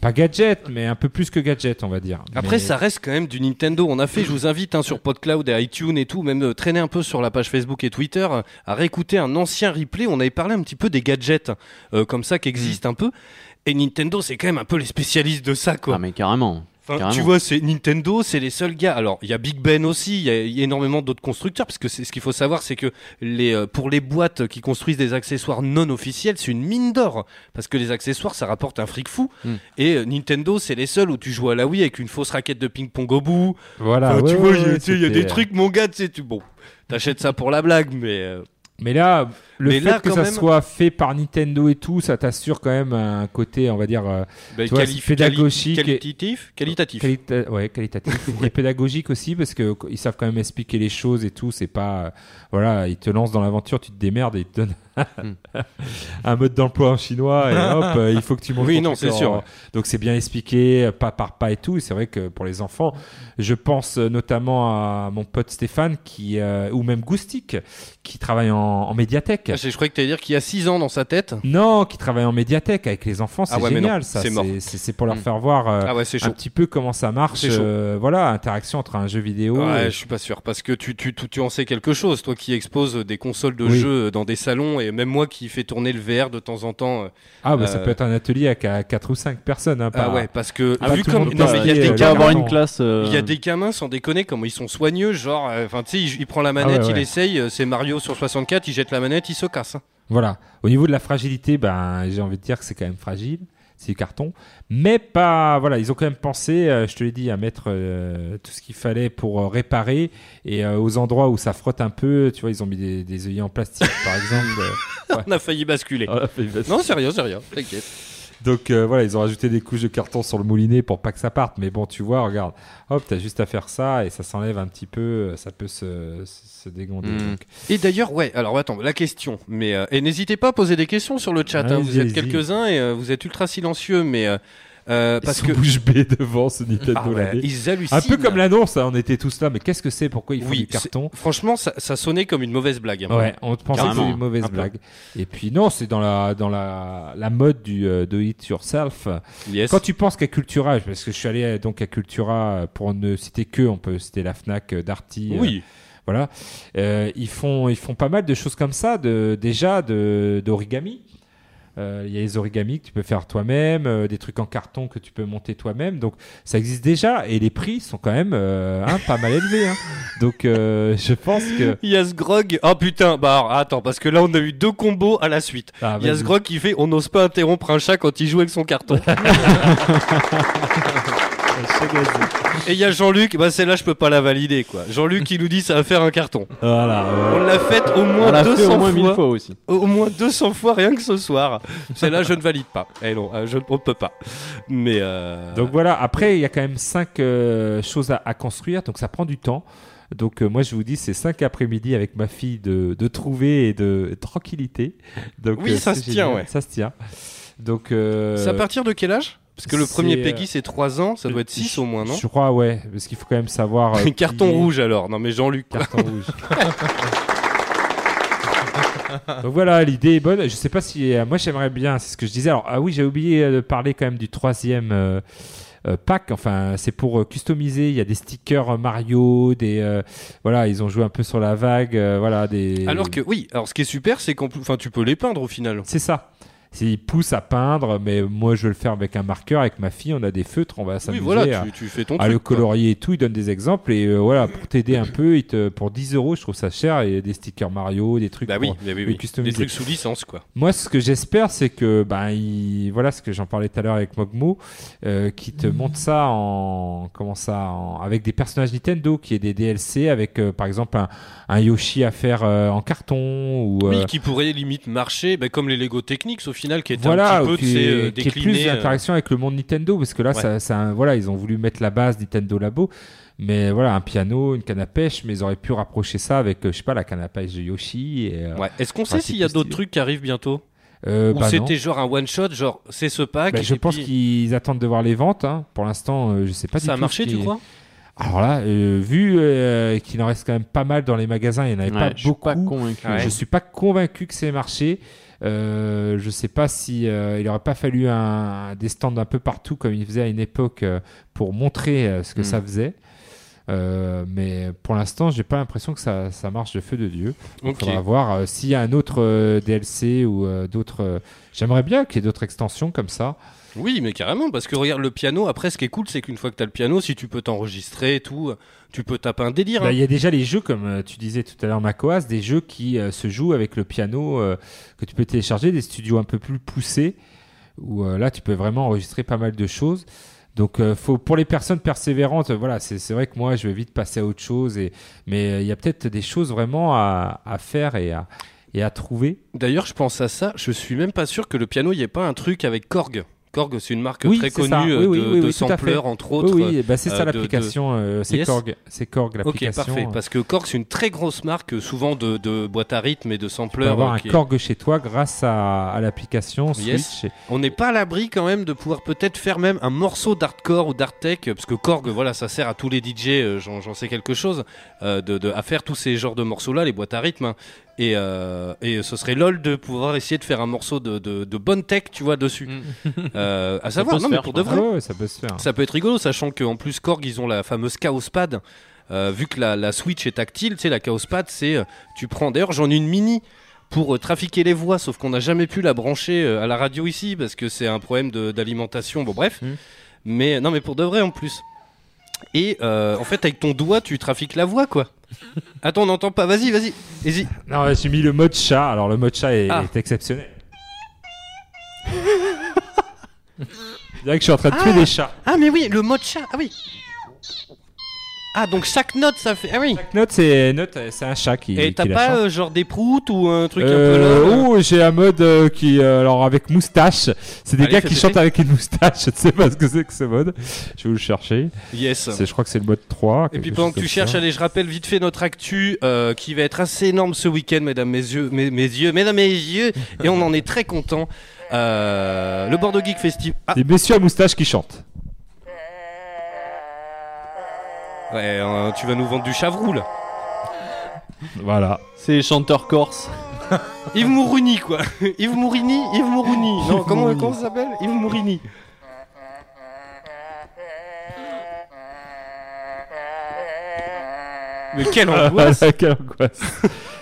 pas gadget, mais un peu plus que gadget, on va dire. Après Mais- ça reste quand même du Nintendo. On a fait, je vous invite hein, sur PodCloud et iTunes et tout, même euh, traîner un peu sur la page Facebook et Twitter, à réécouter un ancien replay. On avait parlé un petit peu des gadgets euh, comme ça qui existent un peu. Et Nintendo c'est quand même un peu les spécialistes de ça quoi. Ah, mais carrément. Enfin, tu vois, c'est Nintendo, c'est les seuls gars. Alors, il y a Big Ben aussi, il y, a- il y a énormément d'autres constructeurs, parce que c'est ce qu'il faut savoir, c'est que les, euh, pour les boîtes qui construisent des accessoires non officiels, c'est une mine d'or, parce que les accessoires, ça rapporte un fric fou. Mm. Et euh, Nintendo, c'est les seuls où tu joues à la Wii avec une fausse raquette de ping-pong au bout. voilà, Enfin, ouais, tu vois, ouais, il y y a des trucs, mon gars, tu sais, tu bon, t'achètes ça pour la blague, mais euh, Mais là, le Mais fait là, que ça même- soit fait par Nintendo et tout, ça t'assure quand même un côté, on va dire, euh, Bah, Tu vois, pédagogique quali- qualitatif, qualitatif. qualita- ouais, qualitatif et pédagogique aussi parce que qu- ils savent quand même expliquer les choses et tout. C'est pas, euh, voilà, ils te lancent dans l'aventure, tu te démerdes et ils te donnent un mode d'emploi en chinois et hop, euh, il faut que tu montes. Oui, non, c'est en- sûr. Donc c'est bien expliqué, euh, pas par pas et tout. C'est vrai que pour les enfants, je pense euh, notamment à mon pote Stéphane qui, euh, ou même Goustic, qui travaille en, en médiathèque. Ah, Je je croyais que tu allais dire qu'il y a 6 ans dans sa tête. Non, qui travaille en médiathèque avec les enfants, c'est Ah ouais, génial non, ça. c'est pour leur Mm. faire voir euh, Ah ouais, un petit peu comment ça marche. Euh, voilà, interaction entre un jeu vidéo. Ouais, et- je suis pas sûr parce que tu, tu, tu, tu en sais quelque chose, toi qui exposes des consoles de Oui. jeux dans des salons et même moi qui fais tourner le VR de temps en temps. euh, Ah bah ça euh, peut être un atelier avec 4 ou 5 personnes. Hein, Ah ouais, parce que Ah, vu comme non, mais il y a des euh, gamins- avoir une classe. euh, il y a des gamins sans déconner comment ils sont soigneux, genre, euh, enfin tu sais, il, il prend la manette, Ah ouais, il ouais. essaye, euh, c'est Mario sur 64, il jette la manette, il se casse. hein. Voilà. Au niveau de la fragilité, ben j'ai envie de dire que c'est quand même fragile. C'est du carton, mais pas. Voilà, ils ont quand même pensé, euh, je te l'ai dit, à mettre euh, tout ce qu'il fallait pour euh, réparer et euh, aux endroits où ça frotte un peu, tu vois, ils ont mis des, des œillets en plastique, par exemple. euh, On a failli basculer. voilà, fait- Non, c'est rien, c'est rien, t'inquiète. Donc euh, voilà, ils ont rajouté des couches de carton sur le moulinet pour pas que ça parte. Mais bon, tu vois, regarde, hop, t'as juste à faire ça et ça s'enlève un petit peu, euh, ça peut se, se dégonder. Mm. donc. Et d'ailleurs, ouais, alors attends, la question. Mais euh, et n'hésitez pas à poser des questions sur le chat. hein, vous êtes quelques-uns et euh, vous êtes ultra silencieux, mais euh, parce que bouche bée devant ce Nintendo Ah ouais, ils hallucinent. Un peu comme l'annonce, hein, on était tous là, mais qu'est-ce que c'est? Pourquoi ils font Oui, du carton? Franchement, ça, ça sonnait comme une mauvaise blague. hein. Ouais, on pensait que c'était une mauvaise un peu. blague. Et puis non, c'est dans la dans la, la mode du euh, do it yourself. Yes. Quand tu penses qu'à Cultura, parce que je suis allé euh, donc à Cultura euh, pour ne citer que, on peut citer la Fnac, Darty, euh, Oui. Voilà, Euh, ils font ils font pas mal de choses comme ça, de déjà de d'origami. Euh, Il y a les origamis que tu peux faire toi-même, euh, des trucs en carton que tu peux monter toi-même. Donc ça existe déjà et les prix sont quand même euh, hein, pas mal élevés. hein. Donc je pense que Il y a ce grog. Oh putain, bah alors, attends, parce que là on a eu deux combos à la suite. Ah, Il y a vas-y. ce grog qui fait on n'ose pas interrompre un chat quand il joue avec son carton. Et il y a Jean-Luc, bah celle-là je peux pas la valider quoi. Jean-Luc qui nous dit ça va faire un carton. voilà. On l'a faite au On moins l'a fait 200 au moins fois. fois aussi. Au moins 200 fois rien que ce soir. Celle-là je ne valide pas. Eh non, euh, je ne peux pas. Mais euh... Donc voilà, après, il y a quand même cinq euh, choses à, à construire, donc ça prend du temps. Donc euh, moi, je vous dis, c'est cinq après-midi avec ma fille de, de trouver et de tranquillité. Donc, Oui, euh, ça se tient, ouais. Ça se tient. Donc, euh, c'est à partir de quel âge? Parce que le premier euh, Peggy c'est 3 ans, ça doit être 6 au moins, non Je crois, ouais, parce qu'il faut quand même savoir. euh, carton rouge alors. Non mais Jean-Luc. Carton rouge. Donc voilà, l'idée est bonne. Je sais pas si. euh, moi, j'aimerais bien, c'est ce que je disais. Alors, ah oui, j'ai oublié euh, de parler quand même du troisième. euh, euh, pack, enfin c'est pour euh, customiser. Il y a des stickers euh, Mario, des voilà, ils ont joué un peu sur la vague, voilà des. Alors que oui, alors ce qui est super c'est qu'en plus, enfin tu peux les peindre au final. c'est ça. Ils poussent à peindre, mais moi je veux le faire avec un marqueur, avec ma fille, on a des feutres, on va Oui s'amuser voilà, à, tu, tu fais ton à truc. le colorier et tout. Ils donnent des exemples et euh, voilà pour t'aider un peu, te, pour 10 euros, je trouve ça cher et des stickers Mario, des trucs. Bah oui, pour- bah oui, oui, oui. Des trucs sous licence quoi. Moi, ce que j'espère, c'est que, ben, il- voilà ce que j'en parlais tout à l'heure avec Mogmo, euh, qui te montre ça en, comment ça, en- avec des personnages Nintendo, qui est des DLC, avec euh, par exemple un, un Yoshi à faire en carton ou Oui, qui pourrait limite marcher, bah, comme les Lego Technics au final, qui est voilà, un petit peu qui, est- euh, qui est plus euh, d'interaction avec le monde Nintendo, parce que là, Ouais. ça, ça- voilà, ils ont voulu mettre la base Nintendo Labo. Mais voilà, un piano, une canne à pêche, mais ils auraient pu rapprocher ça avec, euh, je sais pas, la canne à pêche de Yoshi. Et, euh, Ouais. Est-ce qu'on sait s'il y a d'autres trucs qui arrivent bientôt euh, Ou bah c'était genre un one shot, genre c'est ce pack Bah, je pense puis qu'ils attendent de voir les ventes. hein. Pour l'instant, euh, je sais pas du ça a tout marché, tu crois? Alors là, euh, vu euh, qu'il en reste quand même pas mal dans les magasins, il n'y en avait Ouais, pas je suis beaucoup. pas convaincu. Ouais. Je suis pas convaincu que c'est marché. Euh, je sais pas si euh, il aurait pas fallu un, des stands un peu partout comme il faisait à une époque euh, pour montrer ce que Mm. ça faisait. Mais pour l'instant, j'ai pas l'impression que ça, ça marche de feu de Dieu. Il Ok. faudra voir s'il y a un autre DLC ou d'autres. J'aimerais bien qu'il y ait d'autres extensions comme ça. Oui, mais carrément, parce que regarde le piano. Après, ce qui est cool, c'est qu'une fois que tu as le piano, si tu peux t'enregistrer et tout, tu peux taper un délire. Bah, hein. Il y a déjà les jeux, comme euh, tu disais tout à l'heure, Macoas, des jeux qui euh, se jouent avec le piano euh, que tu peux télécharger, des studios un peu plus poussés, où là tu peux vraiment enregistrer pas mal de choses. Donc, faut, pour les personnes persévérantes, voilà, c'est vrai que moi je vais vite passer à autre chose, et, mais il y a peut-être des choses vraiment à, à faire et à, et à trouver. D'ailleurs, je pense à ça. Je suis même pas sûr que le piano, il n'y ait pas un truc avec Korg. Korg, c'est une marque Oui, très connue ça. euh, Oui, oui, de, de sampleurs, entre autres. oui, bah, c'est euh, ça de- l'application. euh, c'est Yes. Korg. C'est Korg Ok, l'application. parfait. Parce que Korg, c'est une très grosse marque, euh, souvent de, de boîte à rythme et de Tu peux sampleurs. avoir euh, un est- Korg chez toi grâce à, à l'application Yes. Switch. On n'est pas à l'abri quand même de pouvoir peut-être faire même un morceau d'hardcore ou d'art-tech, parce que Korg, voilà, ça sert à tous les DJ, euh, j'en sais quelque chose, euh, de, de- à faire tous ces genres de morceaux-là, les boîtes à rythme. Et, euh, et ce serait lol de pouvoir essayer de faire un morceau de, de- de bonne tech, tu vois, dessus. Euh, à savoir, non mais pour de vrai, Ah ouais, ça peut se faire. ça peut être rigolo, sachant qu'en plus Korg, ils ont la fameuse Chaos Pad. Euh, vu que la, la Switch est tactile, tu sais, la Chaos Pad, c'est euh, tu prends. D'ailleurs, j'en ai une mini pour euh, trafiquer les voix, sauf qu'on n'a jamais pu la brancher euh, à la radio ici parce que c'est un problème de- d'alimentation. Bon, bref. Mm. Mais non, mais pour de vrai en plus. Et euh, en fait, avec ton doigt, tu trafiques la voix, quoi. Attends, on n'entend pas. Vas-y, vas-y, vas-y. Non, j'ai mis le mode chat. Alors, le mode chat est, Ah. est exceptionnel. Je dirais que je suis en train de tuer des chats. Ah, mais oui, le mode chat. Ah oui. Ah, donc chaque note, ça fait. Ah oui. Chaque note, c'est note, c'est un chat qui. Et qui t'as la pas chante. euh, genre des proutes ou un truc un peu Euh, là oh, j'ai un mode euh, qui, euh, alors avec moustache. C'est des Allez, gars qui chantent avec une moustache. Je ne sais pas ce que c'est que ce mode. Je vais vous le chercher. Yes. C'est, je crois que c'est le mode 3. Et quelque puis chose pendant que comme tu cherches, ça. allez, je rappelle vite fait notre actu euh, qui va être assez énorme ce week-end, mesdames, mes yeux, mes, mes yeux, mesdames, mes yeux, et on en est très content. Euh, le Bordeaux Geek Festival. Ah, Des messieurs à moustache qui chantent. Ouais, euh, tu vas nous vendre du chavroux là. Voilà. C'est les chanteurs corses. Yves Mourouni quoi. Yves Mourini, Yves Mourouni. Non, comment, comment ça s'appelle? Yves Mourini. Mais quelle angoisse Quelle angoisse.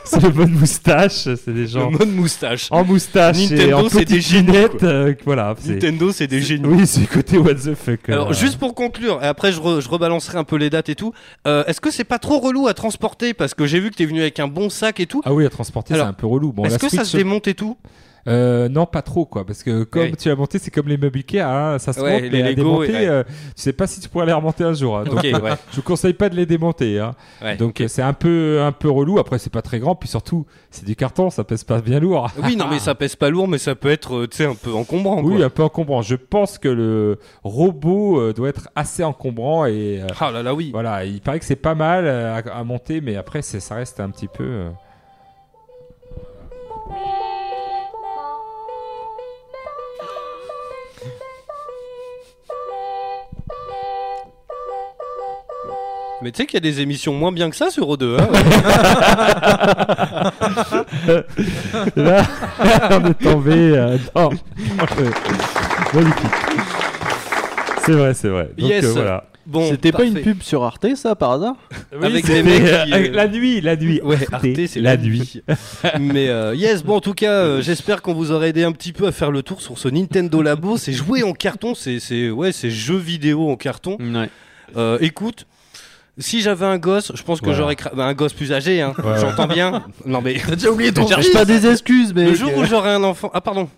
c'est le mode moustache. C'est des gens Le mode moustache. en moustache et Nintendo, en c'est des euh, voilà. Nintendo, c'est des génies. Oui, c'est côté what the fuck. Alors euh, juste pour conclure, et après je, re- je rebalancerai un peu les dates et tout, euh, est-ce que c'est pas trop relou à transporter? Parce que j'ai vu que t'es venu avec un bon sac et tout. Ah oui, à transporter, Alors, c'est un peu relou. Bon, est-ce que ça se démonte et tout? Euh, non, pas trop quoi, parce que comme Oui. tu l'as monté, c'est comme les meubles Ikea, hein, ça se Ouais, monte, les mais à démonter, ouais. euh, tu sais pas si tu pourrais les remonter un jour. hein. Donc, ouais. je vous conseille pas de les démonter. Hein. Ouais, Donc c'est un peu, un peu relou. Après, c'est pas très grand, puis surtout, c'est du carton, ça pèse pas bien lourd. Oui, non mais ça pèse pas lourd, mais ça peut être, euh, tu sais, un peu encombrant. Oui, un peu encombrant. Je pense que le robot euh, doit être assez encombrant et euh, Ah là là, oui. voilà, il paraît que c'est pas mal à, à monter, mais après, ça reste un petit peu. Mais tu sais qu'il y a des émissions moins bien que ça sur O2. Hein Là, on est tombé euh, dans, dans le- Magnifique. C'est vrai, c'est vrai. Donc Yes. euh, voilà. bon, C'était pas une parfait. pub sur Arte, ça, par hasard? Avec des mecs qui, euh, euh, la nuit, la nuit. Ouais, Arte, c'est la nuit. Mais euh, yes, bon, en tout cas, euh, j'espère qu'on vous aura aidé un petit peu à faire le tour sur ce Nintendo Labo. C'est joué en carton, c'est c'est- ouais, c'est jeux vidéo en carton. Ouais. Euh, écoute, si j'avais un gosse, je pense que Voilà. j'aurais cra- bah, un gosse plus âgé, hein. Ouais. J'entends bien. Non mais T'as déjà oublié ton Cherche Cherche pas des excuses, mais. le jour où j'aurai un enfant, ah pardon.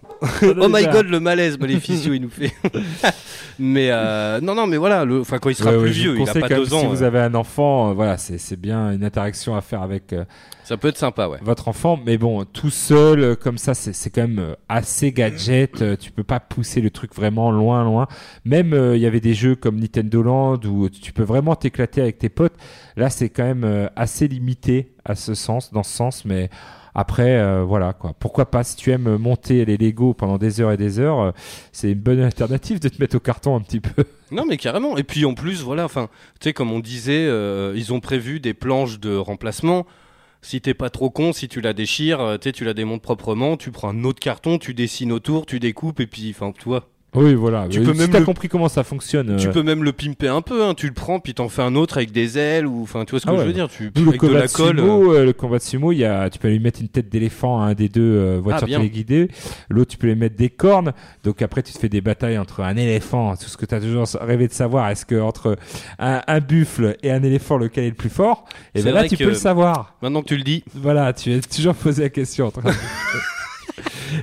oh my god, le malaise, Maléficio, il nous fait. mais euh, non, non, mais voilà, le, enfin quand il sera Ouais, plus ouais, vieux, il a pas deux ans. Si vous euh, avez un enfant, euh, voilà, c'est c'est bien une interaction à faire avec euh, Ça peut être sympa, ouais. votre enfant. Mais bon, tout seul, euh, comme ça, c'est quand même euh, assez gadget. euh, tu peux pas pousser le truc vraiment loin, loin. Même euh, il y avait des jeux comme Nintendo Land où tu peux vraiment t'éclater avec tes potes. Là, c'est quand même euh, assez limité à ce sens, dans ce sens, mais. Après, euh, voilà quoi. Pourquoi pas si tu aimes monter les Lego pendant des heures et des heures, euh, c'est une bonne alternative de te mettre au carton un petit peu. Non, mais carrément. Et puis en plus, voilà, enfin, tu sais, comme on disait, euh, ils ont prévu des planches de remplacement. Si t'es pas trop con, si tu la déchires, euh, tu la démontes proprement, tu prends un autre carton, tu dessines autour, tu découpes, et puis, enfin, tu. Oui, voilà. Tu Euh, peux si même t'as le- compris comment ça fonctionne. Tu euh, peux même le pimper un peu, hein. tu le prends, puis t'en fais un autre avec des ailes, ou enfin, tu vois ce que Ah je ouais. veux dire Tu le avec de combat la de colle. euh, sumo, euh, le combat de sumo, il y a, tu peux lui mettre une tête d'éléphant à un des deux euh, voitures Ah, téléguidées. L'autre, tu peux lui mettre des cornes. Donc après, tu te fais des batailles entre un éléphant, tout ce que tu as toujours rêvé de savoir. Est-ce que entre un, un buffle et un éléphant, lequel est le plus fort? Et C'est ben là, tu que- peux le savoir. Maintenant que tu le dis, Voilà, tu es toujours posé la question.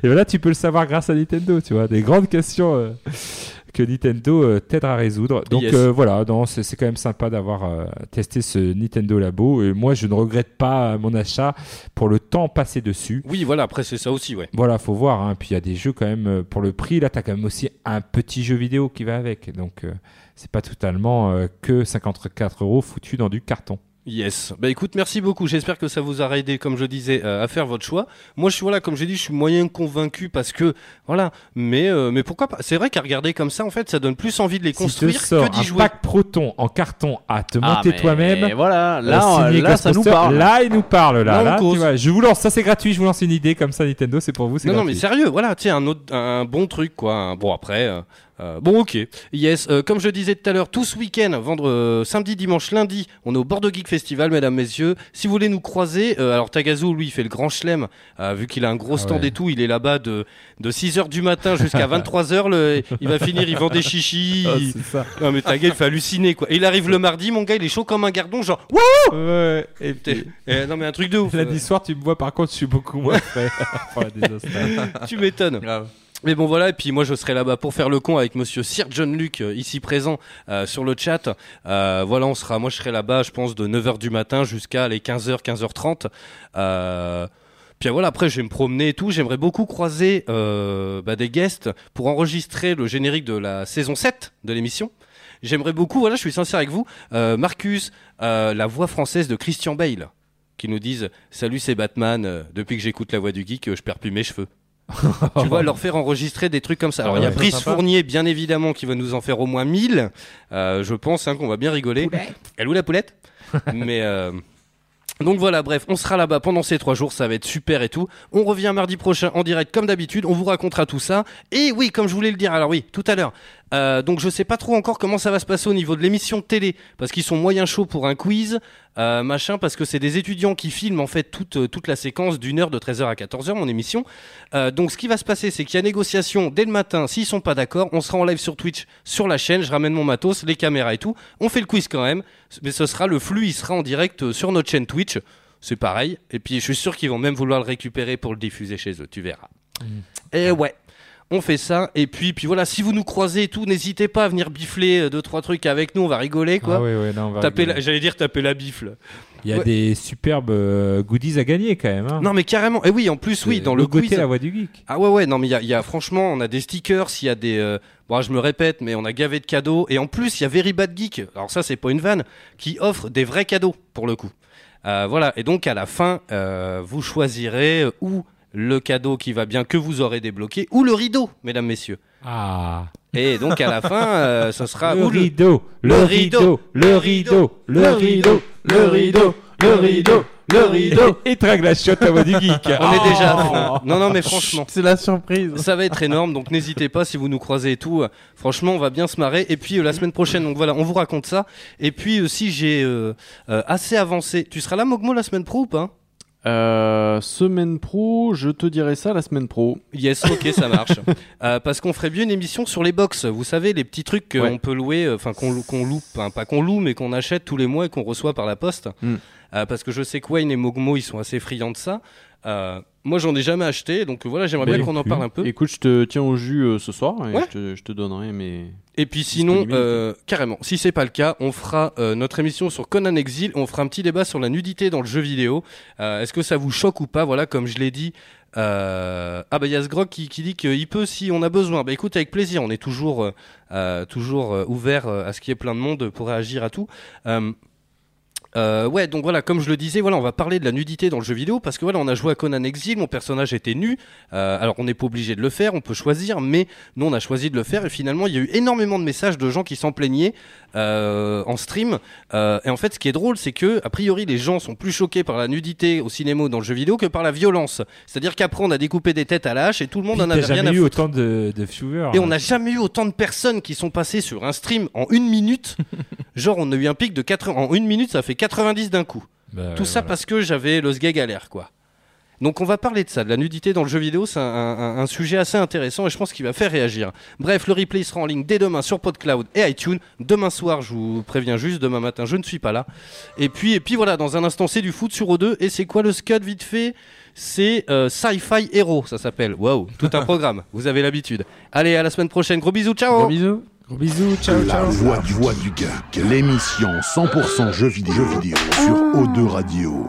et ben là, tu peux le savoir grâce à Nintendo, tu vois. Des grandes questions. euh, que Nintendo euh, t'aidera à résoudre. Donc Yes. euh, voilà, non, c'est quand même sympa d'avoir testé ce Nintendo Labo. Et moi, je ne regrette pas mon achat pour le temps passé dessus. Oui, voilà, après c'est ça aussi, ouais. Voilà, faut voir. Hein. Puis il y a des jeux quand même pour le prix. Là, t'as quand même aussi un petit jeu vidéo qui va avec. Donc c'est pas totalement que 54 euros foutus dans du carton. Yes. Bah écoute, merci beaucoup. J'espère que ça vous aura aidé, comme je disais, euh, à faire votre choix. Moi, je suis voilà, comme j'ai dit, je suis moyen convaincu parce que voilà. Mais euh, mais pourquoi pas? C'est vrai qu'à regarder comme ça, en fait, ça donne plus envie de les Si construire sors que d'y un jouer. pack Proton en carton à te Ah, monter mais toi-même. Voilà, euh, là, signé là ça nous parle. Là, il nous parle. Là, Là, là, tu vois, je vous lance. Ça, c'est gratuit. Je vous lance une idée comme ça, Nintendo. C'est pour vous. C'est Non, non, gratuit. mais sérieux, voilà, sais, un autre, un bon truc, quoi. Un- bon, après, euh, euh, bon, ok. Yes, euh, comme je disais tout à l'heure, tout ce week-end, vendre euh, samedi, dimanche, lundi, on est au Bordeaux Geek Festival, mesdames, messieurs. Si vous voulez nous croiser, euh, alors Tagazu, lui, il fait le grand chelem, vu qu'il a un gros Ah stand ouais. et tout, il est là-bas de, de 6h du matin jusqu'à 23h, le, il va finir, il vend des chichis. Ah, il- ça. Non, mais ta gueule, il fait halluciner, quoi. Et il arrive le mardi, mon gars, il est chaud comme un gardon, genre, Ouais. Et puis, Eh, non, mais un truc de ouf. lundi soir, tu me vois. Par contre, je suis beaucoup moins frais. Tu m'étonnes. Mais bon voilà, et puis moi je serai là-bas pour faire le con avec monsieur Sir John Luc euh, ici présent euh, sur le chat. Euh, voilà, on sera moi je serai là-bas, je pense de 9h du matin jusqu'à les 15h 15h30. Euh puis voilà, après je vais me promener et tout, j'aimerais beaucoup croiser euh, bah, des guests pour enregistrer le générique de la saison 7 de l'émission. J'aimerais beaucoup, voilà, je suis sincère avec vous, euh, Marcus, euh, la voix française de Christian Bale, qui nous disent Salut, c'est Batman, euh, depuis que j'écoute la voix du geek, euh, je perds plus mes cheveux tu vois, leur faire enregistrer des trucs comme ça. Alors, il y a ouais. Brice. Fournier, bien évidemment, qui va nous en faire au moins 1000. Euh, je pense hein, qu'on va bien rigoler. Elle ou la poulette Mais. euh, Donc voilà, bref, on sera là-bas pendant ces trois jours, ça va être super et tout. On revient mardi prochain en direct comme d'habitude, on vous racontera tout ça. Et oui, comme je voulais le dire, alors oui, tout à l'heure. Euh, donc je sais pas trop encore comment ça va se passer au niveau de l'émission de télé, parce qu'ils sont moyen chauds pour un quiz, euh, machin, parce que c'est des étudiants qui filment en fait toute, euh, toute la séquence d'une heure de 13h à 14h, mon émission. Euh, donc ce qui va se passer, c'est qu'il y a négociation dès le matin. S'ils sont pas d'accord, on sera en live sur Twitch, sur la chaîne. Je ramène mon matos, les caméras et tout. On fait le quiz quand même, mais ce sera le flux, il sera en direct sur notre chaîne Twitch. C'est pareil. Et puis je suis sûr qu'ils vont même vouloir le récupérer pour le diffuser chez eux. Tu verras. Et ouais. On fait ça et puis puis voilà si vous nous croisez et tout n'hésitez pas à venir bifler euh, deux trois trucs avec nous on va rigoler quoi Ah non, on va taper la- j'allais dire taper la bifle Il y a Ouais. des superbes euh, goodies à gagner quand même. hein. non mais carrément et oui en plus oui dans le Logoter quiz la voix du geek. Ah ouais ouais non mais il y a, il y a- franchement on a des stickers, il y a des euh, bon je me répète mais on a gavé de cadeaux et en plus il y a Very Bad Geek. Alors ça c'est pas une vanne qui offre des vrais cadeaux pour le coup. Euh, voilà et donc à la fin euh, vous choisirez euh, ou le cadeau qui va bien que vous aurez débloqué ou le rideau mesdames messieurs. Ah. Et donc à la fin euh, ce sera le ou rideau, le le rideau, rideau, le rideau, le rideau, le rideau, le rideau, le rideau. Et trague la chiotte à voix du geek. on est déjà à fond. Non non mais franchement C'est la surprise. Ça va être énorme, donc n'hésitez pas si vous nous croisez et tout. euh, franchement, on va bien se marrer. Et puis euh, la semaine prochaine, donc voilà, on vous raconte ça. Et puis euh, si j'ai euh, euh, assez avancé, tu seras là, Mogmo, la semaine pro ou pas? Euh, semaine pro, je te dirai ça la semaine pro. Yes, ok, ça marche. Euh, parce qu'on ferait bien une émission sur les box. Vous savez, les petits trucs qu'on Ouais. peut louer, euh, enfin qu'on lou- qu'on loue, enfin, pas qu'on loue, mais qu'on achète tous les mois et qu'on reçoit par la poste. Mm. Euh, parce que je sais que Wayne et Mogmo, ils sont assez friands de ça. Euh, moi, j'en ai jamais acheté, donc voilà, j'aimerais bien qu'on en parle un peu. Écoute, je te tiens au jus euh, ce soir et Ouais. je, te, je te donnerai mes. Et puis sinon, euh, carrément, si c'est pas le cas, on fera euh, notre émission sur Conan Exil, on fera un petit débat sur la nudité dans le jeu vidéo. Euh, Est-ce que ça vous choque ou pas? Voilà, comme je l'ai dit. euh, Ah bah il y a ce grog qui, qui dit qu'il peut si on a besoin. Bah écoute, avec plaisir, on est toujours, euh, euh, toujours euh, ouvert euh, à ce qu'il y ait plein de monde pour réagir à tout. Euh, ouais, donc voilà, comme je le disais, voilà, on va parler de la nudité dans le jeu vidéo parce que voilà, on a joué à Conan Exil, mon personnage était nu. Euh, alors on n'est pas obligé de le faire, on peut choisir, mais nous on a choisi de le faire et finalement il y a eu énormément de messages de gens qui s'en plaignaient euh, en stream. Et en fait, ce qui est drôle, c'est que a priori les gens sont plus choqués par la nudité au cinéma ou dans le jeu vidéo que par la violence. C'est-à-dire qu'après on a découpé des têtes à la hache et tout le monde en T'as avait rien à jamais eu foutre. autant de, de viewers. Et on n'a jamais eu autant de personnes qui sont passées sur un stream en une minute. Genre, on a eu un pic de 80. En une minute, ça fait 90 d'un coup. Bah, Tout ça voilà. parce que j'avais le sgeg à l'air, quoi. Donc on va parler de ça, de la nudité dans le jeu vidéo, c'est un, un- un sujet assez intéressant et je pense qu'il va faire réagir. Bref, le replay sera en ligne dès demain sur PodCloud et iTunes. Demain soir, je vous préviens juste, demain matin, je ne suis pas là. Et puis, et puis voilà, dans un instant, c'est du foot sur O2. Et c'est quoi le scud vite fait? C'est euh, Sci-Fi Hero, ça s'appelle. Waouh, tout un programme. Vous avez l'habitude. Allez, à la semaine prochaine. Gros bisous, ciao. Gros bisous. Gros bisous, ciao, La ciao. voix du, voix du geek, l'émission 100% jeux vidéo, jeux vidéo sur O2 Radio.